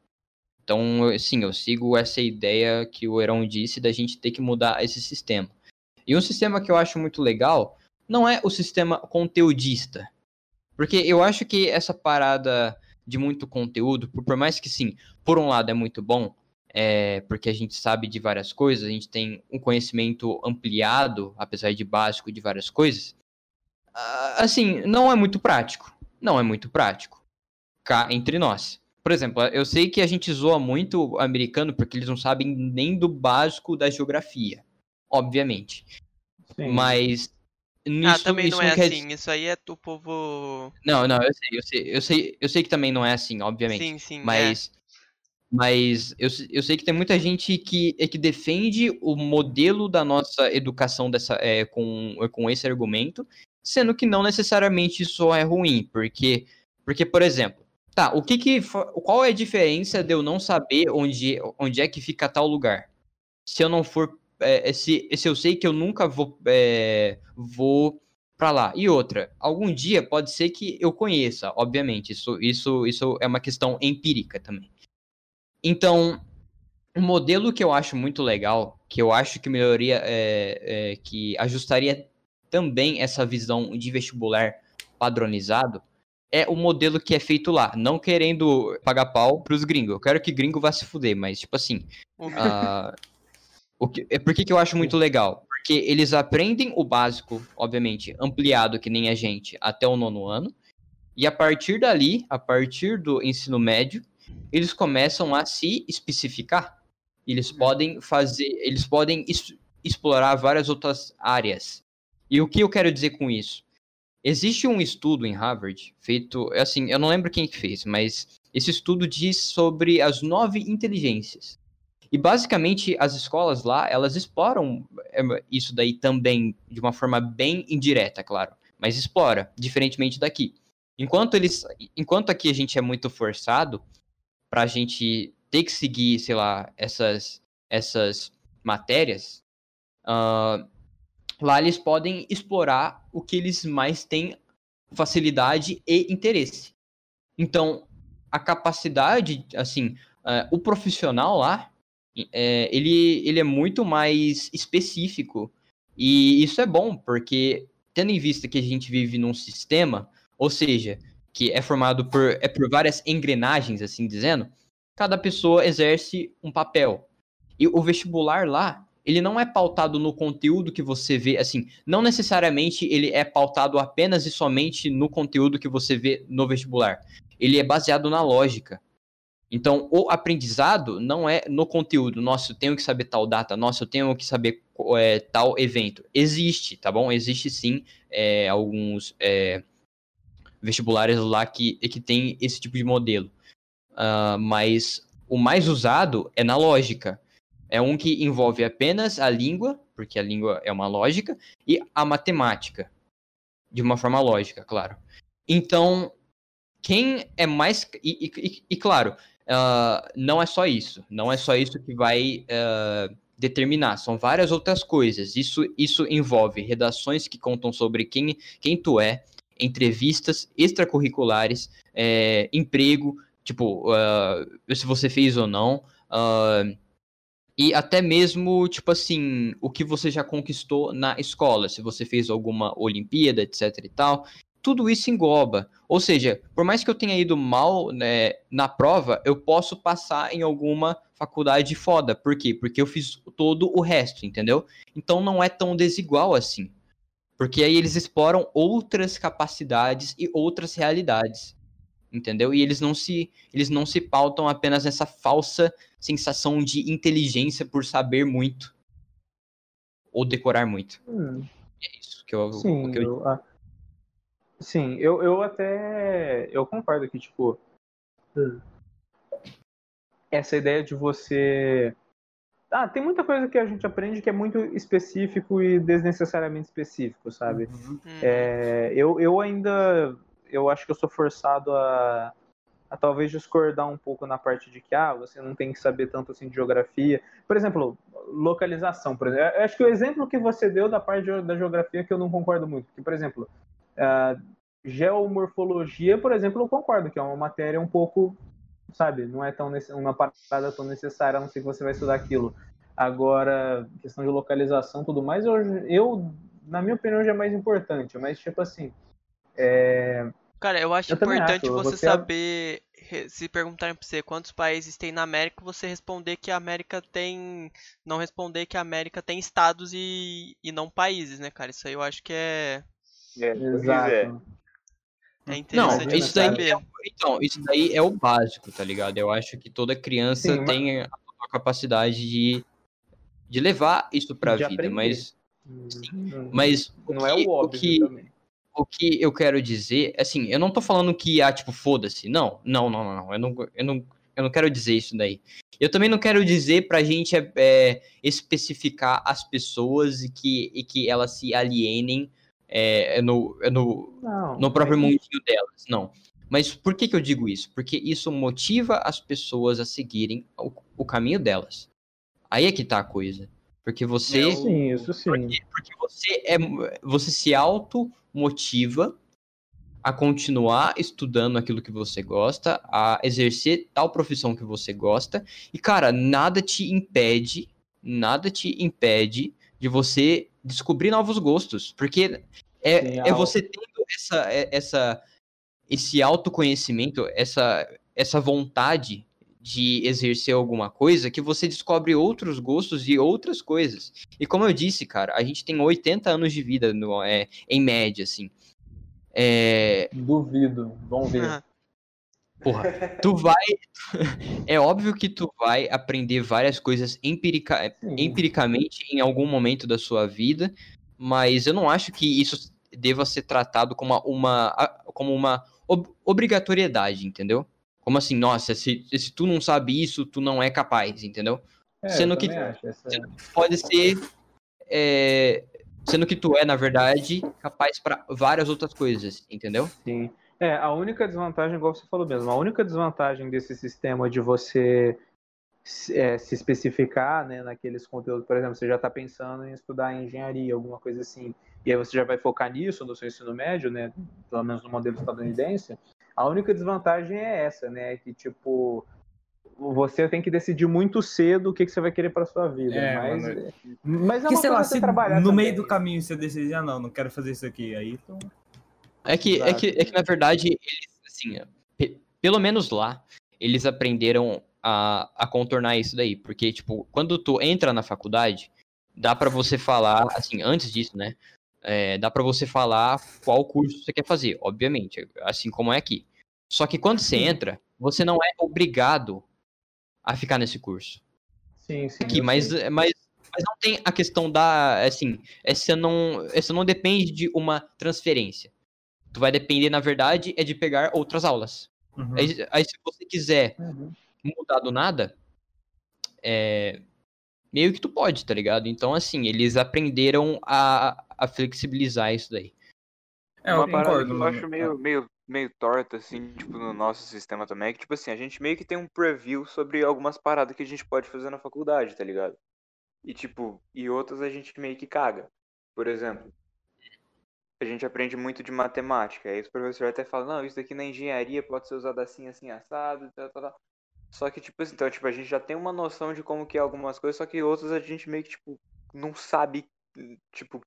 [SPEAKER 1] Então, sim, eu sigo essa ideia que o Heron disse da gente ter que mudar esse sistema. E um sistema que eu acho muito legal não é o sistema conteudista. Porque eu acho que essa parada de muito conteúdo, por mais que sim, por um lado é muito bom, é, porque a gente sabe de várias coisas, a gente tem um conhecimento ampliado, apesar de básico, de várias coisas. Assim, não é muito prático. Não é muito prático. Cá entre nós. Por exemplo, eu sei que a gente zoa muito o americano porque eles não sabem nem do básico da geografia. Obviamente. Sim. Mas
[SPEAKER 3] ah, também não é assim. Isso aí é do povo.
[SPEAKER 1] Não, não, eu sei, eu sei, eu sei, eu sei que também não é assim, obviamente. Sim, sim. Mas, é. mas eu, eu sei que tem muita gente que, é que defende o modelo da nossa educação dessa, é, com, com esse argumento, sendo que não necessariamente isso é ruim, porque, porque por exemplo, tá, o que que, qual é a diferença de eu não saber onde, onde é que fica tal lugar? Se eu não for é, se, se eu sei que eu nunca vou, é, vou para lá. E outra, algum dia pode ser que eu conheça, obviamente. Isso, isso, isso é uma questão empírica também. Então, um modelo que eu acho muito legal, que eu acho que melhoria, é, é, que ajustaria também essa visão de vestibular padronizado, é o modelo que é feito lá. Não querendo pagar pau pros gringos. Eu quero que gringo vá se fuder, mas, tipo assim. uh, O que, é por que, que eu acho muito legal? Porque eles aprendem o básico, obviamente, ampliado que nem a gente, até o nono ano. E a partir dali, a partir do ensino médio, eles começam a se especificar. Eles uhum. podem fazer, eles podem es, explorar várias outras áreas. E o que eu quero dizer com isso? Existe um estudo em Harvard feito, assim, eu não lembro quem que fez, mas esse estudo diz sobre as nove inteligências. E basicamente as escolas lá, elas exploram é, isso daí também de uma forma bem indireta, claro, mas explora, diferentemente daqui. Enquanto eles, enquanto aqui a gente é muito forçado para a gente ter que seguir, sei lá, essas essas matérias, uh, lá eles podem explorar o que eles mais têm facilidade e interesse. Então, a capacidade, assim, uh, o profissional lá, é, ele, ele é muito mais específico. E isso é bom, porque tendo em vista que a gente vive num sistema, ou seja, que é formado por, é por várias engrenagens, assim dizendo, cada pessoa exerce um papel. E o vestibular lá, ele não é pautado no conteúdo que você vê, assim, não necessariamente ele é pautado apenas e somente no conteúdo que você vê no vestibular. Ele é baseado na lógica. Então, o aprendizado não é no conteúdo. Nossa, eu tenho que saber tal data. Nossa, eu tenho que saber é, tal evento. Existe, tá bom? Existe sim é, alguns é, vestibulares lá que, que tem esse tipo de modelo. Uh, mas o mais usado é na lógica. É um que envolve apenas a língua, porque a língua é uma lógica, e a matemática. De uma forma lógica, claro. Então, quem é mais. E, e, e claro, uh, não é só isso. Não é só isso que vai uh, determinar. São várias outras coisas. Isso, isso envolve redações que contam sobre quem, quem tu é, entrevistas extracurriculares, é, emprego, tipo, uh, se você fez ou não. E até mesmo, tipo assim, o que você já conquistou na escola, se você fez alguma Olimpíada, etc e tal. Tudo isso engloba. Ou seja, por mais que eu tenha ido mal né, na prova, eu posso passar em alguma faculdade foda. Por quê? Porque eu fiz todo o resto, entendeu? Então não é tão desigual assim. Porque aí eles exploram outras capacidades e outras realidades entendeu? E eles não se eles não se pautam apenas nessa falsa sensação de inteligência por saber muito ou decorar muito.
[SPEAKER 2] Hum.
[SPEAKER 1] É isso que eu,
[SPEAKER 2] sim,
[SPEAKER 1] que eu...
[SPEAKER 2] eu ah, sim, eu, eu até eu concordo que tipo hum. essa ideia de você ah, tem muita coisa que a gente aprende que é muito específico e desnecessariamente específico, sabe?
[SPEAKER 3] Uhum.
[SPEAKER 2] É, eu, eu ainda eu acho que eu sou forçado a, a talvez discordar um pouco na parte de que ah, você não tem que saber tanto assim de geografia. Por exemplo, localização, por exemplo. Eu acho que o exemplo que você deu da parte da geografia que eu não concordo muito, porque por exemplo, uh, geomorfologia, por exemplo, eu concordo que é uma matéria um pouco, sabe, não é tão uma parada tão necessária, a não ser que você vai estudar aquilo. Agora, questão de localização, tudo mais, eu, eu na minha opinião já é mais importante, mas tipo assim, é,
[SPEAKER 3] Cara, eu acho
[SPEAKER 2] Eu
[SPEAKER 3] importante
[SPEAKER 2] acho,
[SPEAKER 3] você
[SPEAKER 2] você- é
[SPEAKER 3] saber, se perguntarem pra você quantos países tem na América, você responder que a América tem. Não responder que a América tem estados e, e não países, né, cara? Isso aí eu acho que é,
[SPEAKER 5] É.
[SPEAKER 2] Exato.
[SPEAKER 3] é
[SPEAKER 1] Não,
[SPEAKER 3] interessante
[SPEAKER 1] isso
[SPEAKER 3] você
[SPEAKER 1] daí, então, isso daí é o básico, tá ligado? Eu acho que toda criança
[SPEAKER 2] Sim, mas-
[SPEAKER 1] tem a a capacidade de, de levar isso pra
[SPEAKER 2] De
[SPEAKER 1] vida,
[SPEAKER 2] aprender.
[SPEAKER 1] mas,
[SPEAKER 2] Hum,
[SPEAKER 1] mas o
[SPEAKER 2] não é
[SPEAKER 1] que-
[SPEAKER 2] o óbvio
[SPEAKER 1] que,
[SPEAKER 2] também.
[SPEAKER 1] o que eu quero dizer, assim, eu não tô falando que, ah, tipo, foda-se. Não, não, não, não, não. Eu não, eu não, eu não quero dizer isso daí. Eu também não quero dizer pra gente é, é, especificar as pessoas e que, e que elas se alienem é, no, é no,
[SPEAKER 2] Não,
[SPEAKER 1] no próprio mundinho delas, não. Mas por que, que eu digo isso? Porque isso motiva as pessoas a seguirem o, o caminho delas. Aí é que tá a coisa. Porque você.
[SPEAKER 3] Eu-
[SPEAKER 2] Sim, isso sim.
[SPEAKER 1] Porque você é você se auto motiva a continuar estudando aquilo que você gosta, a exercer tal profissão que você gosta. E cara, nada te impede, nada te impede de você descobrir novos gostos, porque é, é você tendo essa é- essa esse autoconhecimento, essa essa vontade de exercer alguma coisa que você descobre outros gostos e outras coisas. E como eu disse, cara, a gente tem 80 anos de vida no, é, em média, assim. É,
[SPEAKER 2] Duvido. Vamos ver.
[SPEAKER 1] Porra, tu vai. *laughs* é óbvio que tu vai aprender várias coisas empirica,
[SPEAKER 2] Sim.
[SPEAKER 1] empiricamente em algum momento da sua vida, mas eu não acho que isso deva ser tratado como uma, uma, como uma ob- obrigatoriedade, entendeu? Como assim, nossa, se, se tu não sabe isso, tu não é capaz, entendeu?
[SPEAKER 2] É,
[SPEAKER 1] Sendo que-
[SPEAKER 2] também acho, essa-
[SPEAKER 1] pode ser. é, sendo que tu é, na verdade, capaz para várias outras coisas, entendeu?
[SPEAKER 2] Sim. É, a única desvantagem, igual você falou mesmo, a única desvantagem desse sistema de você se, é, se especificar né, naqueles conteúdos, por exemplo, você já está pensando em estudar engenharia, alguma coisa assim, e aí você já vai focar nisso no seu ensino médio, né, pelo menos no modelo estadunidense, a única desvantagem é essa, né, que tipo você tem que decidir muito cedo o que, que você vai querer para sua vida,
[SPEAKER 4] É,
[SPEAKER 2] mas,
[SPEAKER 4] mano.
[SPEAKER 2] mas é
[SPEAKER 4] Porque,
[SPEAKER 2] uma
[SPEAKER 4] sei lá, se
[SPEAKER 2] trabalhar
[SPEAKER 4] no
[SPEAKER 2] também.
[SPEAKER 4] meio do caminho você decidir, ah, não, não quero fazer isso aqui, aí então...
[SPEAKER 1] É que, é que, é que na verdade, eles, assim, pe- pelo menos lá, eles aprenderam a, a contornar isso daí. Porque, tipo, quando tu entra na faculdade, dá pra você falar, assim, antes disso, né? é, dá pra você falar qual curso você quer fazer, obviamente, assim como é aqui. Só que quando você entra, você não é obrigado a ficar nesse curso.
[SPEAKER 2] Sim, sim.
[SPEAKER 1] aqui, mas, mas, mas não tem a questão da, assim, essa não, essa não depende de uma transferência. Tu vai depender, na verdade, é de pegar outras aulas.
[SPEAKER 4] Uhum.
[SPEAKER 1] Aí, aí se você quiser
[SPEAKER 2] Uhum.
[SPEAKER 1] mudar do nada, é, meio que tu pode, tá ligado? Então, assim, eles aprenderam a, a flexibilizar isso daí.
[SPEAKER 4] É,
[SPEAKER 5] Uma parada que eu acho meio, meio, meio torta, assim, tipo, no nosso sistema também, é que, tipo assim, a gente meio que tem um preview sobre algumas paradas que a gente pode fazer na faculdade, tá ligado? E, tipo, e outras a gente meio que caga. Por exemplo, a gente aprende muito de matemática, aí o professor até fala, não, isso daqui na engenharia pode ser usado assim, assim, assado, tal, tal, tal. Só que, tipo assim, então, tipo, a gente já tem uma noção de como que é algumas coisas, só que outras a gente meio que, tipo, não sabe, tipo,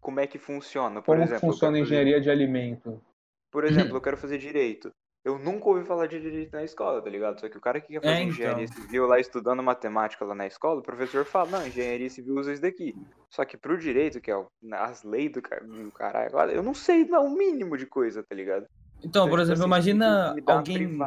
[SPEAKER 5] como é que funciona. Por
[SPEAKER 2] Como
[SPEAKER 5] exemplo,
[SPEAKER 2] funciona a
[SPEAKER 5] quero fazer-
[SPEAKER 2] engenharia de alimento?
[SPEAKER 5] por exemplo, eu quero fazer direito. Eu nunca ouvi falar de direito na escola, tá ligado? Só que o cara que quer fazer
[SPEAKER 4] É, então.
[SPEAKER 5] engenharia civil lá estudando matemática lá na escola, o professor fala, não, engenharia civil usa isso daqui. Só que pro direito, que é o- as leis do, do caralho, eu não sei não, o mínimo de coisa, tá ligado?
[SPEAKER 4] Então, por
[SPEAKER 5] tipo
[SPEAKER 4] exemplo,
[SPEAKER 5] assim,
[SPEAKER 4] imagina alguém...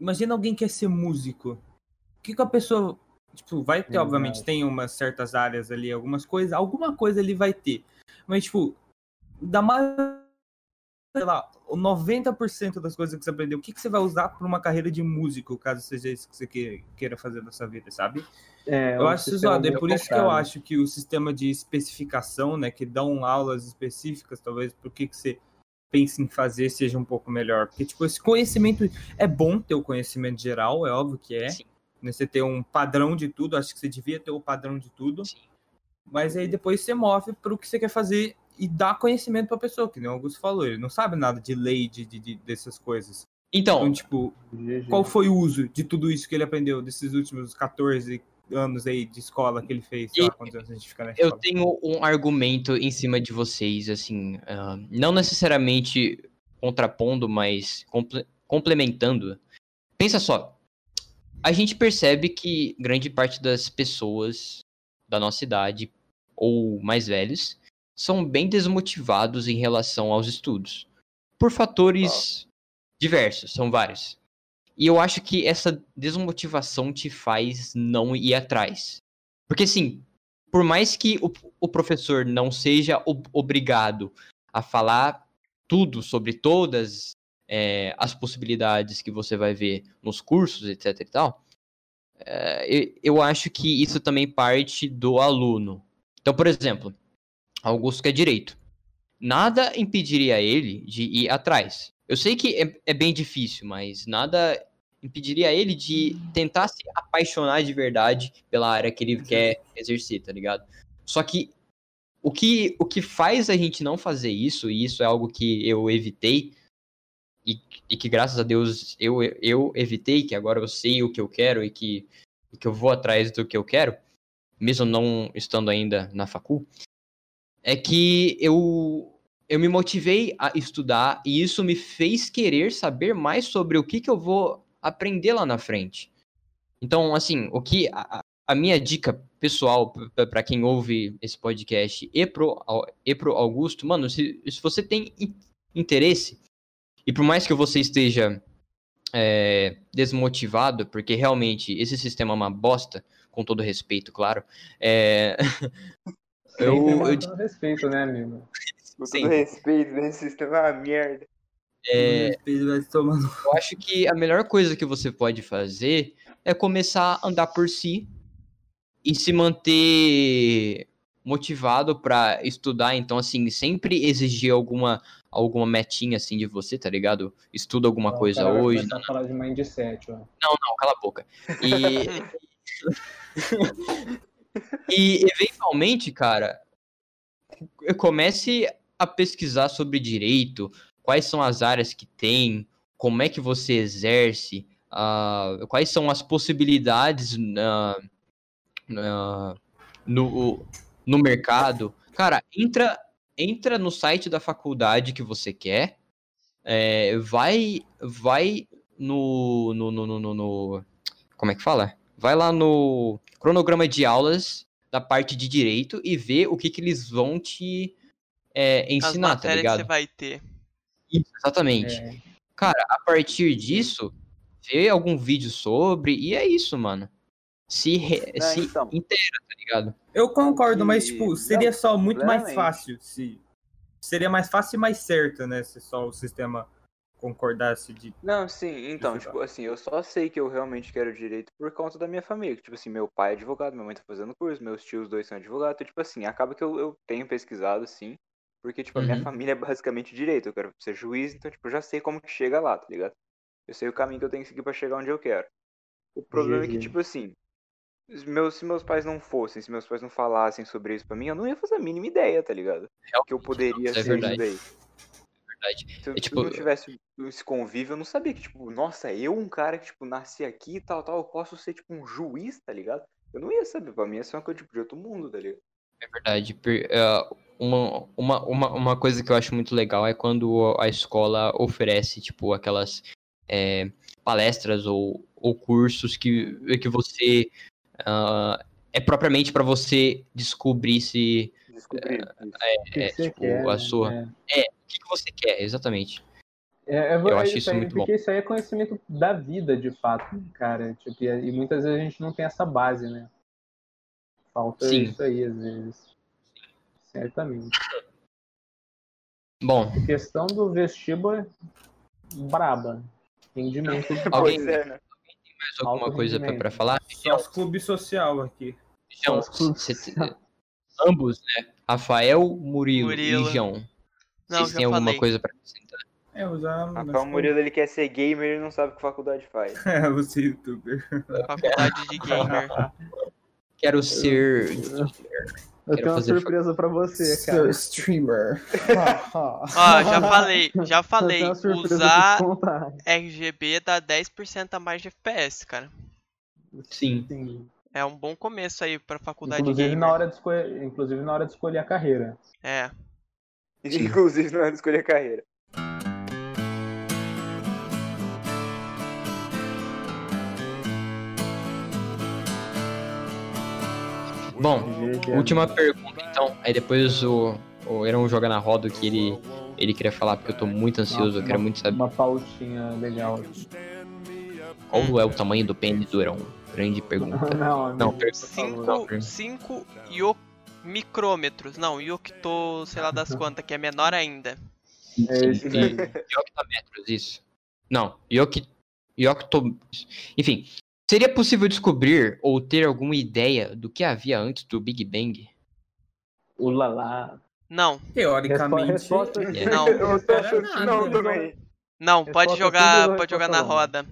[SPEAKER 4] Imagina alguém que quer ser músico. O que, que a pessoa. Tipo, vai ter,
[SPEAKER 2] Exato.
[SPEAKER 4] obviamente, tem umas certas áreas ali, algumas coisas, alguma coisa ele vai ter. Mas, tipo, da mais. Sei lá, o 90% das coisas que você aprendeu, o que, que você vai usar para uma carreira de músico, caso seja isso que você que- queira fazer da sua vida, sabe?
[SPEAKER 2] É,
[SPEAKER 4] Eu acho zoado. É por isso que eu acho que o sistema de especificação, né, que dão aulas específicas, talvez, por que que você pensa em fazer, seja um pouco melhor. Porque, tipo, esse conhecimento é bom ter o conhecimento geral, é óbvio que é.
[SPEAKER 1] Sim.
[SPEAKER 4] Né, você ter um padrão de tudo, acho que você devia ter o padrão de tudo.
[SPEAKER 1] Sim.
[SPEAKER 4] Mas aí depois você move para o que você quer fazer e dá conhecimento para a pessoa, que nem o Augusto falou. Ele não sabe nada de lei, de, de- de- dessas coisas.
[SPEAKER 1] Então,
[SPEAKER 4] Então, tipo,
[SPEAKER 2] GG.
[SPEAKER 4] qual foi o uso de tudo isso que ele aprendeu desses últimos 14 anos aí de escola que ele fez? Sei lá quantos anos a gente fica na
[SPEAKER 1] eu tenho um argumento em cima de vocês, assim, ah, não necessariamente contrapondo, mas comple- complementando. Pensa só, a gente percebe que grande parte das pessoas da nossa idade ou mais velhos são bem desmotivados em relação aos estudos, por fatores diversos, são vários. E eu acho que essa desmotivação te faz não ir atrás. Porque assim, por mais que o, o professor não seja ob- obrigado a falar tudo sobre todas é, as possibilidades que você vai ver nos cursos, etc e tal, é, eu, eu acho que isso também parte do aluno. Então, por exemplo, Augusto quer direito. Nada impediria ele de ir atrás. Eu sei que é, é bem difícil, mas nada impediria ele de tentar se apaixonar de verdade pela área que ele quer exercer, tá ligado? Só que o que, o que faz a gente não fazer isso, e isso é algo que eu evitei, e, e que graças a Deus eu, eu evitei, que agora eu sei o que eu quero e que, e que eu vou atrás do que eu quero, mesmo não estando ainda na facul, é que eu, eu me motivei a estudar e isso me fez querer saber mais sobre o que, que eu vou aprender lá na frente. Então, assim, o que a, a minha dica pessoal para quem ouve esse podcast e pro, e pro Augusto, mano, se, se você tem in- interesse, e por mais que você esteja é, desmotivado, porque realmente esse sistema é uma bosta, com todo respeito, claro, é, *laughs* eu, eu,
[SPEAKER 2] marcando respeito, né, amigo?
[SPEAKER 5] Com todo
[SPEAKER 1] Sim.
[SPEAKER 5] respeito, nesse sistema é uma merda.
[SPEAKER 1] é, eu acho que a melhor coisa que você pode fazer é começar a andar por si e se manter motivado pra estudar, então assim, sempre exigir alguma alguma metinha assim de você, tá ligado? Estuda alguma
[SPEAKER 2] Ó, o
[SPEAKER 1] coisa
[SPEAKER 2] cara
[SPEAKER 1] hoje.
[SPEAKER 2] começar a falar de mindset, ó.
[SPEAKER 1] Não, não, cala a boca. E *laughs* *laughs* e eventualmente, cara, comece a pesquisar sobre direito, quais são as áreas que tem, como é que você exerce, ah, quais são as possibilidades na, na- no, no mercado. Cara, entra, entra no site da faculdade que você quer, é, vai, vai no, no, no- no- no- Como é que fala? Vai lá no cronograma de aulas da parte de direito e vê o que, que eles vão te é,
[SPEAKER 3] As
[SPEAKER 1] ensinar, tá
[SPEAKER 3] matérias que você
[SPEAKER 1] ligado?
[SPEAKER 3] vai ter.
[SPEAKER 1] Isso, exatamente.
[SPEAKER 2] É,
[SPEAKER 1] Cara, a partir disso, vê algum vídeo sobre e é isso, mano. Se, re-
[SPEAKER 5] Não,
[SPEAKER 1] se
[SPEAKER 5] então.
[SPEAKER 1] inteira, tá ligado?
[SPEAKER 4] Eu concordo, mas, tipo, seria
[SPEAKER 5] não,
[SPEAKER 4] só muito mais fácil se. Seria mais fácil e mais certo, né? Se só o sistema concordasse de.
[SPEAKER 5] Não, sim, então,
[SPEAKER 4] Isso,
[SPEAKER 5] tipo, assim, eu só sei que eu realmente quero direito por conta da minha família. que, Tipo assim, meu pai é advogado, minha mãe tá fazendo curso, meus tios dois são advogados. Então, tipo assim, acaba que eu, eu tenho pesquisado, sim. Porque, tipo, a minha
[SPEAKER 1] Uhum.
[SPEAKER 5] família é basicamente direito. Eu quero ser juiz, então, tipo, eu já sei como que chega lá, tá ligado? Eu sei o caminho que eu tenho que seguir pra chegar onde eu quero. O problema é que, tipo assim, os meus, se meus pais não fossem, se meus pais não falassem sobre isso pra mim, eu não ia fazer a mínima ideia, tá ligado? Que eu poderia
[SPEAKER 1] isso é
[SPEAKER 5] ser isso
[SPEAKER 1] verdade.
[SPEAKER 5] daí.
[SPEAKER 1] Verdade.
[SPEAKER 5] Se eu
[SPEAKER 1] É
[SPEAKER 5] se
[SPEAKER 1] tipo-
[SPEAKER 5] eu não tivesse esse convívio, eu não sabia que, tipo, nossa, eu, um cara que, tipo, nasci aqui e tal, tal, eu posso ser, tipo, um juiz, tá ligado? Eu não ia saber, pra mim ia ser uma coisa, tipo, de outro mundo, tá ligado?
[SPEAKER 1] É verdade. É, uma, uma, uma, uma coisa que eu acho muito legal é quando a escola oferece, tipo, aquelas é, palestras ou, ou cursos que, que você. ah, é propriamente para você descobrir se
[SPEAKER 5] Descobrir
[SPEAKER 2] que
[SPEAKER 1] é,
[SPEAKER 2] você
[SPEAKER 1] tipo,
[SPEAKER 2] quer,
[SPEAKER 1] a sua-
[SPEAKER 2] É.
[SPEAKER 1] o que, que você quer, exatamente.
[SPEAKER 2] É, é,
[SPEAKER 1] Eu
[SPEAKER 2] é
[SPEAKER 1] acho isso
[SPEAKER 2] aí,
[SPEAKER 1] muito bom.
[SPEAKER 2] Porque isso aí é conhecimento da vida, de fato, cara. Tipo, e, e muitas vezes a gente não tem essa base, né? Falta
[SPEAKER 1] Sim.
[SPEAKER 2] isso aí, às vezes. Certamente.
[SPEAKER 1] Bom,
[SPEAKER 2] A questão do vestíbulo é braba. Rendimento.
[SPEAKER 1] Alguém-
[SPEAKER 5] Pois é, né?
[SPEAKER 1] mais alguma
[SPEAKER 2] Alto
[SPEAKER 1] coisa pra falar?
[SPEAKER 4] Só os clubes social aqui.
[SPEAKER 1] João,
[SPEAKER 2] os clubes.
[SPEAKER 1] ambos, né? Rafael, Murilo,
[SPEAKER 3] Murilo.
[SPEAKER 1] e João.
[SPEAKER 3] Não,
[SPEAKER 1] Vocês têm alguma
[SPEAKER 3] falei.
[SPEAKER 1] coisa pra acrescentar?
[SPEAKER 4] É, usar.
[SPEAKER 5] Rafael Murilo, ele quer ser gamer e não sabe que faculdade faz. *laughs*
[SPEAKER 4] É, você youtuber.
[SPEAKER 3] Faculdade de gamer. *laughs*
[SPEAKER 1] Quero ser.
[SPEAKER 2] Eu
[SPEAKER 1] Quero
[SPEAKER 2] tenho uma surpresa pra você, cara.
[SPEAKER 4] streamer. *laughs*
[SPEAKER 3] Ó, já falei, já falei. Usar. RGB dá 10% a mais de FPS, cara.
[SPEAKER 1] Sim.
[SPEAKER 2] Sim.
[SPEAKER 3] É um bom começo aí pra faculdade
[SPEAKER 2] Inclusive
[SPEAKER 3] gamer.
[SPEAKER 2] na, hora de escolher, inclusive na hora de escolher a carreira.
[SPEAKER 3] É. *laughs*
[SPEAKER 5] Inclusive, não é de escolher carreira.
[SPEAKER 1] Bom,
[SPEAKER 2] GG.
[SPEAKER 1] última pergunta então. Aí depois o, o Eron joga na roda o que ele, ele queria falar, porque eu tô muito ansioso, eu quero muito saber
[SPEAKER 2] Uma pautinha legal.
[SPEAKER 1] qual é o tamanho do pênis do Eron. Grande pergunta. *laughs*
[SPEAKER 2] Não,
[SPEAKER 1] Não,
[SPEAKER 2] por favor.
[SPEAKER 3] 5 5 io micrômetros. Não, iocto, sei lá das quantas, que é menor ainda.
[SPEAKER 2] É.
[SPEAKER 1] Ioctametros, isso. Não, iocto... Enfim, seria possível descobrir ou ter alguma ideia do que havia antes do Big Bang?
[SPEAKER 2] Ulalá.
[SPEAKER 3] Não,
[SPEAKER 4] Teoricamente.
[SPEAKER 2] Resposta-
[SPEAKER 1] resposta-
[SPEAKER 3] Não. *laughs*
[SPEAKER 5] Eu tô
[SPEAKER 4] Era
[SPEAKER 5] achando que não
[SPEAKER 3] não,
[SPEAKER 2] Resposta
[SPEAKER 3] pode jogar, pode jogar na roda.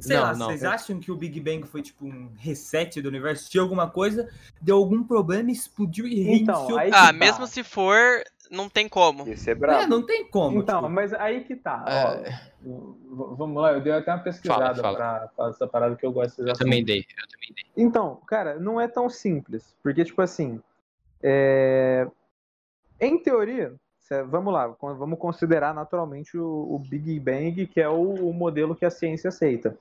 [SPEAKER 4] Sei
[SPEAKER 1] Não,
[SPEAKER 4] lá,
[SPEAKER 1] não.
[SPEAKER 4] vocês acham que o Big Bang foi tipo um reset do universo? Tinha alguma coisa, deu algum problema, explodiu e
[SPEAKER 2] Então,
[SPEAKER 4] reiniciou.
[SPEAKER 3] Ah,
[SPEAKER 2] tá.
[SPEAKER 3] mesmo se for, não tem como.
[SPEAKER 5] Isso é
[SPEAKER 4] É,
[SPEAKER 5] brabo.
[SPEAKER 4] não tem como.
[SPEAKER 2] Então,
[SPEAKER 4] tipo.
[SPEAKER 2] mas aí que tá.
[SPEAKER 1] É.
[SPEAKER 2] Ó, vamos lá, eu dei até uma pesquisada
[SPEAKER 1] Fala, fala.
[SPEAKER 2] pra essa parada que eu gosto
[SPEAKER 1] Eu também dei, eu também dei.
[SPEAKER 2] Então, cara, não é tão simples. Porque, tipo assim, é, em teoria, vamos lá, vamos considerar naturalmente o, Big Bang, que é o, modelo que a ciência aceita.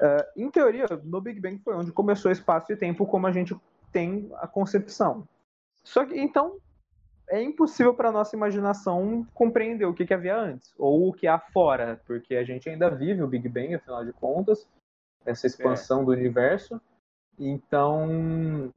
[SPEAKER 2] É, em teoria, no Big Bang foi onde começou espaço e tempo como a gente tem a concepção. Só que, então, é impossível para nossa imaginação compreender o que, que havia antes, ou o que há fora, porque a gente ainda vive o Big Bang, afinal de contas, essa expansão do universo. Então,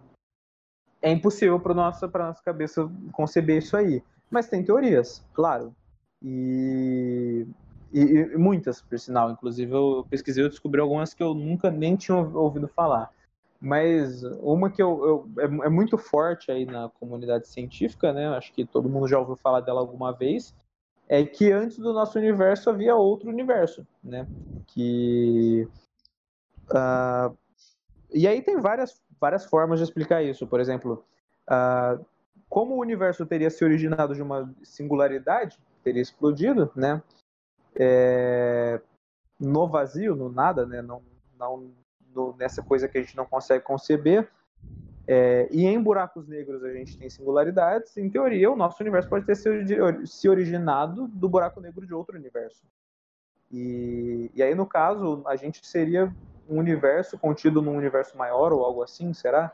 [SPEAKER 2] é impossível para nossa, pra nossa cabeça conceber isso aí. Mas tem teorias, claro. E, e- e muitas, por sinal. Inclusive, eu pesquisei e descobri algumas que eu nunca nem tinha ouvido falar. Mas uma que eu, eu é, é, muito forte aí na comunidade científica, né? Acho que todo mundo já ouviu falar dela alguma vez, é que antes do nosso universo havia outro universo, né? Que uh, e aí tem várias várias formas de explicar isso. Por exemplo, uh, como o universo teria se originado de uma singularidade, teria explodido, né? É, no vazio, no nada, né? Não, não no, nessa coisa que a gente não consegue conceber. É, e em buracos negros a gente tem singularidades. Em teoria, o nosso universo pode ter se originado do buraco negro de outro universo. E, e aí, no caso, a gente seria um universo contido num universo maior ou algo assim, será?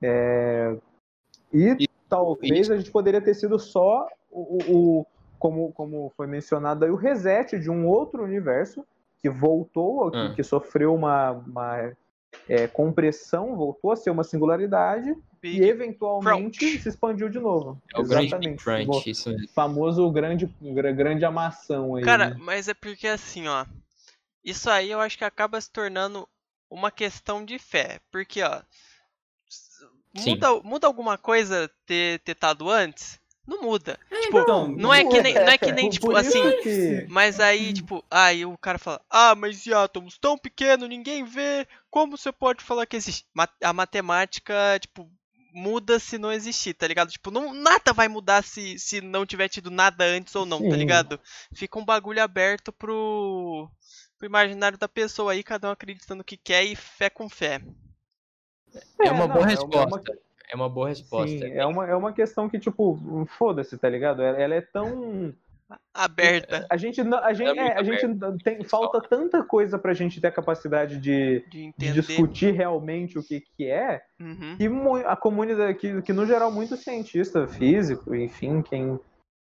[SPEAKER 2] É, e, talvez a gente poderia ter sido só o, o, como, como foi mencionado aí, o reset de um outro universo que voltou, que, ah. que sofreu uma, uma é, compressão, voltou a ser uma singularidade Big e eventualmente crunch. se expandiu de novo.
[SPEAKER 1] É o Exatamente. grande crunch, isso
[SPEAKER 2] mesmo. famoso grande, grande amação aí.
[SPEAKER 3] Cara,
[SPEAKER 2] né?
[SPEAKER 3] mas é porque assim, ó, isso aí eu acho que acaba se tornando uma questão de fé, porque ó, muda, muda alguma coisa ter ter estado antes? Não muda. É, tipo, então, não, é que nem, não é que nem, tipo, assim. Que... Mas aí, tipo, aí o cara fala, ah, mas e átomos tão pequeno, ninguém vê. Como você pode falar que existe? A matemática, tipo, muda se não existir, tá ligado? Tipo, não, nada vai mudar se, se não tiver tido nada antes ou não, tá Sim. tá ligado? Fica um bagulho aberto pro, pro imaginário da pessoa aí, cada um acreditando o que quer e fé com fé.
[SPEAKER 1] É, é uma não, boa resposta. É uma... É uma boa resposta. Sim,
[SPEAKER 2] é, uma, é uma questão que, tipo, foda-se, tá ligado? Ela, ela, é tão.
[SPEAKER 3] Aberta.
[SPEAKER 2] A gente, a gente, é, é a gente tem, falta tanta coisa pra gente ter a capacidade de, de, de discutir realmente o que, que é, uhum. que a comunidade, que, que no geral muito cientista físico, enfim, quem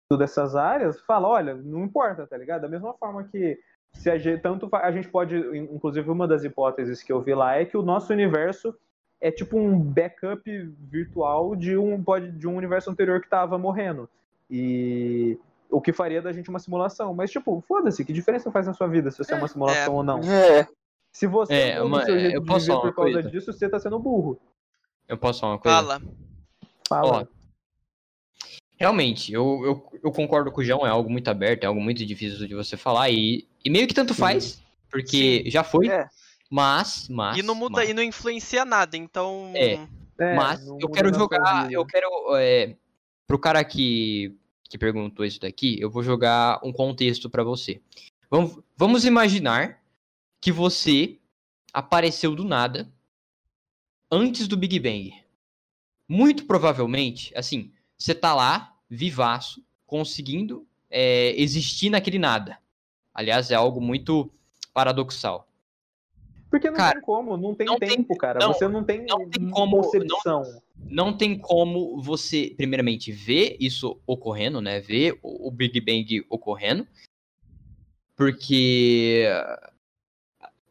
[SPEAKER 2] estuda essas áreas, fala, olha, não importa, tá ligado? Da mesma forma que se a gente, tanto a gente pode, inclusive uma das hipóteses que eu vi lá é que o nosso universo é tipo um backup virtual de um, pode, de um universo anterior que estava morrendo. E o que faria da gente uma simulação. Mas, tipo, foda-se, que diferença faz na sua vida se você é, uma simulação é, ou não? É. Se você
[SPEAKER 1] é,
[SPEAKER 2] não
[SPEAKER 1] uma, seu jeito eu posso
[SPEAKER 2] por causa coisa. disso, você tá sendo burro.
[SPEAKER 1] Eu posso falar uma coisa?
[SPEAKER 3] Fala.
[SPEAKER 2] Fala. Ó,
[SPEAKER 1] realmente, eu, eu, eu, concordo com o João, é algo muito aberto, é algo muito difícil de você falar, e, e meio que tanto faz, Sim. porque Sim. já foi. É. Mas, mas.
[SPEAKER 3] E não muda
[SPEAKER 1] mas...
[SPEAKER 3] e não influencia nada, então.
[SPEAKER 1] É. é mas eu quero jogar. Eu quero. É, pro cara que, que perguntou isso daqui, eu vou jogar um contexto para você. Vamos, vamos imaginar que você apareceu do nada antes do Big Bang. Muito provavelmente, assim, você tá lá, vivaço, conseguindo é, existir naquele nada. Aliás, é algo muito paradoxal.
[SPEAKER 2] Porque não cara, tem como, não tem não tempo, tem, cara. Não, você não tem,
[SPEAKER 1] não tem como, concepção. Não, não, tem como você, primeiramente, ver isso ocorrendo, né? Ver o, o Big Bang ocorrendo. Porque.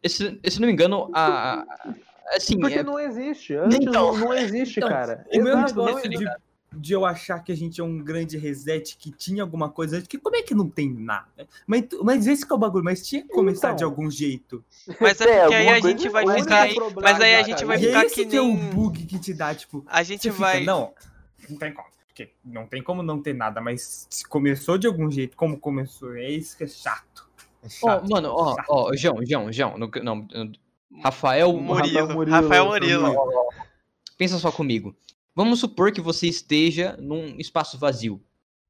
[SPEAKER 1] Se, se não me engano, a. Assim,
[SPEAKER 2] porque é... não existe. Antes então, não, existe, então, cara.
[SPEAKER 4] O meu negócio de de eu achar que a gente é um grande reset, que tinha alguma coisa antes, que como é que não tem nada? Mas, mas esse que é o bagulho, mas tinha que começar então, de algum jeito.
[SPEAKER 3] Mas é porque aí a gente vai ficar. Mas aí a gente vai ficar
[SPEAKER 4] que
[SPEAKER 3] nem.
[SPEAKER 4] é o bug que te dá, tipo.
[SPEAKER 3] A gente vai.
[SPEAKER 4] Fica, não, não tem como. Porque não tem como não ter nada, mas se começou de algum jeito, como começou, é isso que é chato. É chato
[SPEAKER 1] oh, mano, ó, ó, João, João, João, não, não, Rafael
[SPEAKER 3] Murilo. Rafael Murilo.
[SPEAKER 1] Pensa só comigo. Vamos supor que você esteja num espaço vazio,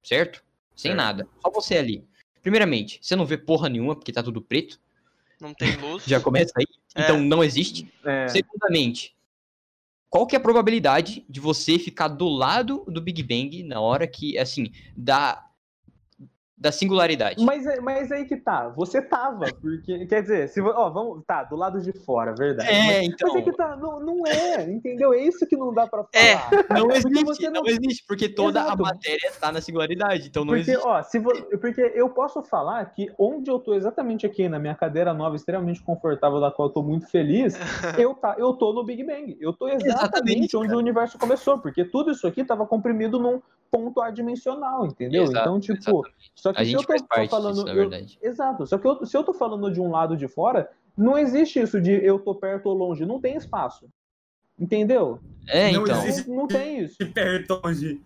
[SPEAKER 1] certo? Sem nada. Só você ali. Primeiramente, você não vê porra nenhuma, porque tá tudo preto.
[SPEAKER 3] Não tem luz. *laughs*
[SPEAKER 1] Já começa aí. É. Então não existe. É. Segundamente, qual que é a probabilidade de você ficar do lado do Big Bang na hora que, assim, dá da singularidade.
[SPEAKER 2] Mas, é, mas aí que tá, você tava, porque, quer dizer, se, ó, vamos, tá, do lado de fora, verdade.
[SPEAKER 1] É,
[SPEAKER 2] mas,
[SPEAKER 1] então.
[SPEAKER 2] Mas é que tá, não, não é, entendeu? É isso que não dá pra
[SPEAKER 1] é, falar. É, não existe, não... não... existe, porque toda Exato. a matéria tá na singularidade, então não
[SPEAKER 2] porque,
[SPEAKER 1] existe.
[SPEAKER 2] Ó, se vo... Porque eu posso falar que onde eu tô exatamente aqui, na minha cadeira nova, extremamente confortável, da qual eu tô muito feliz, *laughs* eu, tá, eu tô no Big Bang. Eu tô exatamente, exatamente onde cara. o universo começou, porque tudo isso aqui tava comprimido num ponto adimensional, entendeu? Exato, então, tipo, exatamente.
[SPEAKER 1] só que a se eu tô, falando. Disso, eu,
[SPEAKER 2] exato. Só que eu, se eu tô falando de um lado de fora, não existe isso de eu tô perto ou longe, não tem espaço. Entendeu?
[SPEAKER 1] É,
[SPEAKER 4] Não
[SPEAKER 1] então.
[SPEAKER 4] existe-
[SPEAKER 2] Não, não tem isso.
[SPEAKER 4] Hipertonge.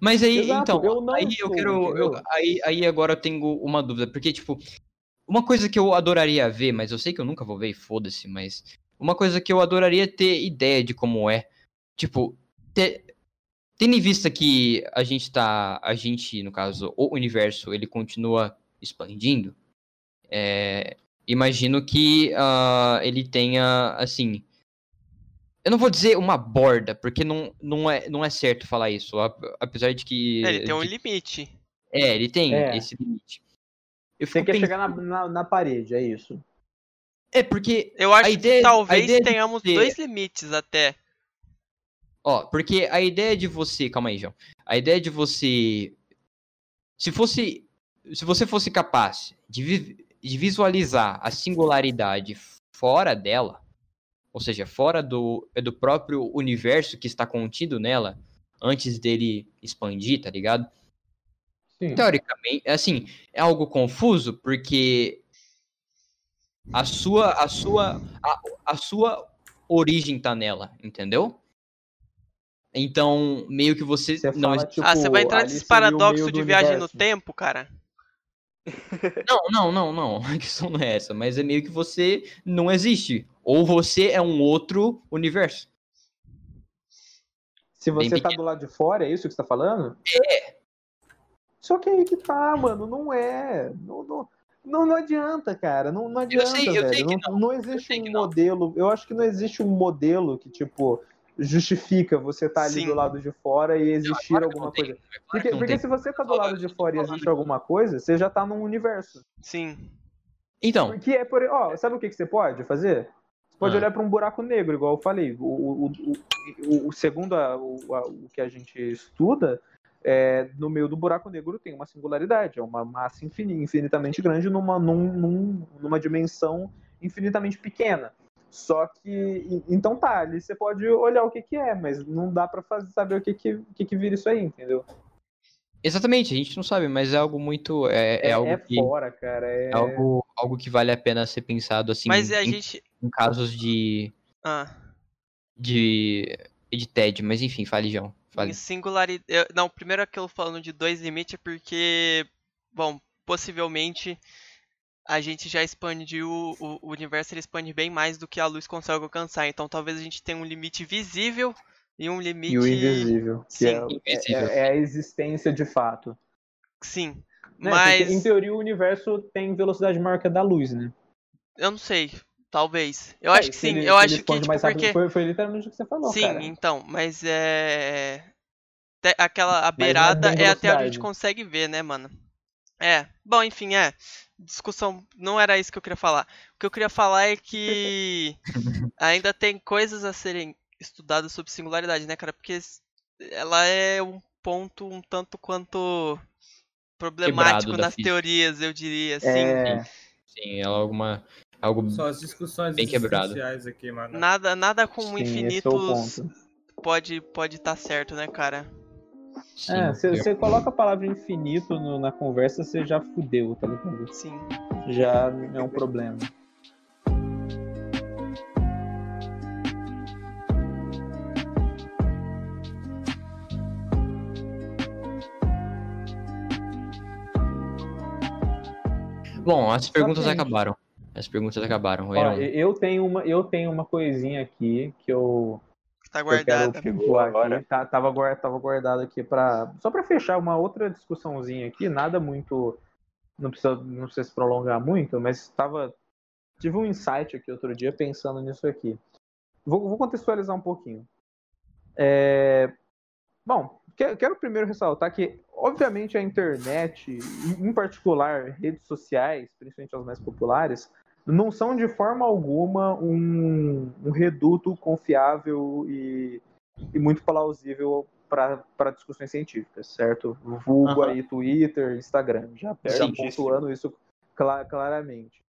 [SPEAKER 1] Mas aí,
[SPEAKER 2] Exato,
[SPEAKER 1] então,
[SPEAKER 2] eu não
[SPEAKER 1] aí eu quero. eu- aí, aí agora eu tenho uma dúvida, porque, tipo, uma coisa que eu adoraria ver, mas eu sei que eu nunca vou ver e foda-se, mas uma coisa que eu adoraria ter ideia de como é, tipo, ter, tendo em vista que a gente tá. A gente, no caso, o universo, ele continua expandindo, é, imagino que ah, ele tenha, assim. Eu não vou dizer uma borda, porque não, não, é, não é certo falar isso. ap- Apesar de que.
[SPEAKER 3] É, ele tem um
[SPEAKER 1] de-
[SPEAKER 3] limite.
[SPEAKER 1] é, ele tem
[SPEAKER 2] É.
[SPEAKER 1] esse limite. Eu
[SPEAKER 2] Você
[SPEAKER 1] fico
[SPEAKER 2] quer
[SPEAKER 1] pensando-
[SPEAKER 2] chegar na, na, na parede, é isso.
[SPEAKER 1] É, porque.
[SPEAKER 3] Eu acho
[SPEAKER 1] ideia-
[SPEAKER 3] que talvez tenhamos
[SPEAKER 1] ter-
[SPEAKER 3] dois limites até.
[SPEAKER 1] Ó, porque a ideia de você. Calma aí, João. A ideia de você. Se fosse. Se você fosse capaz de, vi- de visualizar a singularidade fora dela, ou seja, fora do, é do próprio universo que está contido nela, antes dele expandir, tá ligado?
[SPEAKER 2] Sim.
[SPEAKER 1] Teoricamente, assim, é algo confuso porque a sua a sua a, a sua origem tá nela, entendeu? Então, meio que você,
[SPEAKER 2] Você
[SPEAKER 1] não
[SPEAKER 2] fala, tipo,
[SPEAKER 3] ah, você vai entrar
[SPEAKER 2] ali
[SPEAKER 3] nesse paradoxo de viagem no
[SPEAKER 2] universo.
[SPEAKER 3] tempo, cara?
[SPEAKER 1] Não, não, não, não. *laughs* A questão não é essa, mas é meio que você não existe ou você é um outro universo.
[SPEAKER 2] Se
[SPEAKER 1] Bem
[SPEAKER 2] você tá
[SPEAKER 1] pequeno.
[SPEAKER 2] do lado de fora, é isso que você tá falando? É. Só que aí que tá, mano, não é. Não, não, não, não adianta, cara. Não, não adianta,
[SPEAKER 1] sei- eu sei
[SPEAKER 2] velho.
[SPEAKER 1] que
[SPEAKER 2] não, não existe um modelo. Eu acho que não existe um modelo que, tipo, justifica você tá ali
[SPEAKER 3] Sim.
[SPEAKER 2] do lado de fora e existir
[SPEAKER 1] claro que
[SPEAKER 2] alguma coisa.
[SPEAKER 1] Claro
[SPEAKER 2] Porque,
[SPEAKER 1] que
[SPEAKER 2] porque se você tá do lado de fora e existe alguma coisa, você já tá num universo.
[SPEAKER 3] Sim.
[SPEAKER 1] Então,
[SPEAKER 2] Porque é por. Ó, sabe o que, que você pode fazer? Você pode
[SPEAKER 1] Ah.
[SPEAKER 2] olhar para um buraco negro, igual eu falei. O, o, o, o- o- segundo a- o, a- o que a gente estuda, é, no meio do buraco negro tem uma singularidade, é uma massa infini- infinitamente grande numa, num- num- numa dimensão infinitamente pequena. Só que. Então tá, ali você pode olhar o que, que é, mas não dá pra fazer, saber o que, que, que, que vira isso aí, entendeu?
[SPEAKER 1] exatamente, a gente não sabe, mas é algo muito é, é, algo que
[SPEAKER 2] fora, cara. É,
[SPEAKER 1] é algo, algo que vale a pena ser pensado assim
[SPEAKER 3] Mas a
[SPEAKER 1] em,
[SPEAKER 3] gente.
[SPEAKER 1] em casos de
[SPEAKER 3] Ah,
[SPEAKER 1] de de TED, mas enfim, fale, João. Fale.
[SPEAKER 3] em singularidade. Não, primeiro aquilo falando de dois limites é porque. Bom, possivelmente. A gente já expandiu. O, o universo ele expande bem mais do que a luz consegue alcançar. Então talvez a gente tenha um limite visível e um limite.
[SPEAKER 2] E o invisível, que
[SPEAKER 3] Sim.
[SPEAKER 2] é,
[SPEAKER 1] Invisível.
[SPEAKER 2] é- é a existência de fato.
[SPEAKER 3] Sim.
[SPEAKER 2] Né?
[SPEAKER 3] Mas.
[SPEAKER 2] Porque, em teoria, o universo tem velocidade maior que a da luz, né?
[SPEAKER 3] Eu não sei. Talvez. Eu
[SPEAKER 2] É,
[SPEAKER 3] acho que sim.
[SPEAKER 2] ele-
[SPEAKER 3] eu acho que. Tipo, porque...
[SPEAKER 2] foi, foi literalmente o que você falou,
[SPEAKER 3] Sim,
[SPEAKER 2] cara.
[SPEAKER 3] então, mas é. te- Aquela a
[SPEAKER 2] é
[SPEAKER 3] beirada é até onde a gente consegue ver, né, mano? É. Bom, enfim, é. Discussão. Não era isso que eu queria falar. O que eu queria falar é que *laughs* ainda tem coisas a serem estudadas sobre singularidade, né, cara? Porque ela é um ponto um tanto quanto problemático nas
[SPEAKER 1] física.
[SPEAKER 3] teorias, eu diria, assim.
[SPEAKER 2] É,
[SPEAKER 1] Sim, é alguma algo
[SPEAKER 4] Só as discussões
[SPEAKER 1] Bem quebrado.
[SPEAKER 4] aqui, mano.
[SPEAKER 3] Nada, nada com
[SPEAKER 2] sim, é o
[SPEAKER 3] infinitos
[SPEAKER 2] ponto.
[SPEAKER 3] pode pode estar certo, né, cara?
[SPEAKER 1] Sim,
[SPEAKER 2] É, você
[SPEAKER 1] eu-
[SPEAKER 2] coloca a palavra infinito no- na conversa, você já fudeu, tá ligado?
[SPEAKER 3] Sim.
[SPEAKER 2] Já é um problema.
[SPEAKER 1] Bom, as perguntas acabaram. As perguntas acabaram.
[SPEAKER 2] Ó, eu tenho uma, eu tenho uma coisinha aqui que eu
[SPEAKER 3] Tá
[SPEAKER 2] eu quero
[SPEAKER 3] guardada.
[SPEAKER 2] Pontuar
[SPEAKER 5] agora.
[SPEAKER 2] aqui. Tá, tava, tava guardado aqui para só para fechar uma outra discussãozinha aqui, nada muito não precisa não precisa se prolongar muito, mas tava tive um insight aqui outro dia pensando nisso aqui. Vou, vou contextualizar um pouquinho. É, bom, que- quero primeiro ressaltar que, obviamente, a internet, em particular redes sociais, principalmente as mais populares, não são de forma alguma um, um reduto confiável e, e muito plausível para discussões científicas, certo? Vulgo
[SPEAKER 1] Aham.
[SPEAKER 2] aí Twitter, Instagram, já, já pontuando isso cla- claramente.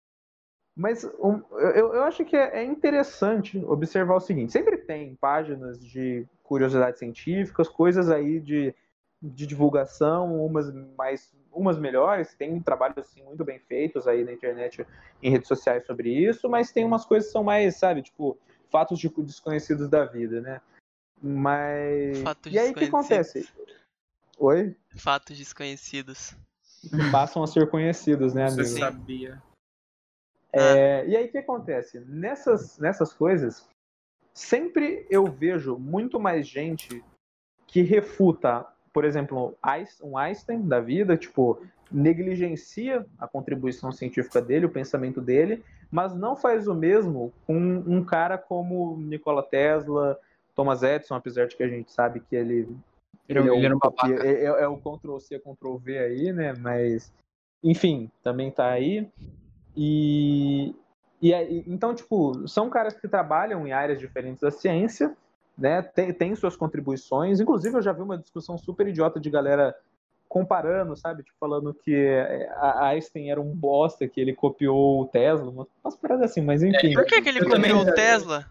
[SPEAKER 2] Mas um, eu, eu acho que é é interessante observar o seguinte: sempre tem páginas de curiosidades científicas, coisas aí de, de divulgação, umas mais umas melhores, tem trabalhos assim, muito bem feitos aí na internet, em redes sociais sobre isso, mas tem umas coisas que são mais, sabe, tipo, fatos de- desconhecidos da vida, né? Mas.
[SPEAKER 3] Fatos
[SPEAKER 2] e aí o que acontece? Oi?
[SPEAKER 3] Fatos desconhecidos.
[SPEAKER 2] Passam a ser conhecidos, né,
[SPEAKER 4] Você
[SPEAKER 2] amigo?
[SPEAKER 4] sabia.
[SPEAKER 2] É, e aí o que acontece? Nessas, nessas coisas, sempre eu vejo muito mais gente que refuta, por exemplo, um Einstein da vida, tipo, negligencia a contribuição científica dele, o pensamento dele, mas não faz o mesmo com um cara como Nikola Tesla, Thomas Edison, apesar de que a gente sabe que ele
[SPEAKER 1] Ele, ele
[SPEAKER 2] é,
[SPEAKER 1] era
[SPEAKER 2] o
[SPEAKER 1] um
[SPEAKER 2] copia- é, é- é o Ctrl C, Ctrl V aí, né? Mas, enfim, também tá aí. E, e então, tipo, são caras que trabalham em áreas diferentes da ciência, né? Tem, tem suas contribuições. Inclusive, eu já vi uma discussão super idiota de galera comparando, sabe? Tipo, falando que é, a Einstein era um bosta, que ele copiou o Tesla, umas paradas assim, mas enfim.
[SPEAKER 3] Por que, que ele copiou o Tesla?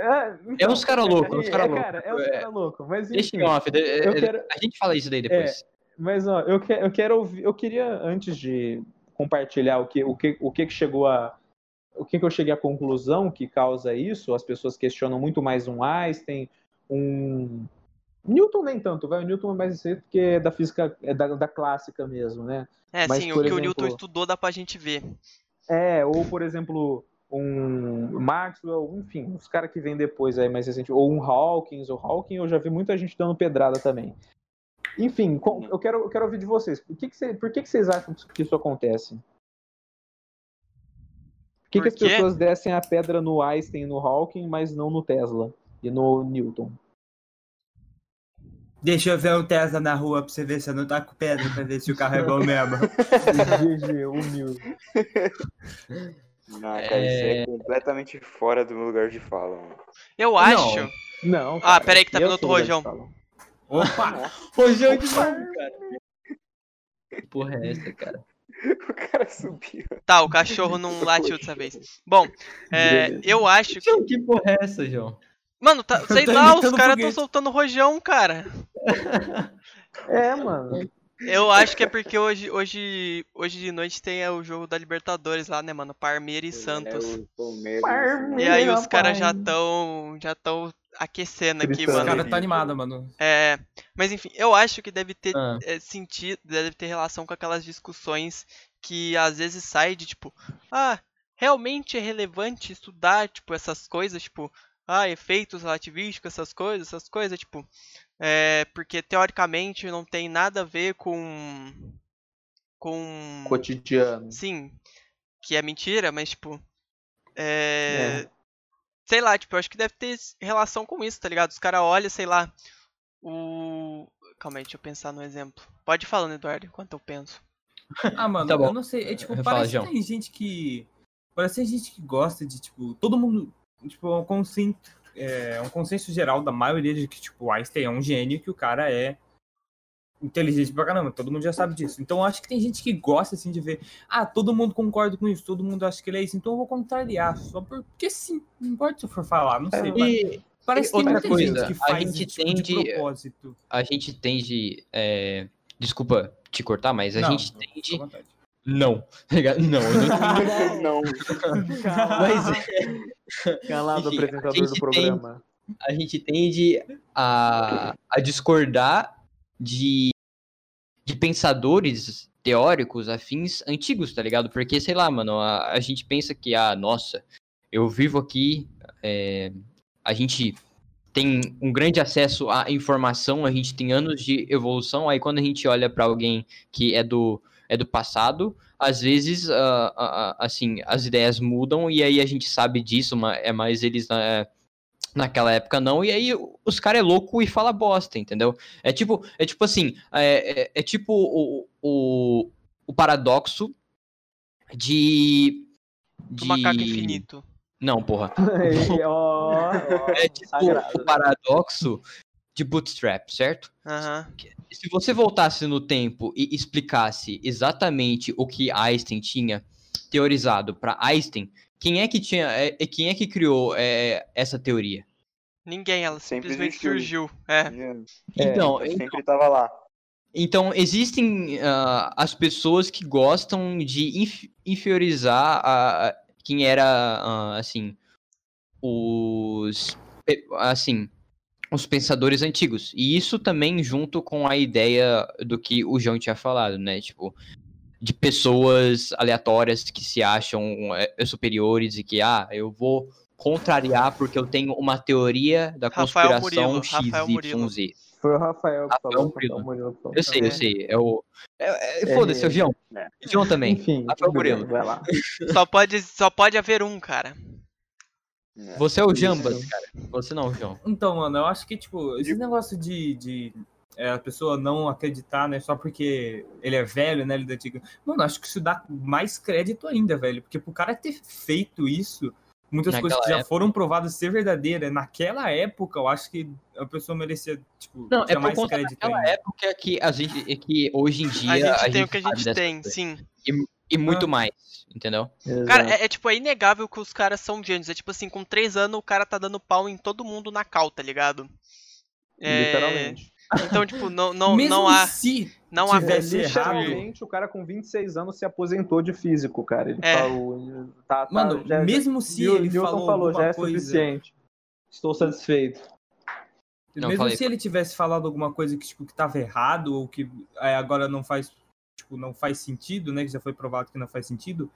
[SPEAKER 2] É,
[SPEAKER 1] É uns cara louco, uns cara
[SPEAKER 2] é,
[SPEAKER 1] louco.
[SPEAKER 2] cara, é uns
[SPEAKER 1] É.
[SPEAKER 2] cara louco, mas
[SPEAKER 1] Deixa
[SPEAKER 2] enfim.
[SPEAKER 1] em off.
[SPEAKER 2] eu
[SPEAKER 1] é,
[SPEAKER 2] quero-
[SPEAKER 1] A gente fala isso daí depois.
[SPEAKER 2] Mas, ó, eu, que, eu quero ouvir, eu queria, antes de compartilhar o que, o que, o que chegou a. O que, que eu cheguei à conclusão que causa isso, as pessoas questionam muito mais um Einstein, um. Newton nem tanto, vai. O Newton é mais aceito porque é da física, é da, da clássica mesmo, né?
[SPEAKER 3] É,
[SPEAKER 2] Mas,
[SPEAKER 3] sim, o que o
[SPEAKER 2] exemplo-
[SPEAKER 3] Newton estudou dá pra gente ver.
[SPEAKER 2] É, ou por exemplo, um Maxwell, enfim, os caras que vêm depois aí mais recente, ou um Hawkins, o Hawking eu já vi muita gente dando pedrada também. Enfim, eu quero, eu quero ouvir de vocês. Por que, que, cê- por que, que vocês acham que isso acontece? Por que,
[SPEAKER 3] Por
[SPEAKER 2] que as pessoas descem a pedra no Einstein e no Hawking, mas não no Tesla e no Newton?
[SPEAKER 4] Deixa eu ver o Tesla na rua pra você ver se eu não tá com pedra, pra ver se o carro é bom mesmo.
[SPEAKER 2] GG, humilde.
[SPEAKER 5] Não, cara, isso é completamente fora do meu lugar de fala, mano.
[SPEAKER 3] Eu acho.
[SPEAKER 2] Não.
[SPEAKER 3] Ah,
[SPEAKER 2] cara,
[SPEAKER 3] peraí que tá vindo outro rojão.
[SPEAKER 4] Opa!
[SPEAKER 1] Rojão de novo, cara. Que porra é essa, cara? *laughs*
[SPEAKER 5] O cara subiu.
[SPEAKER 3] Tá, o cachorro não latiu dessa vez. Bom, é, eu acho que.
[SPEAKER 1] Que porra é essa, João?
[SPEAKER 3] Mano, tá, *laughs* sei lá, os caras tão
[SPEAKER 4] foguete.
[SPEAKER 3] soltando rojão, cara. *laughs*
[SPEAKER 2] É, mano.
[SPEAKER 3] Eu acho que é porque hoje, hoje, hoje de noite tem é, o jogo da Libertadores lá, né, mano? Parmeira e Santos.
[SPEAKER 5] É o Palmeiras.
[SPEAKER 3] E aí os caras já tão, já tão aquecendo aqui,
[SPEAKER 2] Gritando.
[SPEAKER 3] Mano.
[SPEAKER 4] caras tá animado, mano.
[SPEAKER 3] É, mas enfim, eu acho que deve ter
[SPEAKER 1] Ah.
[SPEAKER 3] é, sentido, deve ter relação com aquelas discussões que às vezes sai de tipo, ah, realmente é relevante estudar, tipo, essas coisas, tipo, ah, efeitos relativísticos, essas coisas, essas coisas, tipo, é, porque teoricamente não tem nada a ver com com
[SPEAKER 2] Cotidiano.
[SPEAKER 3] sim, que é mentira, mas tipo, é, sei lá, tipo, eu acho que deve ter relação com isso, tá ligado? Os caras olham, sei lá, o calma aí, deixa eu pensar no exemplo. Pode ir falando, Eduardo, enquanto eu penso.
[SPEAKER 4] Ah, mano,
[SPEAKER 1] Tá bom.
[SPEAKER 4] eu não sei. É tipo,
[SPEAKER 1] Fala,
[SPEAKER 4] parece
[SPEAKER 1] João.
[SPEAKER 4] que tem gente que. Parece que tem gente que gosta de, tipo, todo mundo. Tipo, é um consenso, é um consenso geral da maioria de que, tipo, o Einstein é um gênio, que o cara é inteligente pra caramba. Todo mundo já sabe disso. Então eu acho que tem gente que gosta, assim, de ver. Ah, todo mundo concorda com isso, todo mundo acha que ele é isso, então eu vou contrariar. Só porque sim. Não importa se eu for falar, não sei. mas
[SPEAKER 1] E
[SPEAKER 4] parece que tem
[SPEAKER 1] outra
[SPEAKER 4] muita
[SPEAKER 1] coisa,
[SPEAKER 4] gente que
[SPEAKER 1] a
[SPEAKER 4] faz
[SPEAKER 1] gente
[SPEAKER 4] tipo, de
[SPEAKER 1] tende-
[SPEAKER 4] propósito.
[SPEAKER 1] a gente tende. é, Desculpa te cortar, mas a
[SPEAKER 4] Não,
[SPEAKER 1] gente tende. Não. *laughs* tá? Não, eu não *laughs* *laughs*
[SPEAKER 5] Não.
[SPEAKER 1] Mas
[SPEAKER 2] Calado,
[SPEAKER 1] Enfim,
[SPEAKER 2] apresentador do programa.
[SPEAKER 1] a gente tende a, a discordar de, de pensadores teóricos afins antigos, tá ligado? Porque, sei lá, mano, a, a gente pensa que, ah, nossa, eu vivo aqui, é, a gente tem um grande acesso à informação, a gente tem anos de evolução, aí quando a gente olha pra alguém que é do, é do passado, às vezes, ah, ah, assim, as ideias mudam e aí a gente sabe disso, ma- é mais eles na- naquela época não, e aí os caras é louco e fala bosta, entendeu? É tipo, é tipo assim, é, é, é tipo o, o, o paradoxo de...
[SPEAKER 3] Do
[SPEAKER 1] de...
[SPEAKER 3] macaco infinito.
[SPEAKER 1] Não, porra. *laughs* É tipo
[SPEAKER 2] sagrado.
[SPEAKER 1] o paradoxo de Bootstrap, certo?
[SPEAKER 3] Aham.
[SPEAKER 1] Se você voltasse no tempo e explicasse exatamente o que Einstein tinha teorizado para Einstein, quem é que tinha, é, é- quem é que criou é, essa teoria?
[SPEAKER 3] Ninguém, ela
[SPEAKER 5] Sempre
[SPEAKER 3] simplesmente
[SPEAKER 5] existiu.
[SPEAKER 3] surgiu. É.
[SPEAKER 2] É,
[SPEAKER 1] Então,
[SPEAKER 5] Eu sempre tava lá.
[SPEAKER 1] então existem ah, as pessoas que gostam de inf- inferiorizar a, a- quem era ah, assim os assim, os pensadores antigos. E isso também junto com a ideia do que o João tinha falado, né? Tipo, de pessoas aleatórias que se acham é, superiores e que, ah, eu vou contrariar porque eu tenho uma teoria da
[SPEAKER 3] Rafael
[SPEAKER 1] conspiração
[SPEAKER 3] Murilo, Rafael Murilo.
[SPEAKER 1] XYZ.
[SPEAKER 2] Foi o Rafael que
[SPEAKER 1] Rafael
[SPEAKER 2] falou.
[SPEAKER 1] Murilo.
[SPEAKER 2] Murilo falou.
[SPEAKER 1] Eu sei, eu
[SPEAKER 3] É.
[SPEAKER 1] sei. É o. É, é, Foda-se, é o João.
[SPEAKER 5] É.
[SPEAKER 1] O João também.
[SPEAKER 2] Enfim,
[SPEAKER 1] Rafael Murilo.
[SPEAKER 2] vai lá. *laughs*
[SPEAKER 3] Só pode, só pode haver um, cara.
[SPEAKER 1] Você é o Jambas, cara. Você não, João.
[SPEAKER 4] Então, mano, eu acho que, tipo, esse negócio de, de é, a pessoa não acreditar, né, só porque ele é velho, né, ele é da antiga. Mano, acho que isso dá mais crédito ainda, velho. Porque pro cara ter feito isso, muitas
[SPEAKER 1] Naquela
[SPEAKER 4] coisas que já
[SPEAKER 1] época.
[SPEAKER 4] foram provadas ser verdadeiras, naquela época, eu acho que a pessoa merecia, tipo,
[SPEAKER 1] Não, é
[SPEAKER 4] mais
[SPEAKER 1] conta
[SPEAKER 4] crédito
[SPEAKER 1] daquela
[SPEAKER 4] ainda.
[SPEAKER 1] época que a gente. é que hoje em dia.
[SPEAKER 3] A gente tem o que a gente tem,
[SPEAKER 1] coisa.
[SPEAKER 3] sim.
[SPEAKER 1] E muito
[SPEAKER 4] Ah.
[SPEAKER 1] mais, entendeu?
[SPEAKER 3] Cara,
[SPEAKER 2] Exato.
[SPEAKER 3] é, é, tipo, é inegável que os caras são gênios. É tipo assim, com três anos o cara tá dando pau em todo mundo na cal, tá ligado? É,
[SPEAKER 2] Literalmente.
[SPEAKER 3] Então, tipo, não, *laughs* não,
[SPEAKER 4] Mesmo
[SPEAKER 3] não há.
[SPEAKER 4] se
[SPEAKER 3] Não
[SPEAKER 4] tivesse
[SPEAKER 2] É,
[SPEAKER 4] errado,
[SPEAKER 2] literalmente, o cara com 26 anos se aposentou de físico, cara. Ele
[SPEAKER 3] É.
[SPEAKER 2] falou. Tá, tá,
[SPEAKER 4] Mano,
[SPEAKER 2] já-
[SPEAKER 4] mesmo se ele falou,
[SPEAKER 2] falou, já é
[SPEAKER 4] coisa,
[SPEAKER 2] suficiente. Estou satisfeito.
[SPEAKER 1] Não,
[SPEAKER 4] mesmo
[SPEAKER 1] falei,
[SPEAKER 4] se ele tivesse falado alguma coisa que tipo que tava errado ou que é, agora não faz tipo não faz sentido, né, que já foi provado que não faz sentido,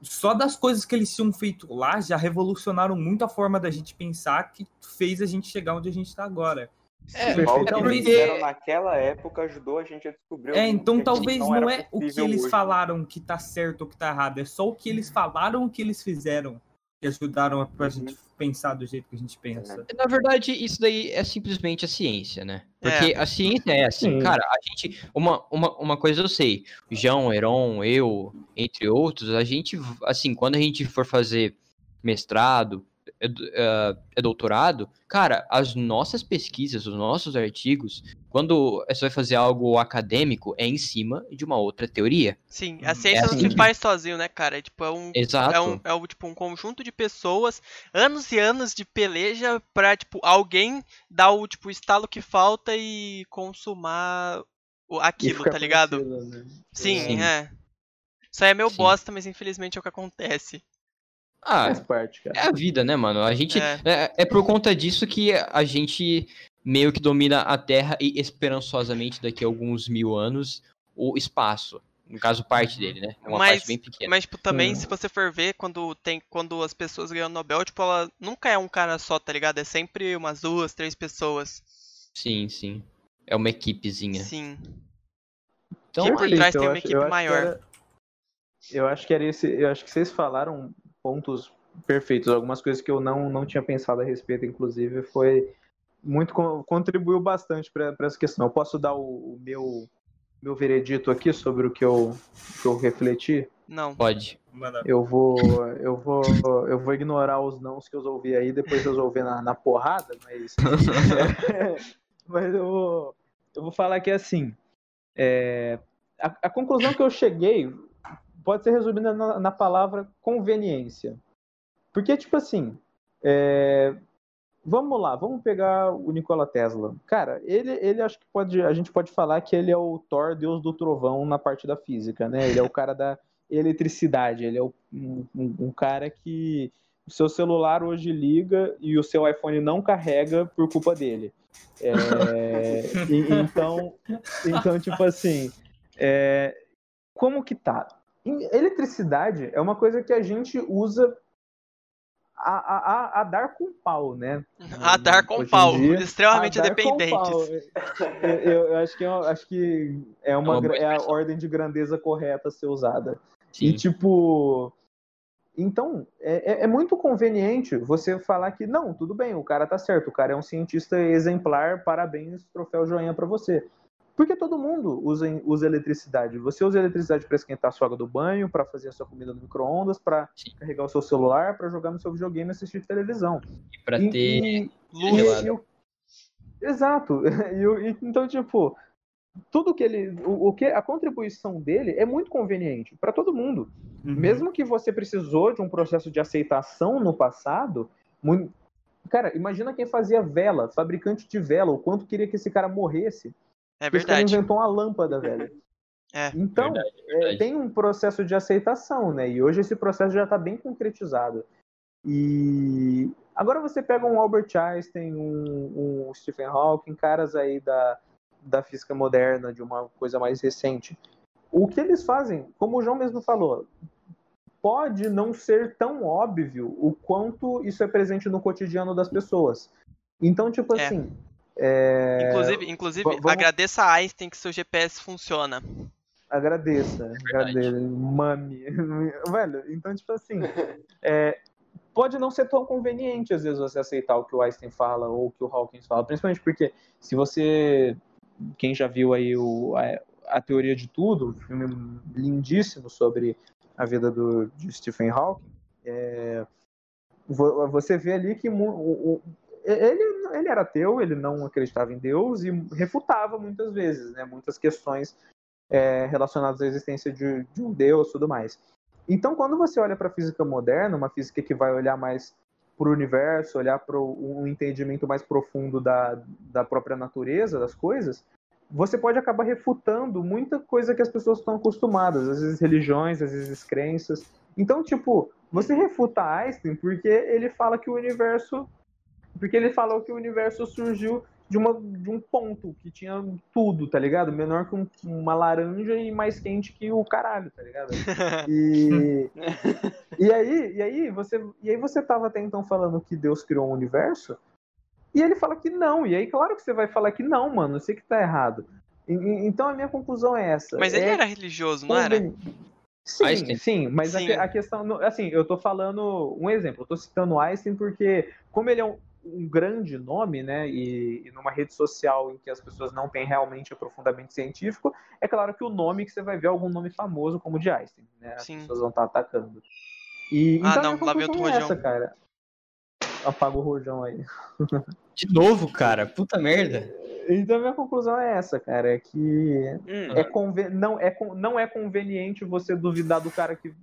[SPEAKER 4] só das coisas que eles tinham feito lá já revolucionaram muito a forma da gente pensar que fez a gente chegar onde a gente tá agora.
[SPEAKER 1] É,
[SPEAKER 5] o que eles fizeram naquela época ajudou a gente a descobrir
[SPEAKER 4] É,
[SPEAKER 5] o
[SPEAKER 4] então
[SPEAKER 5] que
[SPEAKER 4] talvez não,
[SPEAKER 5] era
[SPEAKER 4] é o que eles
[SPEAKER 5] hoje.
[SPEAKER 4] falaram que tá certo ou que tá errado, é só o que eles falaram o que eles fizeram que ajudaram a pra
[SPEAKER 5] Uhum.
[SPEAKER 4] gente pensar do jeito que a gente pensa.
[SPEAKER 1] Na verdade, isso daí é simplesmente a ciência, né? Porque a ciência é assim,
[SPEAKER 2] Sim.
[SPEAKER 1] cara, a gente. Uma, uma, uma coisa eu sei, o João, Heron, eu, entre outros, a gente, assim, quando a gente for fazer mestrado, é, é, é doutorado, cara, as nossas pesquisas, os nossos artigos, quando você vai fazer algo acadêmico, é em cima de uma outra teoria.
[SPEAKER 3] Sim, a ciência não
[SPEAKER 1] assim
[SPEAKER 3] se
[SPEAKER 1] que-
[SPEAKER 3] faz sozinho, né, cara? É, tipo, é um.
[SPEAKER 1] Exato.
[SPEAKER 3] É um, é um, tipo, um conjunto de pessoas, anos e anos de peleja pra, tipo, alguém dar o, tipo, estalo que falta e consumar o- aquilo, tá ligado?
[SPEAKER 2] né?
[SPEAKER 3] Sim,
[SPEAKER 1] Sim.
[SPEAKER 3] é. Isso aí é meio
[SPEAKER 1] Sim.
[SPEAKER 3] bosta, mas infelizmente é o que acontece.
[SPEAKER 1] Ah,
[SPEAKER 2] Faz parte, cara.
[SPEAKER 1] É a vida, né, mano? A gente.
[SPEAKER 3] É.
[SPEAKER 1] É, é por conta disso que a gente meio que domina a Terra e esperançosamente daqui a alguns mil anos o espaço. No caso, parte dele, né? É uma
[SPEAKER 3] Mas-
[SPEAKER 1] parte bem pequena.
[SPEAKER 3] Mas, tipo, também,
[SPEAKER 2] Hum.
[SPEAKER 3] se você for ver, quando tem quando as pessoas ganham o Nobel, tipo, ela nunca é um cara só, tá ligado? É sempre umas duas, três pessoas.
[SPEAKER 1] Sim, sim. É uma equipezinha.
[SPEAKER 3] Sim.
[SPEAKER 1] Então,
[SPEAKER 3] Que por trás
[SPEAKER 2] eu
[SPEAKER 3] tem uma
[SPEAKER 2] acho-
[SPEAKER 3] equipe
[SPEAKER 2] eu acho que
[SPEAKER 3] maior.
[SPEAKER 2] era- eu acho que era esse. Eu acho que vocês falaram pontos perfeitos. Algumas coisas que eu não, não tinha pensado a respeito, inclusive, foi muito con- contribuiu bastante para essa questão. Eu posso dar o, o meu meu veredito aqui sobre o que eu, que eu refleti?
[SPEAKER 3] Não.
[SPEAKER 1] pode.
[SPEAKER 2] Eu vou eu vou eu vou ignorar os nãos que eu ouvi aí, depois eu ouvi na, na porrada, mas *laughs* mas eu vou eu vou falar que assim, é, a, a conclusão que eu cheguei pode ser resumida na, na palavra conveniência. Porque, tipo assim, é, vamos lá, vamos pegar o Nikola Tesla. Cara, ele, ele acho que pode, a gente pode falar que ele é o Thor, deus do trovão na parte da física, né? Ele é o cara da eletricidade, ele é o- um, um- cara que o seu celular hoje liga e o seu iPhone não carrega por culpa dele. É, *laughs* e- então, então, tipo assim, é, como que tá? Eletricidade é uma coisa que a gente usa a, a, a, a dar com pau, né?
[SPEAKER 3] A dar com
[SPEAKER 2] Hoje
[SPEAKER 3] pau.
[SPEAKER 2] dia,
[SPEAKER 3] extremamente
[SPEAKER 2] a dar com
[SPEAKER 3] dependentes.
[SPEAKER 2] pau. Eu, eu- acho que, eu acho que é, uma,
[SPEAKER 1] É uma
[SPEAKER 2] é a ordem de grandeza correta a ser usada. E
[SPEAKER 1] Sim.
[SPEAKER 2] tipo. Então, é, é- é muito conveniente você falar que, não, tudo bem, o cara tá certo, o cara é um cientista exemplar, parabéns, troféu joinha pra você. Porque todo mundo usa, usa eletricidade. Você usa eletricidade para esquentar a sua água do banho, para fazer a sua comida no micro-ondas, para carregar o seu celular, para jogar no seu videogame e assistir televisão.
[SPEAKER 1] E pra
[SPEAKER 2] E-
[SPEAKER 1] ter.
[SPEAKER 2] e-
[SPEAKER 3] Luz.
[SPEAKER 2] E o- Exato. *laughs* E o- e- então, tipo, tudo que ele. O, o que, a contribuição dele é muito conveniente para todo mundo.
[SPEAKER 4] uhum.
[SPEAKER 2] Mesmo que você precisou de um processo de aceitação no passado, muito... cara, imagina quem fazia vela, fabricante de vela, o quanto queria que esse cara morresse.
[SPEAKER 3] É
[SPEAKER 2] Esse cara
[SPEAKER 3] verdade.
[SPEAKER 2] inventou uma lâmpada, velho. *laughs*
[SPEAKER 3] É.
[SPEAKER 2] Então,
[SPEAKER 1] Verdade,
[SPEAKER 2] é,
[SPEAKER 1] verdade.
[SPEAKER 2] tem um processo de aceitação, né? E hoje esse processo já está bem concretizado. E Agora você pega um Albert Einstein, um, um Stephen Hawking, caras aí da, da física moderna, de uma coisa mais recente. O que eles fazem, como o João mesmo falou, pode não ser tão óbvio o quanto isso é presente no cotidiano das pessoas. Então, tipo
[SPEAKER 3] É.
[SPEAKER 2] assim. É,
[SPEAKER 3] Inclusive, inclusive
[SPEAKER 2] va- vamos-
[SPEAKER 3] agradeça a Einstein que seu GPS funciona.
[SPEAKER 2] Agradeça.
[SPEAKER 1] verdade.
[SPEAKER 2] agradeça. Mami. *laughs* Velho, então, tipo assim. é, pode não ser tão conveniente, às vezes, você aceitar o que o Einstein fala ou o que o Hawkins fala. Principalmente porque, se você. Quem já viu aí o, a, a Teoria de Tudo, um filme lindíssimo sobre a vida do, de Stephen Hawking, é, vo- você vê ali que o- ele, ele era ateu, ele não acreditava em Deus e refutava muitas vezes, né, muitas questões é, relacionadas à existência de, de um Deus e tudo mais. Então, quando você olha para a física moderna, uma física que vai olhar mais para o universo, olhar para um entendimento mais profundo da, da própria natureza das coisas, você pode acabar refutando muita coisa que as pessoas estão acostumadas, às vezes religiões, às vezes crenças. Então, tipo, você refuta Einstein porque ele fala que o universo. Porque ele falou que o universo surgiu de, uma, de um ponto que tinha tudo, tá ligado? Menor que um- uma laranja e mais quente que o caralho, tá ligado? E, *laughs* e aí, e aí você, e aí você tava até então falando que Deus criou um universo, e ele fala que não. E aí, claro que você vai falar que não, mano, eu sei que tá errado. E- e- então a minha conclusão é essa.
[SPEAKER 3] Mas ele
[SPEAKER 2] é
[SPEAKER 3] era religioso, não era?
[SPEAKER 2] Sim,
[SPEAKER 1] Einstein?
[SPEAKER 2] sim, mas a
[SPEAKER 3] Sim.
[SPEAKER 2] que- A, questão, assim, eu tô falando um exemplo, eu tô citando Einstein porque, como ele é um, um grande nome, né, e, e numa rede social em que as pessoas não têm realmente aprofundamento científico, é claro que o nome que você vai ver é algum nome famoso como o de Einstein, né, as
[SPEAKER 3] Sim.
[SPEAKER 2] pessoas vão estar atacando. E,
[SPEAKER 3] Ah,
[SPEAKER 2] então,
[SPEAKER 3] não, lá vem outro
[SPEAKER 2] conclusão é
[SPEAKER 3] rojão.
[SPEAKER 2] essa, cara. Apaga o rojão aí. *laughs*
[SPEAKER 1] De novo, cara. Puta merda.
[SPEAKER 2] Então a minha conclusão é essa, cara, é que
[SPEAKER 5] Hum,
[SPEAKER 2] é conven... não, é con- não é conveniente você duvidar do cara que,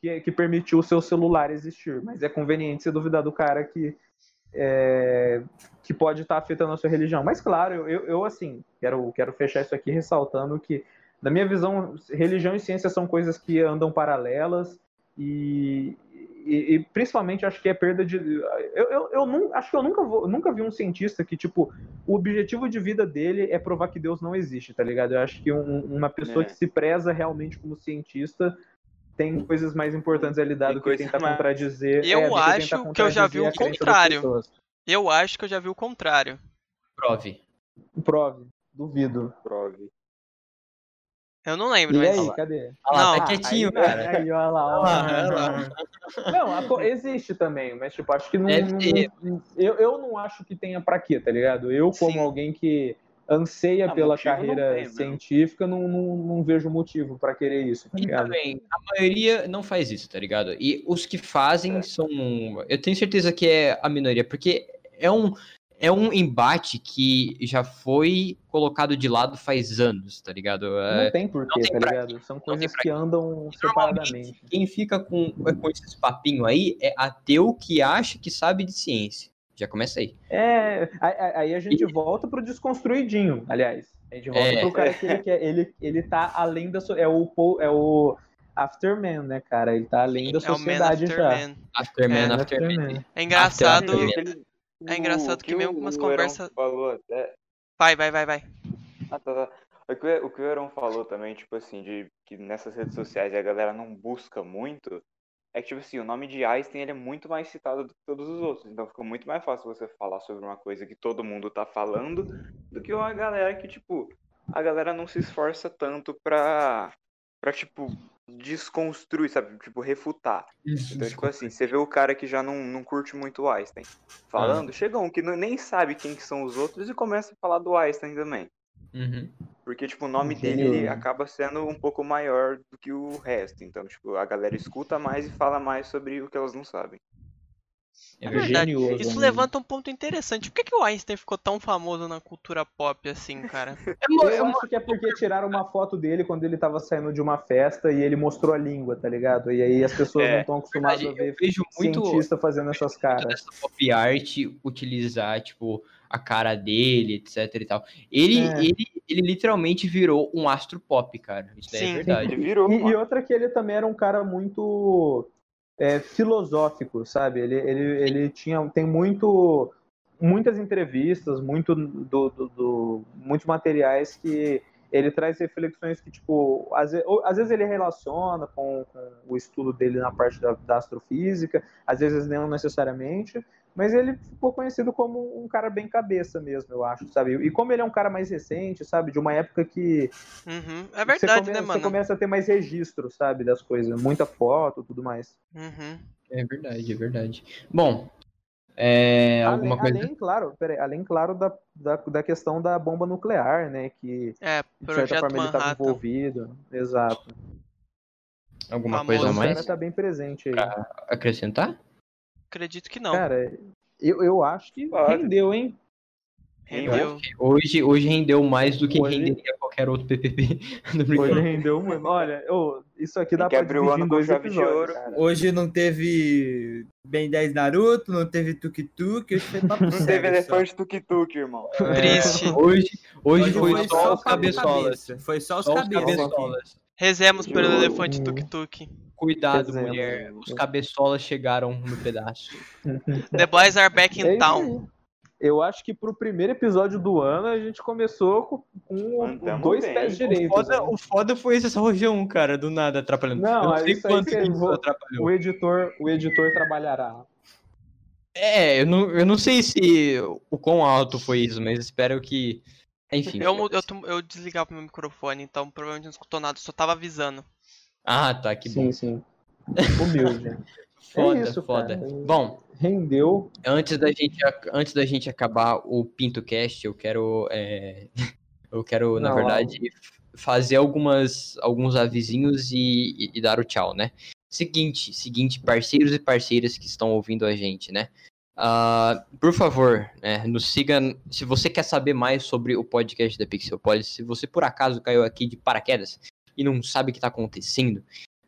[SPEAKER 2] que, que permitiu o seu celular existir, mas é conveniente você duvidar do cara que, é, que pode estar afetando a sua religião. Mas claro, eu, eu, eu, assim, quero, quero fechar isso aqui ressaltando que, na minha visão, religião e ciência são coisas que andam paralelas e, e, e principalmente acho que é perda de. Eu, eu, eu não, acho que eu nunca, vou, nunca vi um cientista que, tipo, o objetivo de vida dele é provar que Deus não existe, tá ligado? Eu acho que um- uma pessoa
[SPEAKER 5] É.
[SPEAKER 2] que se preza realmente como cientista tem coisas mais importantes a lidar
[SPEAKER 5] Tem
[SPEAKER 2] do que tentar
[SPEAKER 5] mais-
[SPEAKER 2] contradizer.
[SPEAKER 3] Eu
[SPEAKER 2] é,
[SPEAKER 3] acho que eu já vi o contrário. Eu acho que eu já vi o contrário.
[SPEAKER 1] Prove.
[SPEAKER 2] Prove, duvido.
[SPEAKER 5] prove.
[SPEAKER 3] Eu não lembro,
[SPEAKER 2] E
[SPEAKER 3] mas.
[SPEAKER 2] aí, cadê?
[SPEAKER 1] Olha lá,
[SPEAKER 3] Não.
[SPEAKER 1] tá quietinho,
[SPEAKER 2] aí,
[SPEAKER 1] cara.
[SPEAKER 2] Aí, olha lá, olha lá, lá. Não, existe também, mas tipo, acho que não. Não- não- eu, eu não acho que tenha pra quê, tá ligado? Eu, como
[SPEAKER 3] Sim.
[SPEAKER 2] alguém que anseia
[SPEAKER 5] Ah,
[SPEAKER 2] pela
[SPEAKER 5] não
[SPEAKER 2] carreira
[SPEAKER 5] tem, não.
[SPEAKER 2] científica, não, não, não vejo motivo pra querer isso, tá
[SPEAKER 1] E
[SPEAKER 2] ligado?
[SPEAKER 1] também, a maioria não faz isso, tá ligado? E os que fazem são. Eu tenho certeza que é a minoria, porque é um, é um embate que já foi colocado de lado faz anos, tá ligado? É,
[SPEAKER 2] Não tem porquê, tá ligado? São coisas que andam separadamente.
[SPEAKER 1] quem fica com, com esses papinhos aí é ateu que acha que sabe de ciência. Já começa aí.
[SPEAKER 2] É, aí- a gente volta pro desconstruidinho, aliás. A gente volta
[SPEAKER 1] É.
[SPEAKER 2] pro cara que ele quer, ele, ele tá além da. so- É o, é o Afterman, né, cara? Ele tá além da
[SPEAKER 3] É o Man
[SPEAKER 2] sociedade
[SPEAKER 3] After
[SPEAKER 2] já.
[SPEAKER 3] Man.
[SPEAKER 1] Afterman,
[SPEAKER 3] É,
[SPEAKER 1] Afterman.
[SPEAKER 2] Afterman.
[SPEAKER 3] É engraçado. É engraçado
[SPEAKER 5] o
[SPEAKER 3] que mesmo
[SPEAKER 5] o-
[SPEAKER 3] com umas
[SPEAKER 5] o Heron
[SPEAKER 3] conversa-
[SPEAKER 5] falou até.
[SPEAKER 3] Vai, vai, vai, vai.
[SPEAKER 5] Ah, tá, tá. O que, o que o Heron falou também, tipo assim, de que nessas redes sociais a galera não busca muito, é que, tipo assim, o nome de Einstein ele é muito mais citado do que todos os outros. Então fica muito mais fácil você falar sobre uma coisa que todo mundo tá falando do que uma galera que, tipo, a galera não se esforça tanto pra, pra tipo, desconstruir, sabe? Tipo, refutar. Então, tipo assim, você vê o cara que já não, não curte muito o Einstein falando, chega um que não- nem sabe quem que são os outros e começa a falar do Einstein também.
[SPEAKER 1] Uhum.
[SPEAKER 5] Porque, tipo, o nome dele ele acaba sendo um pouco maior do que o resto. Então, tipo, a galera escuta mais e fala mais sobre o que elas não sabem.
[SPEAKER 1] É
[SPEAKER 3] É
[SPEAKER 1] verdade.
[SPEAKER 3] verdade.
[SPEAKER 2] Genioso,
[SPEAKER 3] Isso
[SPEAKER 2] amigo.
[SPEAKER 3] levanta um ponto interessante. Por que, que o Einstein ficou tão famoso na cultura pop assim, cara? *laughs*
[SPEAKER 2] Eu acho que é porque tiraram uma foto dele quando ele tava saindo de uma festa e ele mostrou a língua, tá ligado? E aí as pessoas
[SPEAKER 5] É,
[SPEAKER 2] não estão acostumadas a
[SPEAKER 1] Eu
[SPEAKER 2] ver
[SPEAKER 1] vejo muito
[SPEAKER 2] cientista fazendo essas caras.
[SPEAKER 1] pop art utilizar, tipo, a cara dele, etc e tal. Ele,
[SPEAKER 2] É.
[SPEAKER 1] ele, ele literalmente virou um astro pop, cara. Isso daí
[SPEAKER 3] Sim.
[SPEAKER 1] é verdade.
[SPEAKER 5] Ele virou.
[SPEAKER 2] E, e outra que ele também era um cara muito é, filosófico, sabe? Ele, ele, ele tinha, tem muito, muitas entrevistas, muito do, do, do muitos materiais que ele traz reflexões que, tipo, às vezes, às vezes ele relaciona com, com, o estudo dele na parte da, da, astrofísica, às vezes não necessariamente, mas ele ficou conhecido como um cara bem cabeça mesmo, eu acho, sabe? E como ele é um cara mais recente, sabe? De uma época que.
[SPEAKER 3] Uhum. É verdade,
[SPEAKER 2] come,
[SPEAKER 3] né, mano?
[SPEAKER 2] Você começa a ter mais registro, sabe? Das coisas, muita foto tudo mais.
[SPEAKER 3] Uhum.
[SPEAKER 1] É verdade, é verdade. Bom, é, alguma
[SPEAKER 2] além,
[SPEAKER 1] coisa.
[SPEAKER 2] Além, claro, peraí, além, claro, da, da, da, questão da bomba nuclear, né? Que
[SPEAKER 3] é,
[SPEAKER 2] de certa forma ele estava envolvido. Exato.
[SPEAKER 1] Alguma
[SPEAKER 3] Famoso.
[SPEAKER 1] coisa a mais?
[SPEAKER 2] O cara tá bem presente aí.
[SPEAKER 1] Pra acrescentar?
[SPEAKER 3] Acredito que não.
[SPEAKER 2] Cara, eu, eu acho que
[SPEAKER 5] Pode.
[SPEAKER 2] rendeu, hein?
[SPEAKER 3] Rendeu.
[SPEAKER 1] Hoje, hoje rendeu mais do que
[SPEAKER 2] Hoje-
[SPEAKER 1] renderia qualquer outro PPP. *laughs*
[SPEAKER 2] Hoje rendeu muito. Olha, ô, isso aqui dá
[SPEAKER 5] Tem que
[SPEAKER 2] pra
[SPEAKER 5] abrir o ano
[SPEAKER 2] em dois episódios.
[SPEAKER 4] Hoje não teve Ben 10 Naruto, não teve Tuk Tuk, hoje foi papo
[SPEAKER 5] Não teve elefante tuk-tuk, irmão.
[SPEAKER 1] É,
[SPEAKER 3] Triste. *laughs*
[SPEAKER 1] Hoje, hoje,
[SPEAKER 4] Hoje
[SPEAKER 1] foi, só os cabeçolas.
[SPEAKER 4] cabeça. Foi só os
[SPEAKER 1] Só cabeçolas.
[SPEAKER 3] Rezemos pelo elefante tuk-tuk.
[SPEAKER 1] Cuidado, mulher. Os cabeçolas chegaram no pedaço. *laughs*
[SPEAKER 3] The boys are back
[SPEAKER 2] É
[SPEAKER 3] in
[SPEAKER 2] isso
[SPEAKER 3] town.
[SPEAKER 2] Eu acho que pro primeiro episódio do ano a gente começou com, com dois
[SPEAKER 5] bem.
[SPEAKER 2] pés
[SPEAKER 1] O
[SPEAKER 2] direitos.
[SPEAKER 1] foda,
[SPEAKER 2] né?
[SPEAKER 1] o foda foi essa rojão, cara, do nada atrapalhando.
[SPEAKER 2] Não,
[SPEAKER 1] eu não
[SPEAKER 2] é
[SPEAKER 1] sei quanto
[SPEAKER 2] que
[SPEAKER 1] que
[SPEAKER 2] eu
[SPEAKER 1] isso
[SPEAKER 2] vou-
[SPEAKER 1] atrapalhou.
[SPEAKER 2] O editor, o editor trabalhará.
[SPEAKER 1] É, eu não, eu não sei se o quão alto foi isso, mas espero que. Enfim.
[SPEAKER 3] Eu, eu, tu- eu desligava meu microfone, então provavelmente não escutou nada, só tava avisando.
[SPEAKER 1] Ah, tá, que bom.
[SPEAKER 2] sim, sim. *laughs* Humilde.
[SPEAKER 1] Foda,
[SPEAKER 2] é isso,
[SPEAKER 1] foda.
[SPEAKER 2] cara.
[SPEAKER 1] Bom,
[SPEAKER 2] Rendeu.
[SPEAKER 1] antes da gente, antes da gente acabar o PintoCast, eu quero. é, *laughs* eu quero, na
[SPEAKER 2] Não,
[SPEAKER 1] verdade, fazer algumas, alguns avisinhos e, e- e dar o tchau, né? Seguinte, seguinte, parceiros e parceiras que estão ouvindo a gente, né? Ah, por favor, né, nos siga. Se você quer saber mais sobre o podcast da Pixelpolis, se você por acaso caiu aqui de paraquedas e não sabe o que está acontecendo,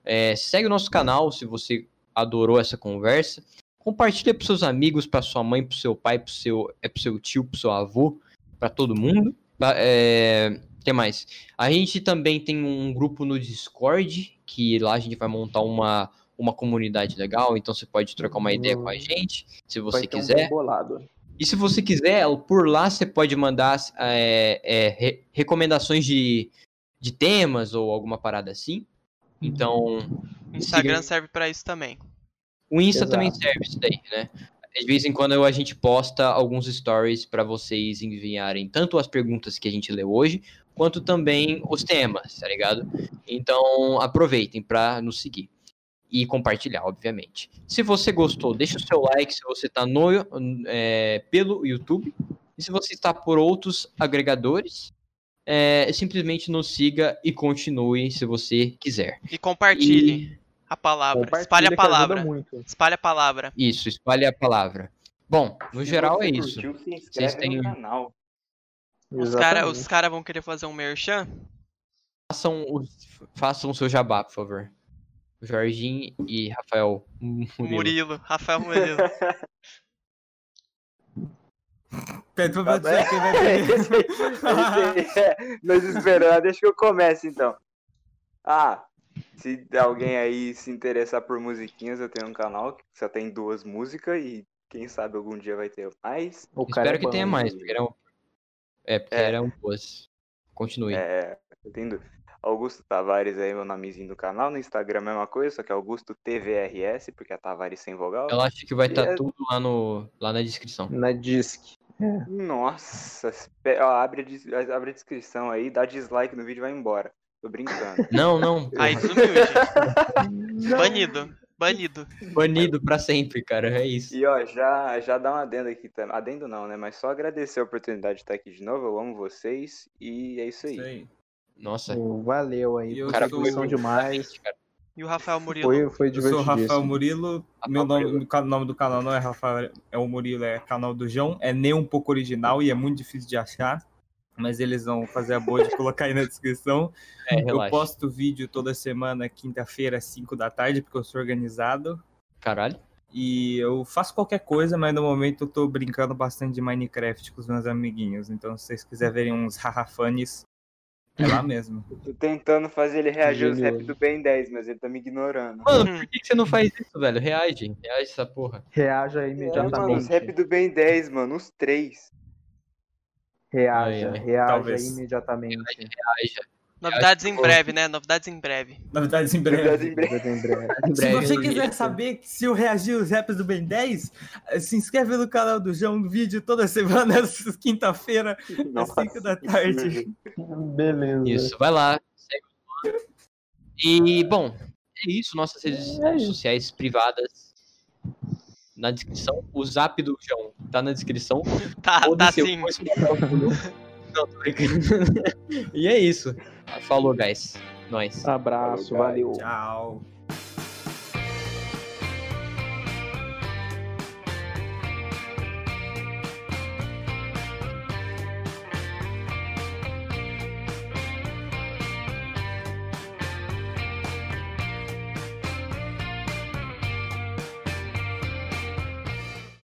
[SPEAKER 1] é, segue o nosso canal se você adorou essa conversa. Compartilha para seus amigos, para sua mãe, para seu pai, para seu, é, pro seu tio, para seu avô, para todo mundo. Tá? É, que mais? A gente também tem um grupo no Discord, que lá a gente vai montar uma, uma comunidade legal, então você pode trocar uma ideia com a gente, se você
[SPEAKER 2] um
[SPEAKER 1] quiser.
[SPEAKER 2] bolado.
[SPEAKER 1] E se você quiser, por lá você pode mandar é, é, re- recomendações de, de temas ou alguma parada assim. Então,
[SPEAKER 3] O Instagram
[SPEAKER 1] Siga-
[SPEAKER 3] serve pra isso também.
[SPEAKER 1] o Insta
[SPEAKER 2] Exato.
[SPEAKER 1] também serve isso daí, né? De vez em quando a gente posta alguns stories para vocês enviarem tanto as perguntas que a gente leu hoje, quanto também os temas, tá ligado? Então aproveitem para nos seguir e compartilhar, obviamente. Se você gostou, deixa o seu like se você está no é, pelo YouTube e se você está por outros agregadores, é, simplesmente nos siga e continue se você quiser.
[SPEAKER 3] E compartilhe
[SPEAKER 1] E-
[SPEAKER 3] a palavra.
[SPEAKER 2] Compartilha
[SPEAKER 3] Espalhe a palavra.
[SPEAKER 2] muito.
[SPEAKER 3] Espalhe a palavra.
[SPEAKER 1] Isso, espalhe a palavra. Bom, no
[SPEAKER 5] Se
[SPEAKER 1] geral
[SPEAKER 5] você
[SPEAKER 1] é isso.
[SPEAKER 5] curtiu, se inscreve
[SPEAKER 1] Vocês têm-
[SPEAKER 5] no canal.
[SPEAKER 3] Os caras cara vão querer fazer um merchan?
[SPEAKER 1] Façam o, façam o seu jabá, por favor. Jorginho e Rafael Murilo.
[SPEAKER 3] Murilo. Rafael Murilo. *laughs*
[SPEAKER 4] Pede pra
[SPEAKER 5] Tá
[SPEAKER 4] dizer quem vai
[SPEAKER 5] é, *laughs* Nós esperando, deixa que eu comece então. Ah, se alguém aí se interessar por musiquinhas, eu tenho um canal que só tem duas músicas e quem sabe algum dia vai ter mais.
[SPEAKER 2] O cara
[SPEAKER 1] Espero
[SPEAKER 2] é
[SPEAKER 1] que tenha mais, porque eram. É, porque
[SPEAKER 5] É.
[SPEAKER 1] eram boas. Continue.
[SPEAKER 5] É, eu tenho Augusto Tavares aí, meu nomezinho do canal. No Instagram a mesma coisa, só que é Augusto TVRS, porque é Tavares sem vogal.
[SPEAKER 1] Eu acho que vai estar
[SPEAKER 5] É.
[SPEAKER 1] tudo lá, no, lá na descrição.
[SPEAKER 2] Na disc.
[SPEAKER 5] Nossa, ó, abre, a, abre a descrição aí, dá dislike no vídeo e vai embora. Tô brincando. *laughs*
[SPEAKER 1] Não, não. *laughs*
[SPEAKER 3] Aí desumilde. *laughs* Banido. Banido.
[SPEAKER 1] Banido pra sempre, cara. É isso.
[SPEAKER 5] E ó, já, já dá um adendo aqui também. Adendo não, né? Mas só agradecer a oportunidade de estar aqui de novo. Eu amo vocês. E é isso aí.
[SPEAKER 4] Isso aí.
[SPEAKER 1] Nossa.
[SPEAKER 2] Pô, Valeu aí.
[SPEAKER 1] Cara,
[SPEAKER 4] sou-
[SPEAKER 2] demais.
[SPEAKER 1] cara.
[SPEAKER 3] E o Rafael Murilo?
[SPEAKER 2] Foi, foi
[SPEAKER 4] Eu sou o Rafael. Murilo.
[SPEAKER 1] Rafael
[SPEAKER 4] Meu nome,
[SPEAKER 1] Murilo.
[SPEAKER 4] o nome do canal não é Rafael, é o Murilo, é canal do João. É nem um pouco original e é muito difícil de achar. Mas eles vão fazer a boa de colocar aí na descrição.
[SPEAKER 1] É,
[SPEAKER 4] Eu
[SPEAKER 1] relaxa.
[SPEAKER 4] posto vídeo toda semana, quinta-feira, às 5 da tarde, porque eu sou organizado.
[SPEAKER 1] Caralho.
[SPEAKER 4] E eu faço qualquer coisa, mas no momento eu tô brincando bastante de Minecraft com os meus amiguinhos. Então, se vocês quiserem verem uns hahafanes, É lá mesmo.
[SPEAKER 5] Eu tô tentando fazer ele reagir aos rap do Ben 10, mas ele tá me ignorando.
[SPEAKER 1] Mano, por que, você não faz isso, velho? Reage. Reage essa porra.
[SPEAKER 2] Reaja
[SPEAKER 5] É, mano,
[SPEAKER 2] imediatamente.
[SPEAKER 5] os rap do Ben 10, mano, os três.
[SPEAKER 2] Reaja,
[SPEAKER 1] Ai,
[SPEAKER 2] reaja
[SPEAKER 4] Talvez.
[SPEAKER 2] imediatamente.
[SPEAKER 1] Reaja.
[SPEAKER 3] Novidades em breve, né? Novidades em breve.
[SPEAKER 4] Novidades em breve.
[SPEAKER 5] breve.
[SPEAKER 2] Em breve.
[SPEAKER 4] Se você quiser saber se eu reagir os raps do Ben 10, se inscreve no canal do João, vídeo toda semana, *laughs* quinta-feira, às
[SPEAKER 5] Nossa,
[SPEAKER 4] 5 da tarde.
[SPEAKER 2] Beleza.
[SPEAKER 1] Isso, vai lá. Segue o mano. E, bom, é isso. Nossas redes
[SPEAKER 2] É isso.
[SPEAKER 1] sociais privadas na descrição. O zap do João tá na descrição.
[SPEAKER 3] Tá, tá
[SPEAKER 1] Foda-se, eu
[SPEAKER 3] sim. *laughs*
[SPEAKER 1] Não, tô brincando. *laughs* e é isso. Falou, guys. Nós.
[SPEAKER 2] Abraço,
[SPEAKER 5] Falou,
[SPEAKER 2] valeu.
[SPEAKER 4] Tchau.